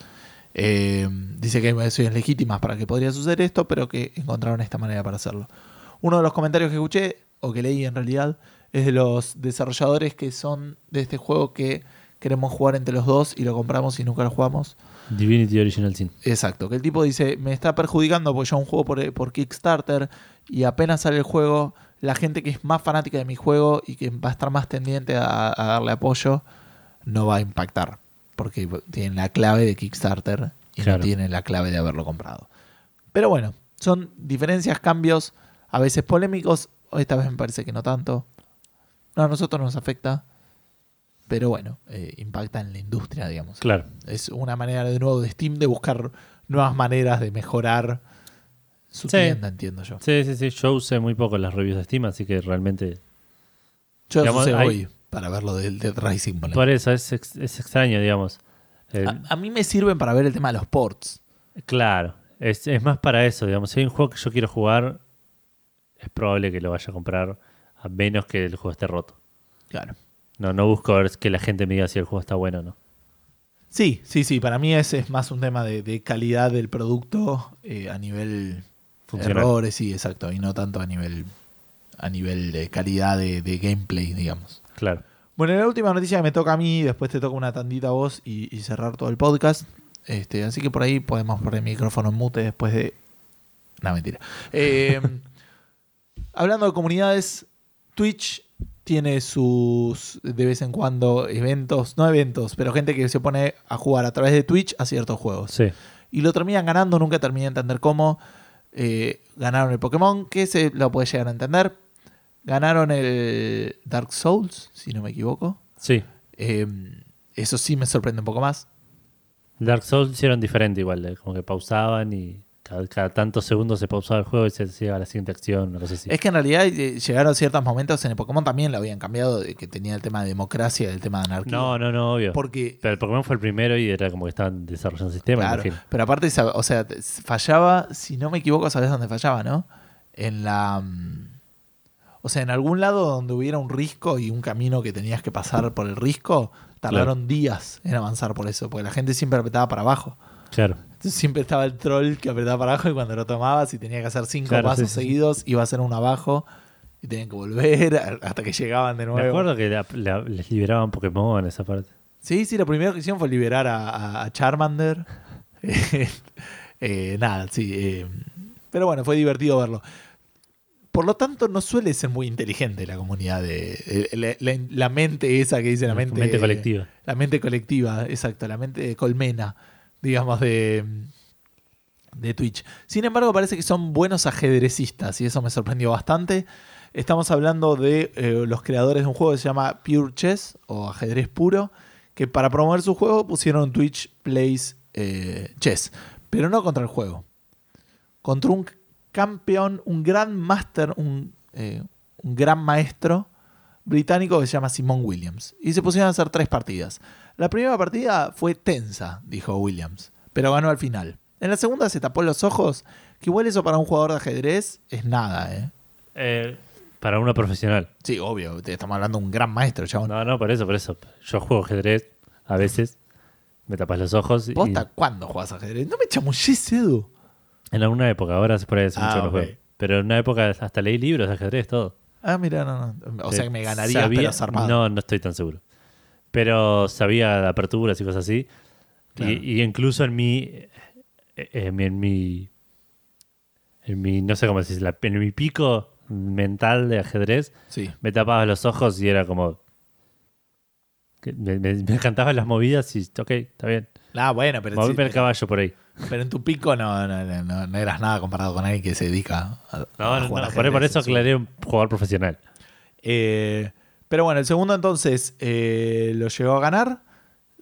Eh, dice que hay motivaciones legítimas para que podría suceder esto, pero que encontraron esta manera para hacerlo. Uno de los comentarios que escuché, o que leí en realidad, es de los desarrolladores que son de este juego que queremos jugar entre los dos y lo compramos y nunca lo jugamos. Divinity Original Sin. Exacto, que el tipo dice, me está perjudicando porque yo un juego por, por Kickstarter y apenas sale el juego, la gente que es más fanática de mi juego y que va a estar más tendiente a, a darle apoyo, no va a impactar. Porque tienen la clave de Kickstarter y Claro. no tienen la clave de haberlo comprado. Pero bueno, son diferencias, cambios, a veces polémicos, esta vez me parece que no tanto. No, a nosotros nos afecta, pero bueno, eh, impacta en la industria, digamos. Claro. Es una manera de nuevo de Steam de buscar nuevas maneras de mejorar su Sí. tienda, entiendo yo. Sí, sí, sí. Yo usé muy poco las reviews de Steam, así que realmente. Yo Digamos, usé hay- hoy para ver lo del Dead Rising. ponele. Por eso es, ex- es extraño, digamos. Eh, A, a mí me sirven para ver el tema de los ports. Claro, es, es más para eso, digamos. Si hay un juego que yo quiero jugar, es probable que lo vaya a comprar a menos que el juego esté roto. Claro. No, no busco ver que la gente me diga si el juego está bueno o no. Sí, sí, sí. Para mí ese es más un tema de, de calidad del producto eh, a nivel Funcional. errores, sí, exacto. Y no tanto a nivel a nivel de calidad de, de gameplay, digamos. Claro. Bueno, la última noticia que me toca a mí, después te toca una tandita a vos y, y cerrar todo el podcast. Este, así que por ahí podemos poner el micrófono en mute después de. No, mentira. Eh, hablando de comunidades, Twitch tiene sus de vez en cuando eventos, no eventos, pero gente que se pone a jugar a través de Twitch a ciertos juegos. Sí. Y lo terminan ganando, nunca terminé de entender cómo. Eh, ganaron el Pokémon, que se lo puede llegar a entender. Ganaron el Dark Souls, si no me equivoco. Sí. Eh, eso sí me sorprende un poco más. Dark Souls hicieron diferente igual, eh, como que pausaban y cada, cada tantos segundos se pausaba el juego y se hacía la siguiente acción, una cosa así. Es que en realidad eh, llegaron ciertos momentos en el Pokémon también lo habían cambiado, de que tenía el tema de democracia, el tema de anarquía. No, no, no, obvio. Porque, Pero el Pokémon fue el primero y era como que estaban desarrollando sistemas, claro, imagino. pero aparte, o sea, fallaba, si no me equivoco, ¿sabes dónde fallaba, no? En la... O sea, en algún lado donde hubiera un risco y un camino que tenías que pasar por el risco, tardaron días en avanzar por eso, porque la gente siempre apretaba para abajo. Claro. Entonces siempre estaba el troll que apretaba para abajo y cuando lo tomabas y tenía que hacer cinco Claro, pasos sí, sí, sí. seguidos, iba a hacer uno abajo y tenían que volver hasta que llegaban de nuevo. Me acuerdo que la- la- les liberaban Pokémon esa parte. Sí, sí, lo primero que hicieron fue liberar a Charmander. Eh, nada, sí. eh, pero bueno, fue divertido verlo. Por lo tanto, no suele ser muy inteligente la comunidad de. eh, la, la- la mente esa que dice la mente. Mente colectiva. La mente colectiva, exacto, la mente de colmena, digamos, de, de Twitch. Sin embargo, parece que son buenos ajedrecistas y eso me sorprendió bastante. Estamos hablando de eh, los creadores de un juego que se llama Pure Chess o ajedrez puro, que para promover su juego pusieron Twitch Plays eh, Chess, pero no contra el juego, contra un campeón, un gran master, un, eh, un gran maestro británico que se llama Simon Williams. Y se pusieron a hacer tres partidas. La primera partida fue tensa, dijo Williams, pero ganó al final. En la segunda se tapó los ojos, que igual eso para un jugador de ajedrez es nada, ¿eh? Eh, para uno profesional. Sí, obvio, te estamos hablando de un gran maestro, chabón. No, no, por eso, por eso. Yo juego ajedrez a veces. Me tapas los ojos y ¿Posta cuándo jugás ajedrez? No me chamulles, Edu. En alguna época, ahora es por ahí hace Ah, mucho no ok. juego. Pero en una época hasta leí libros de ajedrez, todo. Ah, mira, no, no. O sea que me ganarías, Sabía- pero. No, no estoy tan seguro. Pero sabía de aperturas y cosas así. Claro. Y, y incluso en mi, en mi, en mi, en mi- no sé cómo decir, la- en mi pico mental de ajedrez, Sí. me tapaba los ojos y era como... Me, me, me cantaban las movidas y, ok, está bien. Ah, bueno, pero, el caballo por ahí. pero en tu pico no, no, no, no- no eras nada comparado con alguien que se dedica a, No, a jugar no, por, por eso aclaré un jugador profesional. Eh, pero bueno, el segundo entonces eh, lo llegó a ganar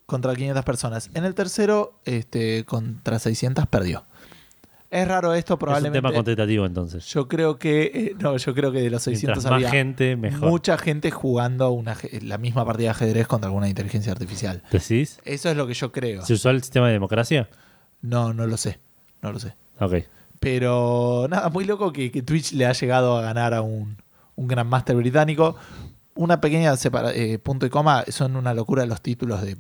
contra 500 personas. En el tercero, este, contra 600 perdió. Es raro esto, Es un probablemente. tema cuantitativo entonces. Yo creo que. eh, no, yo creo que de los 600 Mientras más había gente, mejor. mucha gente jugando una, la misma partida de ajedrez contra alguna inteligencia artificial. ¿Decís? Eso es lo que yo creo. ¿Se usó el sistema de democracia? No, no lo sé. No lo sé. Ok. Pero nada, muy loco que, que Twitch le ha llegado a ganar a un, un Grandmaster británico. Una pequeña separa- eh, punto y coma, son una locura los títulos de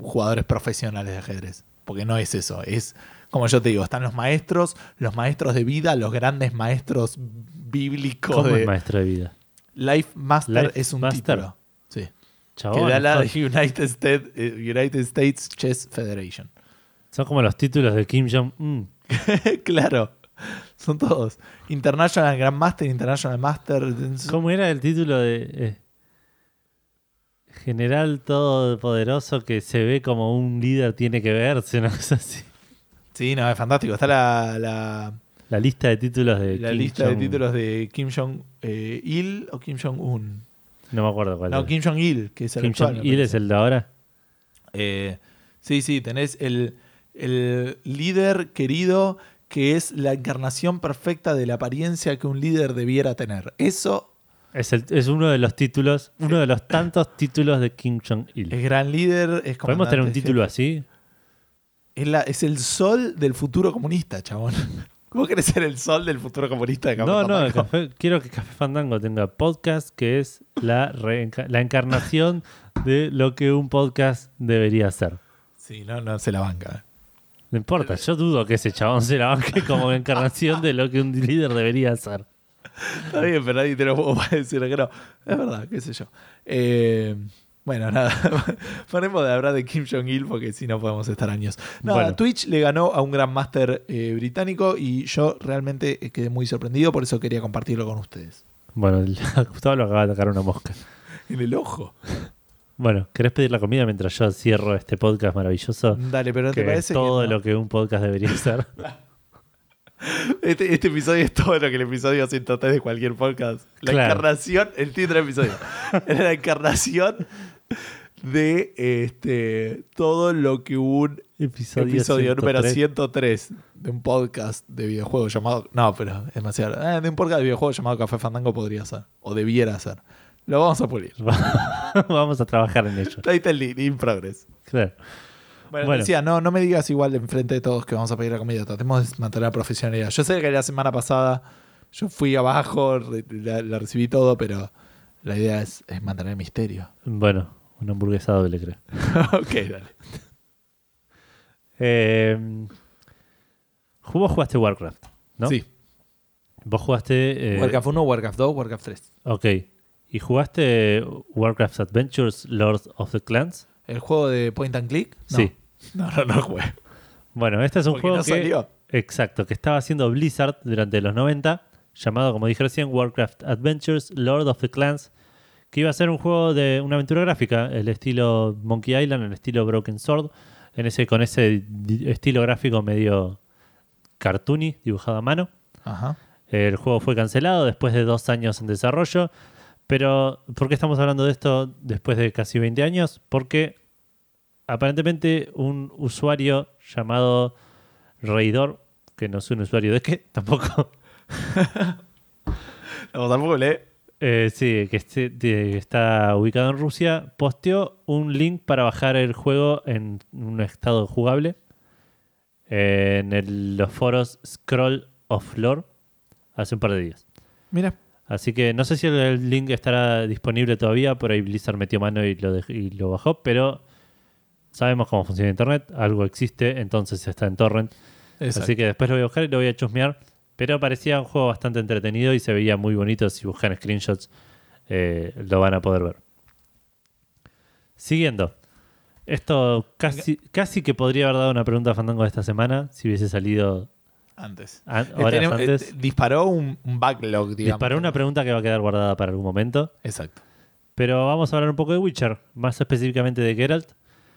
jugadores profesionales de ajedrez. Porque no es eso, es como yo te digo, están los maestros, los maestros de vida, los grandes maestros bíblicos ¿Cómo de es maestro de vida? Life Master Life es un Master. título. Sí. Chabón, que da la son, United States, eh, United States Chess Federation. son como los títulos de Kim Jong-un. claro. Son todos. International Grandmaster, International Master. ¿Cómo era el título de eh, General Todopoderoso que se ve como un líder tiene que verse? Una cosa así. Sí, no, es fantástico. Está la, la, La lista de títulos de la Kim lista de Jong- títulos de Kim Jong-il o Kim Jong-un. No me acuerdo cuál No, es. Kim Jong-il, que es el Kim actual, me Jong-il es el de ahora. Eh, sí, sí, tenés el, el líder querido que es la encarnación perfecta de la apariencia que un líder debiera tener. Eso Es, el- es uno de los títulos, uno de los tantos títulos de Kim Jong-il. es gran líder. Es ¿Podemos tener un título jefe. así? Es, la- es el sol del futuro comunista, chabón. ¿Cómo querés ser el sol del futuro comunista de Café No, no, Fandango? el café- quiero que Café Fandango tenga podcast que es la, reenca- la encarnación de lo que un podcast debería ser. Sí, no, no se la banca. No importa, yo dudo que ese chabón se la banque como encarnación de lo que un líder debería ser. Está bien, pero nadie te lo puedo decir que no. Es verdad, qué sé yo. Eh, bueno, nada. Ponemos de hablar de Kim Jong-il porque si no podemos estar años. Nada, Bueno. Twitch le ganó a un Grandmaster eh, británico y yo realmente eh, quedé muy sorprendido, por eso quería compartirlo con ustedes. Bueno, Gustavo lo acaba de atacar una mosca. En el ojo. Bueno, ¿querés pedir la comida mientras yo cierro este podcast maravilloso? Dale, pero ¿no que te es parece todo que no? lo que un podcast debería ser. Este, este episodio es todo lo que el episodio 103 de cualquier podcast. La Claro. encarnación, el título del episodio. es la encarnación de este todo lo que un Episodio, episodio número 103. 103 de un podcast de videojuegos llamado. No, pero es demasiado. ah, de un podcast de videojuegos llamado Café Fandango podría ser. O debiera ser. Lo vamos a pulir. Vamos a trabajar en ello. Title in, progress. Claro. Bueno, Bueno. decía, no, no me digas igual enfrente de todos que vamos a pedir la comida. Tratemos de mantener la profesionalidad. Yo sé que la semana pasada yo fui abajo, la recibí todo, pero la idea es, es mantener el misterio. Bueno, una hamburguesa doble, creo. ok, dale. Eh, vos jugaste Warcraft, ¿no? Sí. Vos jugaste. eh, Warcraft 1, Warcraft 2, Warcraft 3. Ok. ¿Y jugaste Warcraft Adventures Lord of the Clans? ¿El juego de point and click? No. Sí. No, no, no jugué. Bueno, este es un Porque juego no que. salió. Exacto, que estaba haciendo Blizzard durante los 90, llamado, como dije recién, Warcraft Adventures Lord of the Clans, que iba a ser un juego de una aventura gráfica, el estilo Monkey Island, el estilo Broken Sword, en ese, con ese estilo gráfico medio cartoony, dibujado a mano. Ajá. El juego fue cancelado después de dos años en desarrollo. Pero, ¿por qué estamos hablando de esto después de casi 20 años? Porque aparentemente un usuario llamado Reidor, que no es un usuario de qué, tampoco. No, tampoco lee. Eh, sí, que, este- está ubicado en Rusia, posteó un link para bajar el juego en un estado jugable eh, en el- los foros Scroll of Lore hace un par de días. Mira. Así que no sé si el, link estará disponible todavía, por ahí Blizzard metió mano y lo, dej- y lo bajó, pero sabemos cómo funciona Internet, algo existe, entonces está en torrent. Exacto. Así que después lo voy a buscar y lo voy a chusmear, pero parecía un juego bastante entretenido y se veía muy bonito, si buscan screenshots eh, lo van a poder ver. Siguiendo. Esto casi, casi que podría haber dado una pregunta a Fandango de esta semana, si hubiese salido Antes. an- Eh, horas tenemos- eh, antes. disparó un, un backlog, digamos. Disparó una pregunta que va a quedar guardada para algún momento. Exacto. Pero vamos a hablar un poco de Witcher, más específicamente de Geralt.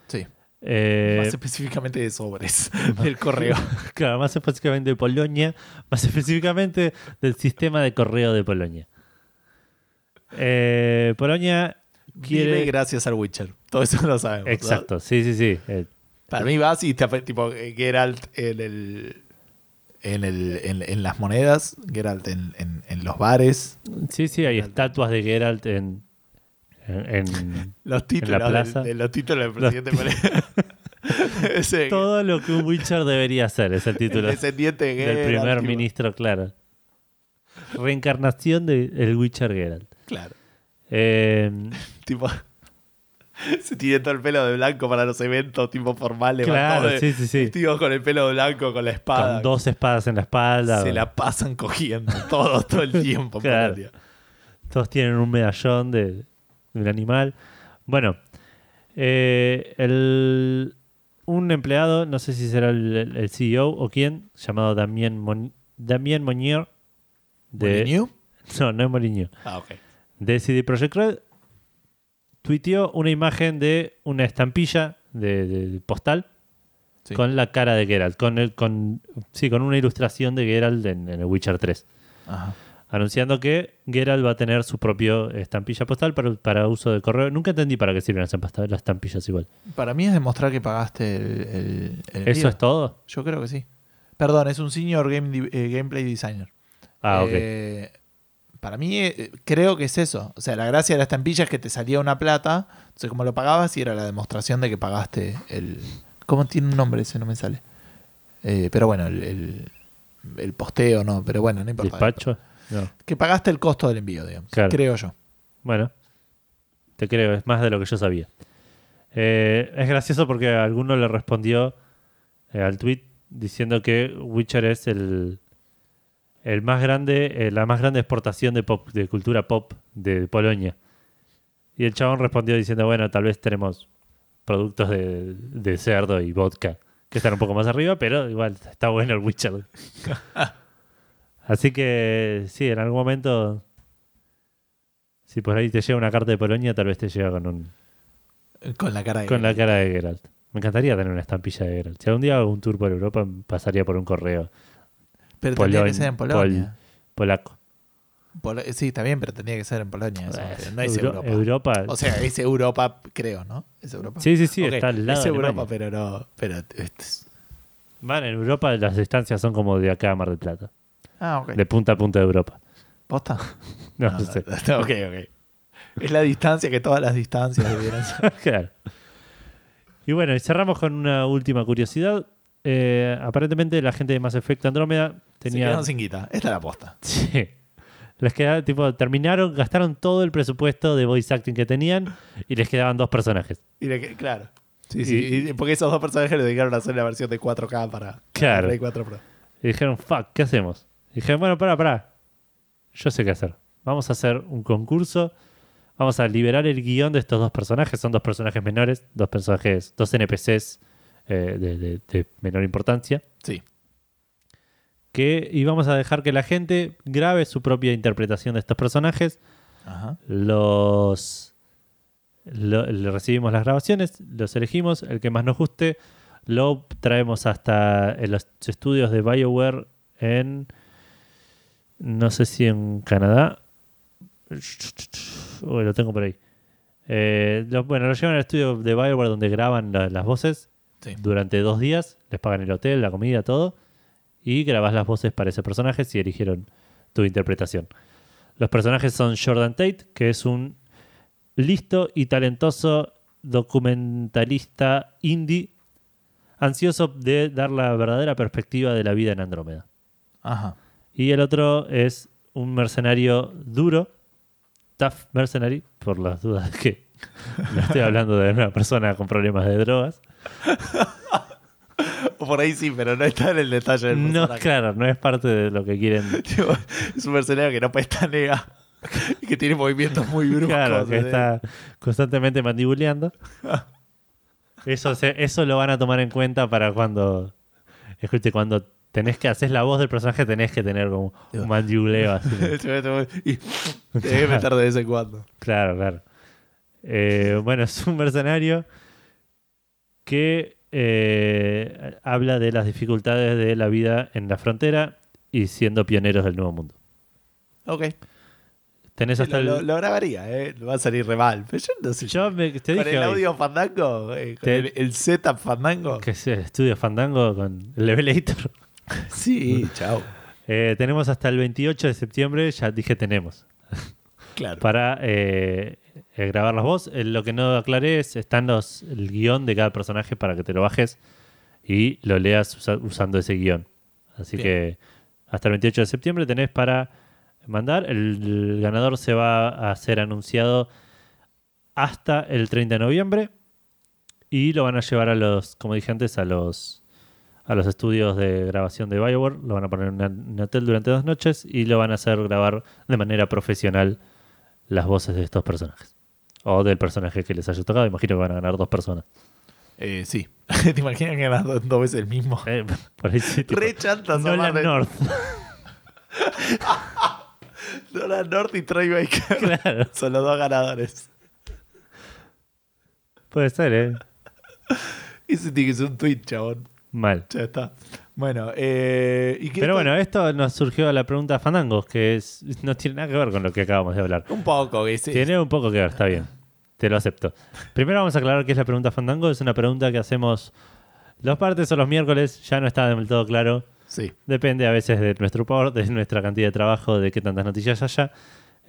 Sí. Eh, Más específicamente de sobres del correo. claro, más específicamente de Polonia, más específicamente del sistema de correo de Polonia. Eh, Polonia Vive quiere... gracias al Witcher. Todo eso lo sabemos. ¿no? Exacto, sí, sí, sí. Eh, Para mí vas y te tipo Geralt en el en, el, en, en las monedas, Geralt en, en, en los bares. Sí, sí, hay estatuas de Geralt en. En, en- Los títulos, la plaza. del- de los títulos del presidente. Ese todo lo que un Witcher debería ser, es el el título descendiente de del primer tipo, ministro, claro. Reencarnación del Witcher Geralt. Claro. Eh, Tipo, se tiene todo el pelo de blanco para los eventos tipo formales. claro, de- sí, sí, sí. vestidos con el pelo blanco, con la espada. Con dos espadas en la espalda. se la pasan cogiendo todos todo el tiempo. Claro. Todos tienen un medallón de, un animal. Bueno, eh, el- un empleado, no sé si será el, CEO o quién, llamado Damien, Mon, Damien Monnier, de, no, no es Moligno, Ah, ok. de CD Projekt Red, tuiteó una imagen de una estampilla de, de postal Sí. con la cara de Geralt, con, el, con, sí, con una ilustración de Geralt en, en el Witcher 3 Ajá. Anunciando que Geralt va a tener su propio estampilla postal para, para uso de correo. Nunca entendí para qué sirven las estampillas igual. Para mí es demostrar que pagaste el, el- el ¿Eso es todo? Yo creo que sí. Perdón, es un senior game eh, gameplay designer. Ah, ok. Eh, para mí eh, creo que es eso. O sea, la gracia de la estampilla es que te salía una plata. Entonces, como lo pagabas, y era la demostración de que pagaste el... ¿Cómo tiene un nombre ese? No me sale. Pero bueno, el, el, el posteo no. Pero bueno, no importa. ¿Despacho? No. Que pagaste el costo del envío, digamos. Claro. Creo yo. Bueno, te creo, es más de lo que yo sabía. Eh, es gracioso porque alguno le respondió eh, al tweet diciendo que Witcher es el, el más grande, eh, la más grande exportación de pop, de cultura pop de Polonia. Y el chabón respondió diciendo, bueno, tal vez tenemos productos de, de cerdo y vodka que están un poco más arriba, pero igual está bueno el Witcher. Así que sí, en algún momento, si por ahí te llega una carta de Polonia, tal vez te llega con un, Con la cara de... con la cara de Geralt. Me encantaría tener una estampilla de Geralt. Si algún día hago un tour por Europa, pasaría por un correo Pero tendría que ser en Polonia. polaco. Polo- sí, está bien, pero tendría que ser en Polonia. eso, Eh, no es Euro- Europa. Europa. O sea, es Europa, creo, ¿no? Es Europa. sí, sí, sí, Ok, está al lado. Es Europa, pero no. Pero, Van, en Europa las distancias son como de acá a Mar del Plata. Ah, ok. De punta a punta de Europa. ¿Posta? No, No, no sé. no, ok, ok. Es la distancia que todas las distancias debieran ser. claro. Y bueno, y cerramos con una última curiosidad. Eh, aparentemente la gente de Mass Effect Andrómeda Se tenía... quedaron sin guita. Esta es la posta. Sí. Les quedaba, tipo, terminaron, gastaron todo el presupuesto de voice acting que tenían y les quedaban dos personajes. Y le claro. Sí, sí. y porque esos dos personajes le dedicaron a hacer la versión de 4K para Claro. Play 4 Pro. Y dijeron, fuck, ¿qué hacemos? Y dijeron, bueno, pará, pará. Yo sé qué hacer. Vamos a hacer un concurso. Vamos a liberar el guion de estos dos personajes. Son dos personajes menores, dos personajes, dos NPCs eh, de, de- de menor importancia. Sí. Que, y vamos a dejar que la gente grabe su propia interpretación de estos personajes. Ajá. Los. lo- le recibimos las grabaciones, los elegimos. El que más nos guste, lo traemos hasta en los estudios de BioWare en. No sé si en Canadá. Uy, lo tengo por ahí. Eh, lo- bueno, lo llevan al estudio de BioWare donde graban la- las voces Sí. durante dos días. Les pagan el hotel, la comida, todo. Y grabás las voces para ese personaje si eligieron tu interpretación. Los personajes son Jordan Tate, que es un listo y talentoso documentalista indie, ansioso de dar la verdadera perspectiva de la vida en Andrómeda. Ajá. Y el otro es un mercenario duro, tough mercenary, por las dudas que no estoy hablando de una persona con problemas de drogas. O por ahí sí, pero no está en el detalle del No, personaje. claro, no es parte de lo que quieren. Es un mercenario que no pestanea y que tiene movimientos muy bruscos. Claro, que ¿eh? está constantemente mandibuleando. Eso, se- eso lo van a tomar en cuenta para cuando. Escuche, cuando tenés que hacer la voz del personaje, tenés que tener como un mandibuleo así. y te debe meter de vez en cuando. Claro, claro. Eh, bueno, es un mercenario que eh, habla de las dificultades de la vida en la frontera y siendo pioneros del nuevo mundo. Ok. Tenés hasta lo, el. lo- grabaría, ¿eh? Va a salir re mal. Pero yo no sé. Yo me- te con dije el hoy audio Fandango, eh, con Te- el, el setup Fandango. que es el estudio Fandango con el Levelator. Sí, chao. Eh, tenemos hasta el 28 de septiembre, ya dije tenemos, Claro. para eh, eh, grabar las voces. Eh, lo que no aclaré es, están los, el guion de cada personaje para que te lo bajes y lo leas usa- usando ese guion. Así Bien. que hasta el 28 de septiembre tenés para mandar. El, el ganador se va a ser anunciado hasta el 30 de noviembre y lo van a llevar a los, como dije antes, a los a los estudios de grabación de Bioware, lo van a poner en un hotel durante dos noches y lo van a hacer grabar de manera profesional las voces de estos personajes. O del personaje que les haya tocado, imagino que van a ganar dos personas. Eh, sí. ¿Te imaginas que ganas dos, dos veces el mismo? Eh, por ahí sí, tipo, Re chantas Nolan de- North. Nolan North y Troy Baker. claro, Son los dos ganadores. puede ser, ¿eh? Ese tiene que ser un tweet, chabón. Mal. Ya está. Bueno, eh, ¿y qué Pero tal? bueno, esto nos surgió la pregunta Fandangos, que es, no tiene nada que ver con lo que acabamos de hablar. Un poco, que sí. Tiene un poco que ver, está bien. Te lo acepto. Primero vamos a aclarar qué es la pregunta Fandango. Es una pregunta que hacemos los martes o los miércoles. Ya no está del todo claro. Sí. Depende a veces de nuestro por, de nuestra cantidad de trabajo, de qué tantas noticias haya.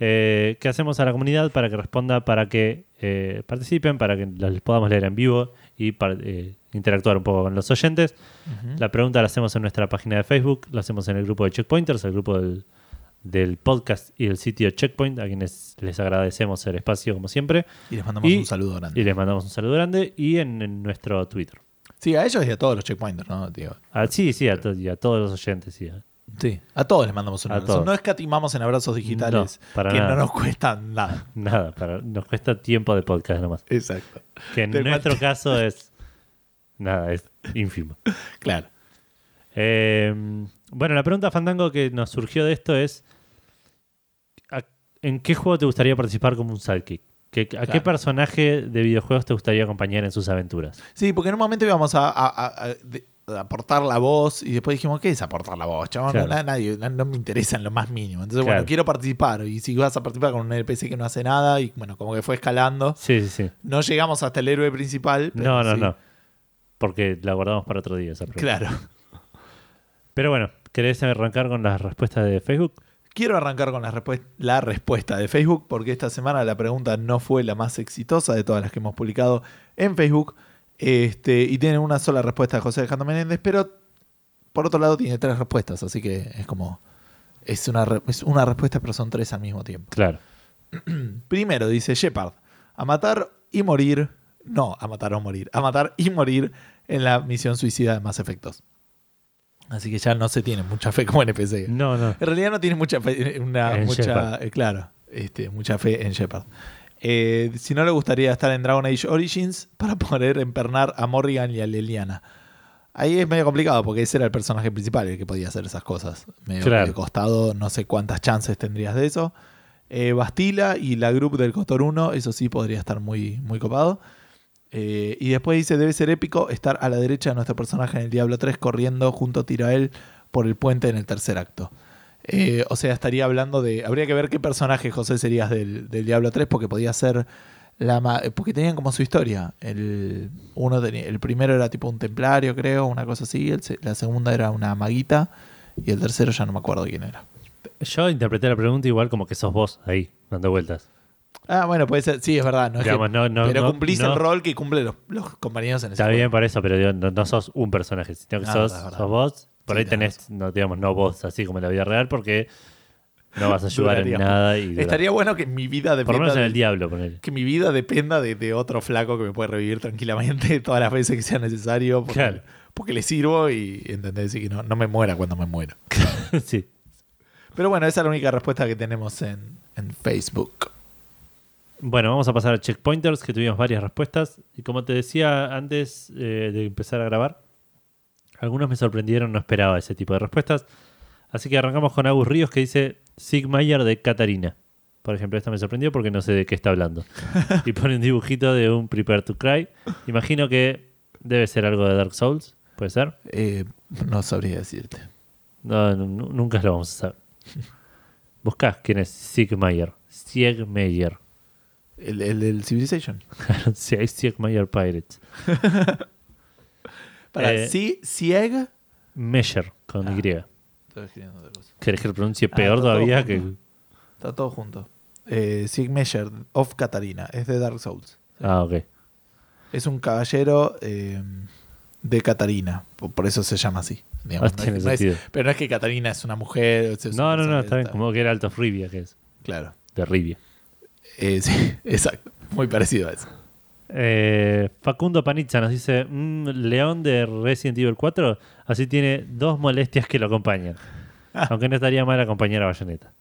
Eh, ¿Qué hacemos a la comunidad para que responda, para que eh, participen, para que las podamos leer en vivo y para, eh, interactuar un poco con los oyentes? La pregunta la hacemos en nuestra página de Facebook, la hacemos en el grupo de Checkpointers, el grupo del, del podcast y el sitio Checkpoint, a quienes les agradecemos el espacio como siempre. Y les mandamos Y- un saludo grande. Y les mandamos un saludo grande y en, en nuestro Twitter. Sí, a ellos y a todos los checkpointers, ¿no? Tío. Ah, sí, sí, a, to- y a todos los oyentes, sí. Sí, a todos les mandamos un A abrazo. todos. No escatimamos en abrazos digitales No, para que nada. no nos cuestan nada. Nada, para, nos cuesta tiempo de podcast nomás. Exacto. Que en Te nuestro caso es. Nada, es ínfimo. Claro. Eh, bueno, la pregunta Fandango que nos surgió de esto es: ¿a- ¿en qué juego te gustaría participar como un sidekick? ¿Qué- ¿A qué personaje de videojuegos te gustaría acompañar en sus aventuras? Sí, porque en un momento íbamos a, a- a- aportar la voz y después dijimos, ¿qué es aportar la voz? Chabón, Claro. no, nadie, no, no me interesa en lo más mínimo. Entonces, Claro. bueno, quiero participar. Y si vas a participar con un NPC que no hace nada, y bueno, como que fue escalando. Sí, sí, sí. No llegamos hasta el héroe principal. pero No, no, sí. no. Porque la guardamos para otro día esa pregunta. Claro. Pero bueno, ¿querés arrancar con las respuestas de Facebook? Quiero arrancar con la, respu- la respuesta de Facebook, porque esta semana la pregunta no fue la más exitosa de todas las que hemos publicado en Facebook. Este, y tiene una sola respuesta de José Alejandro Menéndez, pero por otro lado tiene tres respuestas, así que es como. Es una, re- es una respuesta, pero son tres al mismo tiempo. Claro. Primero, dice Shepard, a matar y morir. No, a matar o morir. A matar y morir en la misión suicida de Más Efectos. Así que ya no se tiene mucha fe como NPC. No, no. En realidad no tiene mucha fe, una, En mucha, eh, claro, este, mucha fe en Shepard. Eh, si no le gustaría estar en Dragon Age Origins para poder empernar a Morrigan y a Leliana. Ahí es medio complicado porque ese era el personaje principal el que podía hacer esas cosas. Medio Claro. de costado, no sé cuántas chances tendrías de eso. Eh, Bastila y la group del Cotor 1, eso sí podría estar muy, muy copado. Eh, y después dice, debe ser épico estar a la derecha de nuestro personaje en el Diablo 3 corriendo junto a Tirael por el puente en el tercer acto. Eh, o sea, estaría hablando de... Habría que ver qué personaje, José, serías del, del Diablo 3 porque podía ser... La porque tenían como su historia. El, uno tenía- el primero era tipo un templario, creo, una cosa así. La segunda era una maguita. Y el tercero ya no me acuerdo quién era. Yo interpreté la pregunta igual como que sos vos ahí, dando vueltas. Ah, bueno, puede ser. Sí, es verdad. No es que- Digamos, no, no, pero no- cumplís no- el rol que cumplen los, los compañeros en ese Está juego. bien por eso, pero digo, no, no sos un personaje, sino que Ah, sos, verdad, verdad. sos vos. Por Sí, ahí tenés tenés, no, digamos, no vos, así como en la vida real, porque no vas a ayudar en nada. Y dura- Estaría bueno que mi vida por lo dependa menos en de- el diablo, ponele. que mi vida dependa de, de otro flaco que me puede revivir tranquilamente todas las veces que sea necesario porque, Claro. porque le sirvo y entendés y que no, no me muera cuando me muero. sí. Pero bueno, esa es la única respuesta que tenemos en, en Facebook. Bueno, vamos a pasar a checkpointers, que tuvimos varias respuestas. Y como te decía antes eh, de empezar a grabar, algunos me sorprendieron, no esperaba ese tipo de respuestas. Así que arrancamos con Agus Ríos, que dice Sigmayer de Catarina. Por ejemplo, esta me sorprendió porque no sé de qué está hablando. y pone un dibujito de un Prepare to Cry. Imagino que debe ser algo de Dark Souls, ¿puede ser? Eh, no sabría decirte. No, nu- nunca lo vamos a saber. Buscá quién es Sigmayer. Siegmeyer. El, el, el Civilization. Sí, Siegmeyer Pirates. Para Eh, sí, Sieg Measure con Ah. Y. ¿Querés que lo pronuncie Ah, peor todavía? que Está todo junto. Eh, Sig Measure of Katarina. Es de Dark Souls. Ah, ok. Es un caballero eh, de Katarina. Por, eso se llama así. digamos. Ah, No tiene es- no es- sentido. pero no es que Katarina es una mujer. es No, no, no, está bien. Como que era Alto Rivia, que es. Claro. De Rivia. Eh, sí, exacto. Muy parecido a eso. Eh, Facundo Panizza nos dice: "Mm, León de Resident Evil 4, así tiene dos molestias que lo acompañan. Aunque no estaría mal acompañar a Bayonetta.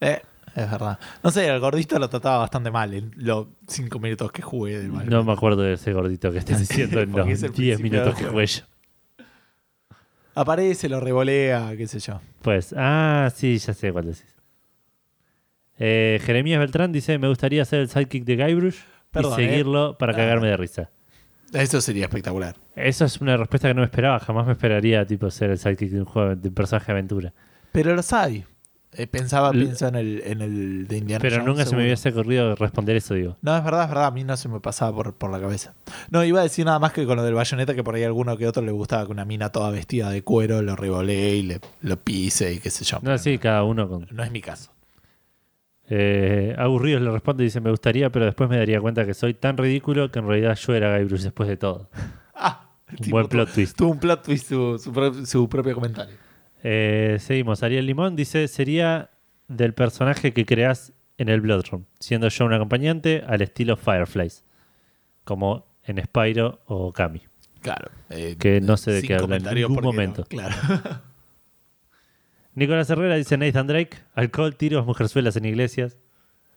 Eh, es verdad. No sé, el gordito lo trataba bastante mal en los cinco minutos que jugué del Mario. No me acuerdo de ese gordito que estés diciendo en los es el 10 principio minutos que jugué yo. Aparece, lo revolea, qué sé yo. Pues, ah, sí, ya sé cuál decís. Eh, Jeremías Beltrán dice: Me gustaría hacer el sidekick de Guybrush Perdón, y eh. seguirlo para Ah. cagarme de risa. Eso sería espectacular. Esa es una respuesta que no me esperaba. Jamás me esperaría tipo ser el sidekick de un juego de un personaje de aventura. Pero los hay. Eh, pensaba, L- pienso en el, en el de Indiana Pero Jones, nunca se me hubiese ocurrido responder eso, digo. No, es verdad, es verdad. A mí no se me pasaba por, por la cabeza. No, iba a decir nada más que con lo del bayoneta, que por ahí a alguno que otro le gustaba que una mina toda vestida de cuero lo revolee y le, lo pise y qué sé yo. No, Pero sí, cada uno con. no es mi caso. Eh, Aburridos le responde y dice: Me gustaría, pero después me daría cuenta que soy tan ridículo que en realidad yo era Guybrush después de todo. Ah, Un tipo, buen plot twist. Tuvo un plot twist su, su, pro- su propio comentario. Eh, seguimos. Ariel Limón dice: Sería del personaje que creas en el Bloodroom, siendo yo un acompañante al estilo Fireflies, como en Spyro o Kami. Claro. eh, Que no sé de qué habla en ningún no, momento. claro. Nicolás Herrera dice Nathan Drake, alcohol, tiros, mujerzuelas en iglesias.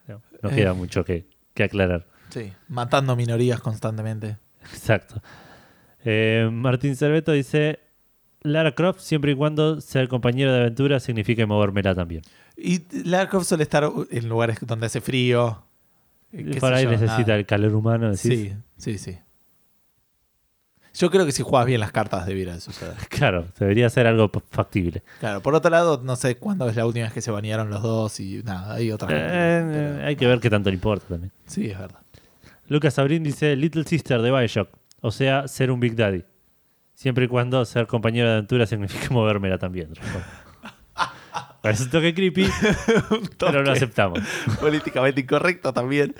No, no Eh. queda mucho que, que aclarar. sí, matando minorías constantemente. Exacto. Eh, Martín Cerveto dice Lara Croft, siempre y cuando sea el compañero de aventura, significa movérmela también. Y Lara Croft suele estar en lugares donde hace frío. eh, Por ahí yo, necesita nada. el calor humano. decís. Sí, sí, sí. Yo creo que si juegas bien las cartas debiera de suceder. Claro, debería ser algo factible. Claro, por otro lado, no sé cuándo es la última vez que se bañaron los dos y nada, hay Eh, cosas, eh, hay que ver qué tanto le importa también. Sí, es verdad. Lucas Sabrín dice Little Sister de Bioshock, o sea, ser un Big Daddy. Siempre y cuando ser compañero de aventura significa movérmela también. Parece un toque creepy, pero lo aceptamos. Políticamente incorrecto también.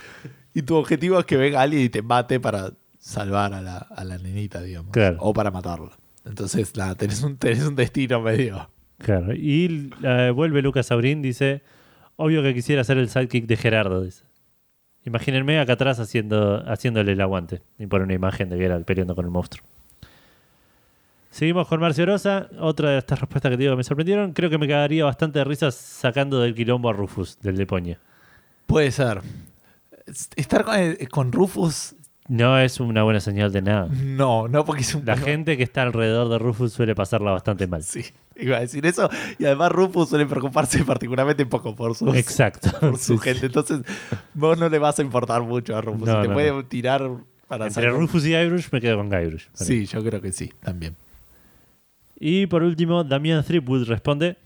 Y tu objetivo es que venga alguien y te mate para salvar a la, a la nenita, digamos. Claro. O para matarla. Entonces, nada, tenés un, tenés un destino medio. Claro. Y eh, vuelve Lucas Sabrín, dice, obvio que quisiera ser el sidekick de Gerardo. Dice. Imagínenme acá atrás haciendo, haciéndole el aguante. Y pone una imagen de Geralt peleando con el monstruo. Seguimos con Marcio Rosa. Otra de estas respuestas que te digo que me sorprendieron. Creo que me cagaría bastante de risa sacando del quilombo a Rufus, del de Poña. Puede ser. Estar con, eh, con Rufus, No es una buena señal de nada. no, no porque es un. La gente que está alrededor de Rufus suele pasarla bastante mal. Sí, iba a decir eso. Y además Rufus suele preocuparse particularmente poco por sus, Exacto. por su Sí, sí. gente. Entonces, vos no le vas a importar mucho a Rufus. No, Si te no, puede tirar para Entre Rufus y Guybrush me quedo con Guybrush. Sí, yo creo que sí, también. Y por último, Damián Threepwood responde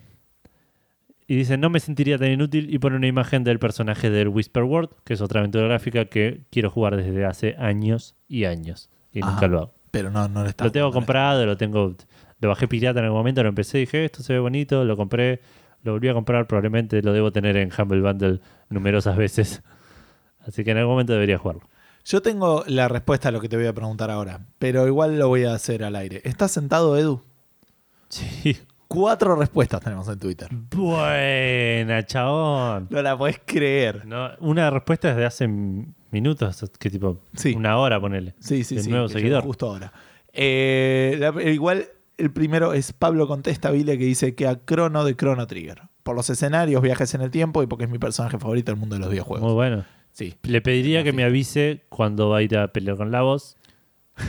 y dice: No me sentiría tan inútil. Y pone una imagen del personaje del Whisper World, que es otra aventura gráfica que quiero jugar desde hace años y años. Y Ajá. nunca lo hago. Pero no, no le está Lo tengo comprado, lo tengo. Lo bajé pirata en algún momento, lo empecé, dije: Esto se ve bonito, lo compré, lo volví a comprar. Probablemente lo debo tener en Humble Bundle numerosas veces. Así que en algún momento debería jugarlo. Yo tengo la respuesta a lo que te voy a preguntar ahora, pero igual lo voy a hacer al aire. ¿Estás sentado, Edu? Sí. Cuatro respuestas tenemos en Twitter. Buena, chabón. No la podés creer. No, una respuesta desde hace minutos, que tipo Sí. una hora, ponele. Sí, sí, del sí. nuevo seguidor. Justo ahora. Eh, la- igual el primero es Pablo Contestabile que dice que a Crono de Chrono Trigger. Por los escenarios, viajes en el tiempo y porque es mi personaje favorito del mundo de los videojuegos. Muy bueno. Sí. Le pediría que me avise cuando va a ir a pelear con la voz,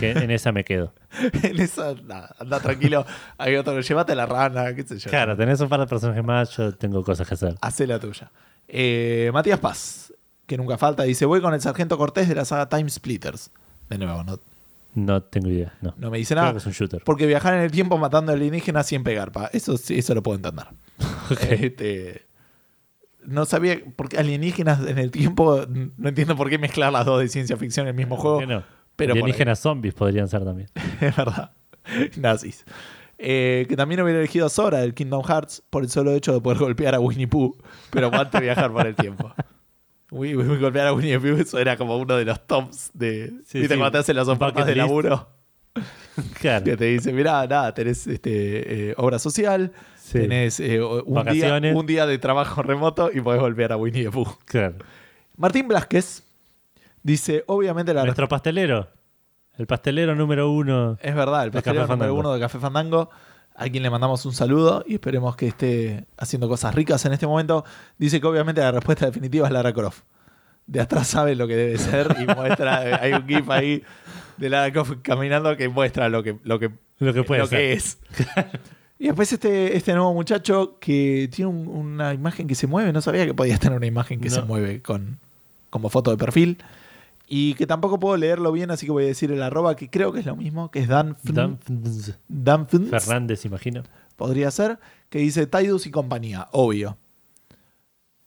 que en esa me quedo. en esa, nada, anda tranquilo. Hay otro, llévate la rana, qué sé yo. Claro, tenés un par de personajes más, yo tengo cosas que hacer. Hacé la tuya. Eh, Matías Paz, que nunca falta, dice: Voy con el sargento Cortés de la saga Time Splitters. De nuevo, no, No tengo idea, no. no me dice Creo nada. que es un shooter. Porque viajar en el tiempo matando alienígenas sin pegar, pa. Eso sí, eso lo puedo entender. Este, no sabía por qué alienígenas en el tiempo. No entiendo por qué mezclar las dos de ciencia ficción en el mismo juego. ¿Por qué no? Pero. Alienígenas zombies podrían ser también. es verdad. Nazis. Eh, que también hubiera elegido a Sora del Kingdom Hearts por el solo hecho de poder golpear a Winnie Pooh, pero aguante viajar por el tiempo. Uy, golpear a Winnie Pooh, eso era como uno de los tops de. Sí, ¿Viste sí. cuando te hacen las ofertas de laburo? Claro. Que te dice, mirá, nada, tenés este, eh, obra social, Sí. tenés eh, un, día, Vacaciones. un día de trabajo remoto y podés golpear a Winnie the Pooh. Claro. Martín Blasquez dice, obviamente la Nuestro pastelero. El pastelero número uno. Es verdad, el pastelero número Fandango. uno de Café Fandango, a quien le mandamos un saludo y esperemos que esté haciendo cosas ricas en este momento. Dice que obviamente la respuesta definitiva es Lara Croft. De atrás sabe lo que debe ser y muestra, hay un gif ahí de Lara Croft caminando que muestra lo que, lo que, Lo que puede lo ser. que es. Y después este, este nuevo muchacho que tiene un- una imagen que se mueve, no sabía que podías tener una imagen que No. se mueve con, como foto de perfil. Y que tampoco puedo leerlo bien, así que voy a decir el arroba, que creo que es lo mismo, que es Dan, Dan- Danfins, Fernández, imagino. podría ser, que dice Tidus y compañía, obvio.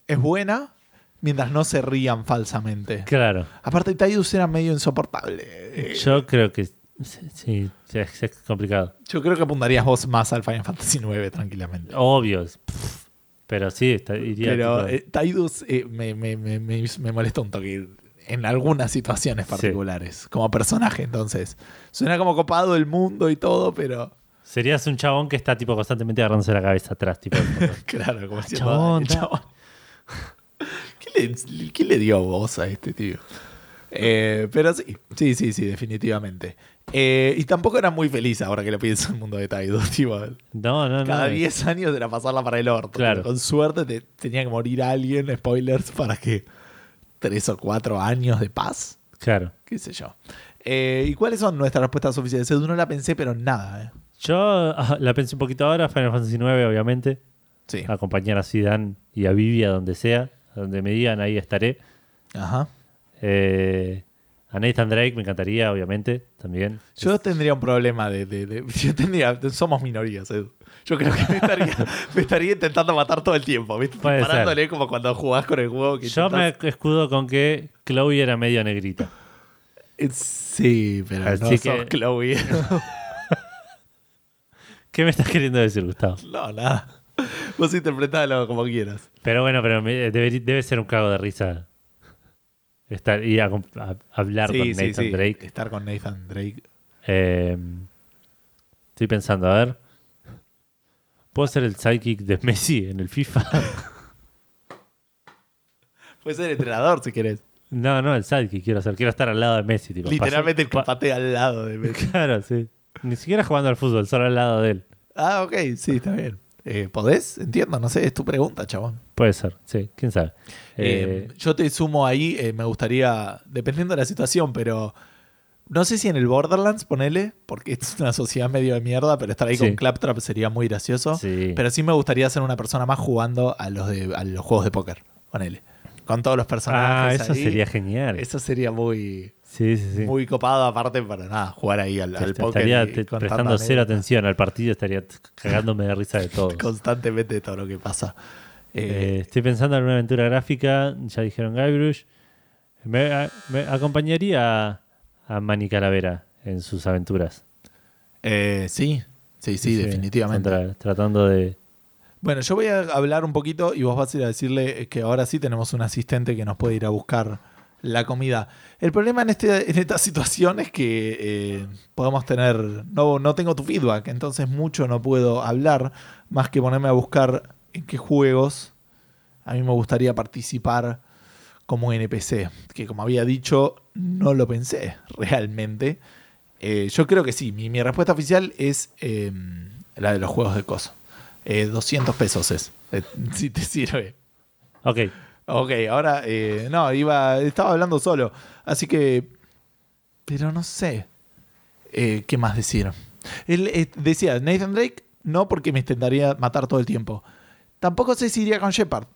Es buena mientras no se rían falsamente. Claro. Aparte, Tidus era medio insoportable. Yo creo que sí, sí, es, complicado. Yo creo que apuntarías vos más al Final Fantasy IX tranquilamente. Obvio. pff, Pero sí, está, iría Pero eh, Tidus eh, me, me, me, me, me molesta un toque en algunas situaciones Sí. particulares, como personaje. Entonces, suena como copado el mundo y todo, pero Serías un chabón que está tipo constantemente agarrándose la cabeza atrás. Tipo, claro, como siendo chabón, chabón. ¿Qué, le, qué le dio voz a este tío? Eh, pero sí, sí, sí, sí, definitivamente. Eh, y tampoco era muy feliz ahora que lo pienso en el mundo de. Tipo, no, no, no. cada 10 años era pasarla para el orto. Claro. Con suerte te, tenía que morir alguien, spoilers, para que 3 o 4 años de paz. Claro. qué sé yo. Eh, ¿Y cuáles son nuestras respuestas oficiales? Edu, no la pensé, pero nada. eh. Yo la pensé un poquito ahora, Final Fantasy IX, obviamente. Sí. Acompañar a Zidane y a Vivi a donde sea. A donde me digan, ahí estaré. Ajá. Eh, a Nathan Drake me encantaría, obviamente, también. Yo tendría un problema de, de- de- Yo tendría. Somos minorías, Edu. Yo creo que me estaría, me estaría intentando matar todo el tiempo, ¿viste? Puede ser. Parándole como cuando jugás con el juego que Yo me escudo con que Chloe era medio negrita. Eh, Sí, pero Así no que- sos Chloe. ¿Qué me estás queriendo decir, Gustavo? no, nada. Vos interpretalo como quieras. Pero bueno, pero me- debe, debe ser un cago de risa estar y a, a- hablar con Nathan Drake. Estar con Nathan Drake. Eh, estoy pensando, a ver. ¿Puedo ser el sidekick de Messi en el FIFA? Puede ser entrenador si querés. no, no, el sidekick quiero ser. Quiero estar al lado de Messi. Tipo, Literalmente el que pa- patea al lado de Messi. Claro, sí. Ni siquiera jugando al fútbol, solo al lado de él. Ah, ok, sí, está bien. Eh, ¿Podés? Entiendo, no sé, es tu pregunta, chabón. Puede ser, sí, quién sabe. Eh, Eh, yo te sumo ahí, me gustaría, dependiendo de la situación, pero no sé si en el Borderlands, ponele, porque es una sociedad medio de mierda, pero estar ahí Sí. con Claptrap sería muy gracioso. sí. Pero sí me gustaría ser una persona más jugando a los, de, a los juegos de póker, ponele. Con todos los ah, personajes. eso ahí. sería genial. Eso sería muy, sí, muy copado, aparte, para nada, jugar ahí al, al póker. estaría prestando cero atención al partido, estaría cagándome de risa de todo. Constantemente de todo lo que pasa. Eh, Eh, estoy pensando en una aventura gráfica, ya dijeron Guybrush. Me acompañaría a, Manny Calavera en sus aventuras. eh, sí, sí, sí, definitivamente. Tratando de. Bueno, yo voy a hablar un poquito y vos vas a ir a decirle que ahora sí tenemos un asistente que nos puede ir a buscar la comida. El problema en, este, en esta situación es que eh, podemos tener, no, no tengo tu feedback, entonces mucho no puedo hablar, más que ponerme a buscar en qué juegos a mí me gustaría participar como NPC, que como había dicho, no lo pensé realmente. Eh, yo creo que sí, mi, mi respuesta oficial es eh, la de los juegos de coso. Eh, 200 pesos es, eh, si te sirve. Ok, Ok, ahora, no, iba, estaba hablando solo, así que, pero no sé qué más decir. Él decía, Nathan Drake, no porque me intentaría matar todo el tiempo. Tampoco sé si iría con Shepard.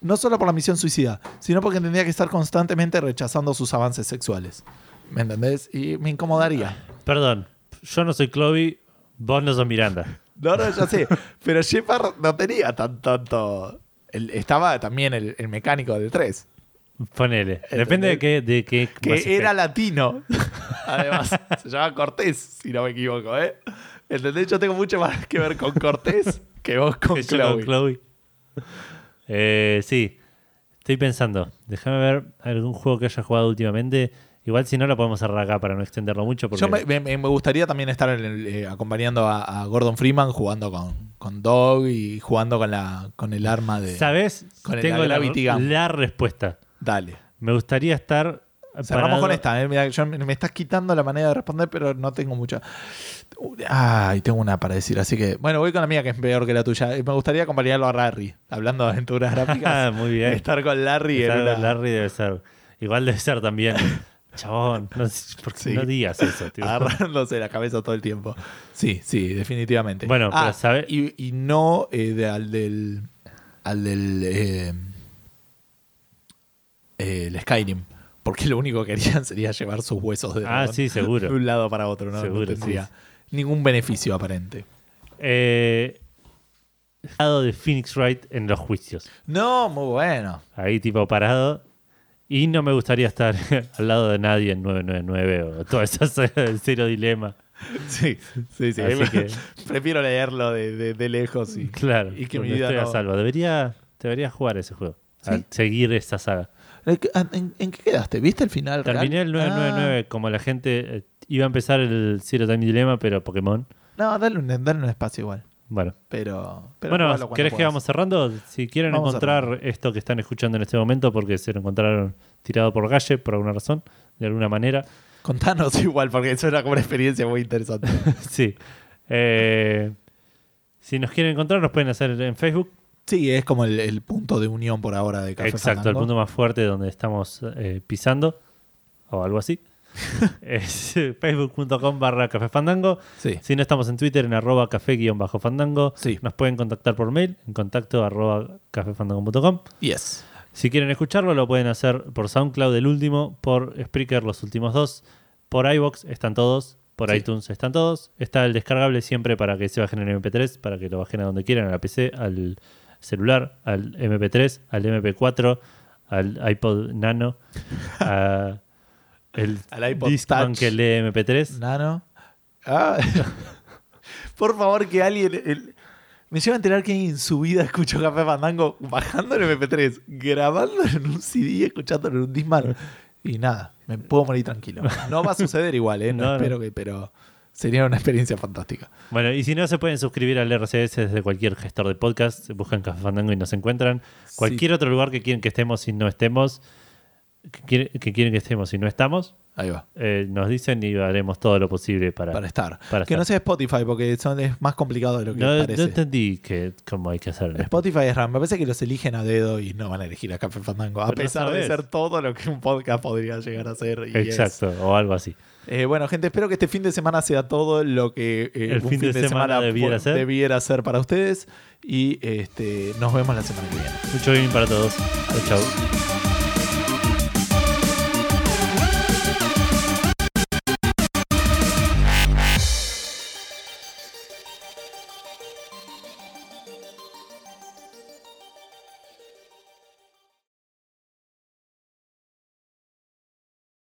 No solo por la misión suicida, sino porque tendría que estar constantemente rechazando sus avances sexuales. ¿Me entendés? Y me incomodaría. perdón. Yo no soy Chloe, vos no sos Miranda. No, no, ya sé. Pero Shepard no tenía tan tanto. el- estaba también el, el mecánico del 3. Ponele. Depende de qué. De qué Que era latino. Además, se llama Cortés, si no me equivoco, ¿eh? ¿Entendés? Yo tengo mucho más que ver con Cortés que vos con Chloe. con Chloe. Eh, sí. Estoy pensando. Déjame ver algún juego que haya jugado últimamente. Igual si no lo podemos cerrar acá para no extenderlo mucho. Porque Yo me, me- me gustaría también estar eh, acompañando a, a Gordon Freeman jugando con, con Dog y jugando con la con el arma de. ¿Sabes? con el- Tengo la respuesta. Dale. Me gustaría estar. Cerramos con esta. eh. Yo- me estás quitando la manera de responder, pero no tengo mucha. Ay, tengo una para decir. Así que, bueno, voy con la mía que es peor que la tuya. Me gustaría acompañarlo a Larry, hablando de aventuras gráficas. Ah, muy bien. Estar con Larry Estar con Larry debe ser. Igual debe ser también. Chabón, no, por qué Sí. no digas eso, tío. agarrándose la cabeza todo el tiempo. Sí, sí, definitivamente. Bueno, Ah, pero Y, y no eh, de- al del. Al del. eh, el Skyrim. Porque lo único que harían sería llevar sus huesos de, Ah, sí, de un lado para otro. No, No Seguro, tendría sí. ningún beneficio aparente. Eh, lado de Phoenix Wright en los juicios. No, muy bueno. Ahí tipo parado. Y no me gustaría estar al lado de nadie en 999 o saga del cero dilema. Sí, sí, sí. Así que- Prefiero leerlo de, de- de lejos y. Claro. Y que mi vida estoy a no- salvo. Debería, debería jugar ese juego. seguir esa saga. ¿En, en qué quedaste? ¿Viste el final? real? Terminé el 999 como la gente eh, iba a empezar el Zero Time Dilemma, pero Pokémon. Ah, no, dale un, dale un espacio igual. Bueno, Pero. pero bueno, ¿querés que vamos cerrando? Si quieren Vamos encontrar esto que están escuchando en este momento, porque se lo encontraron tirado por Galle por alguna razón, de alguna manera. Contanos igual, porque eso era como una experiencia muy interesante. sí. Eh, si nos quieren encontrar, nos pueden hacer en Facebook. Sí, es como el, el punto de unión por ahora de Café Exacto, el punto más fuerte donde estamos eh, pisando, o algo así. es facebook.com barra café fandango. Sí. Si no estamos en Twitter, en arroba café-fandango. Sí. Nos pueden contactar por mail, en contacto arroba cafefandango.com. Yes. Si quieren escucharlo, lo pueden hacer por SoundCloud, el último, por Spreaker, los últimos dos, por iBox, están todos, por Sí. iTunes, están todos. Está el descargable siempre para que se bajen en MP3, para que lo bajen a donde quieran, a la PC, al celular, al MP3, al MP4, al iPod Nano, a el Al iPod Discman Touch. que lee MP3. Nano. Ah. por favor, que alguien. el- Me lleva a enterar que en su vida escuchó Café Fandango bajando el MP3, grabándolo en un CD, escuchándolo en un Discman. Y nada, me puedo morir tranquilo. No va a suceder igual, ¿eh? No, No, no. espero que, pero sería una experiencia fantástica. Bueno, y si no, se pueden suscribir al RCS desde cualquier gestor de podcast. Buscan Café Fandango y nos encuentran. Cualquier otro lugar que quieren que estemos y no estemos, que, quiere- que quieren que estemos y no estamos, Ahí va. eh, nos dicen y haremos todo lo posible para. Para estar. para que estar. no sea Spotify, porque son, es más complicado de lo que no, no parece. entendí que, cómo hay que hacer. Spotify es raro. Me parece que los eligen a dedo y no van a elegir a Café Fandango. A Pero no pesar de sabes. ser todo lo que un podcast podría llegar a ser. y es. Exacto, o algo así. Eh, bueno, gente, espero que este fin de semana sea todo lo que eh, El un fin de semana debiera pu- ser. debiera ser para ustedes. Y este, nos vemos la semana que viene. Mucho bien para todos. Chau, chau.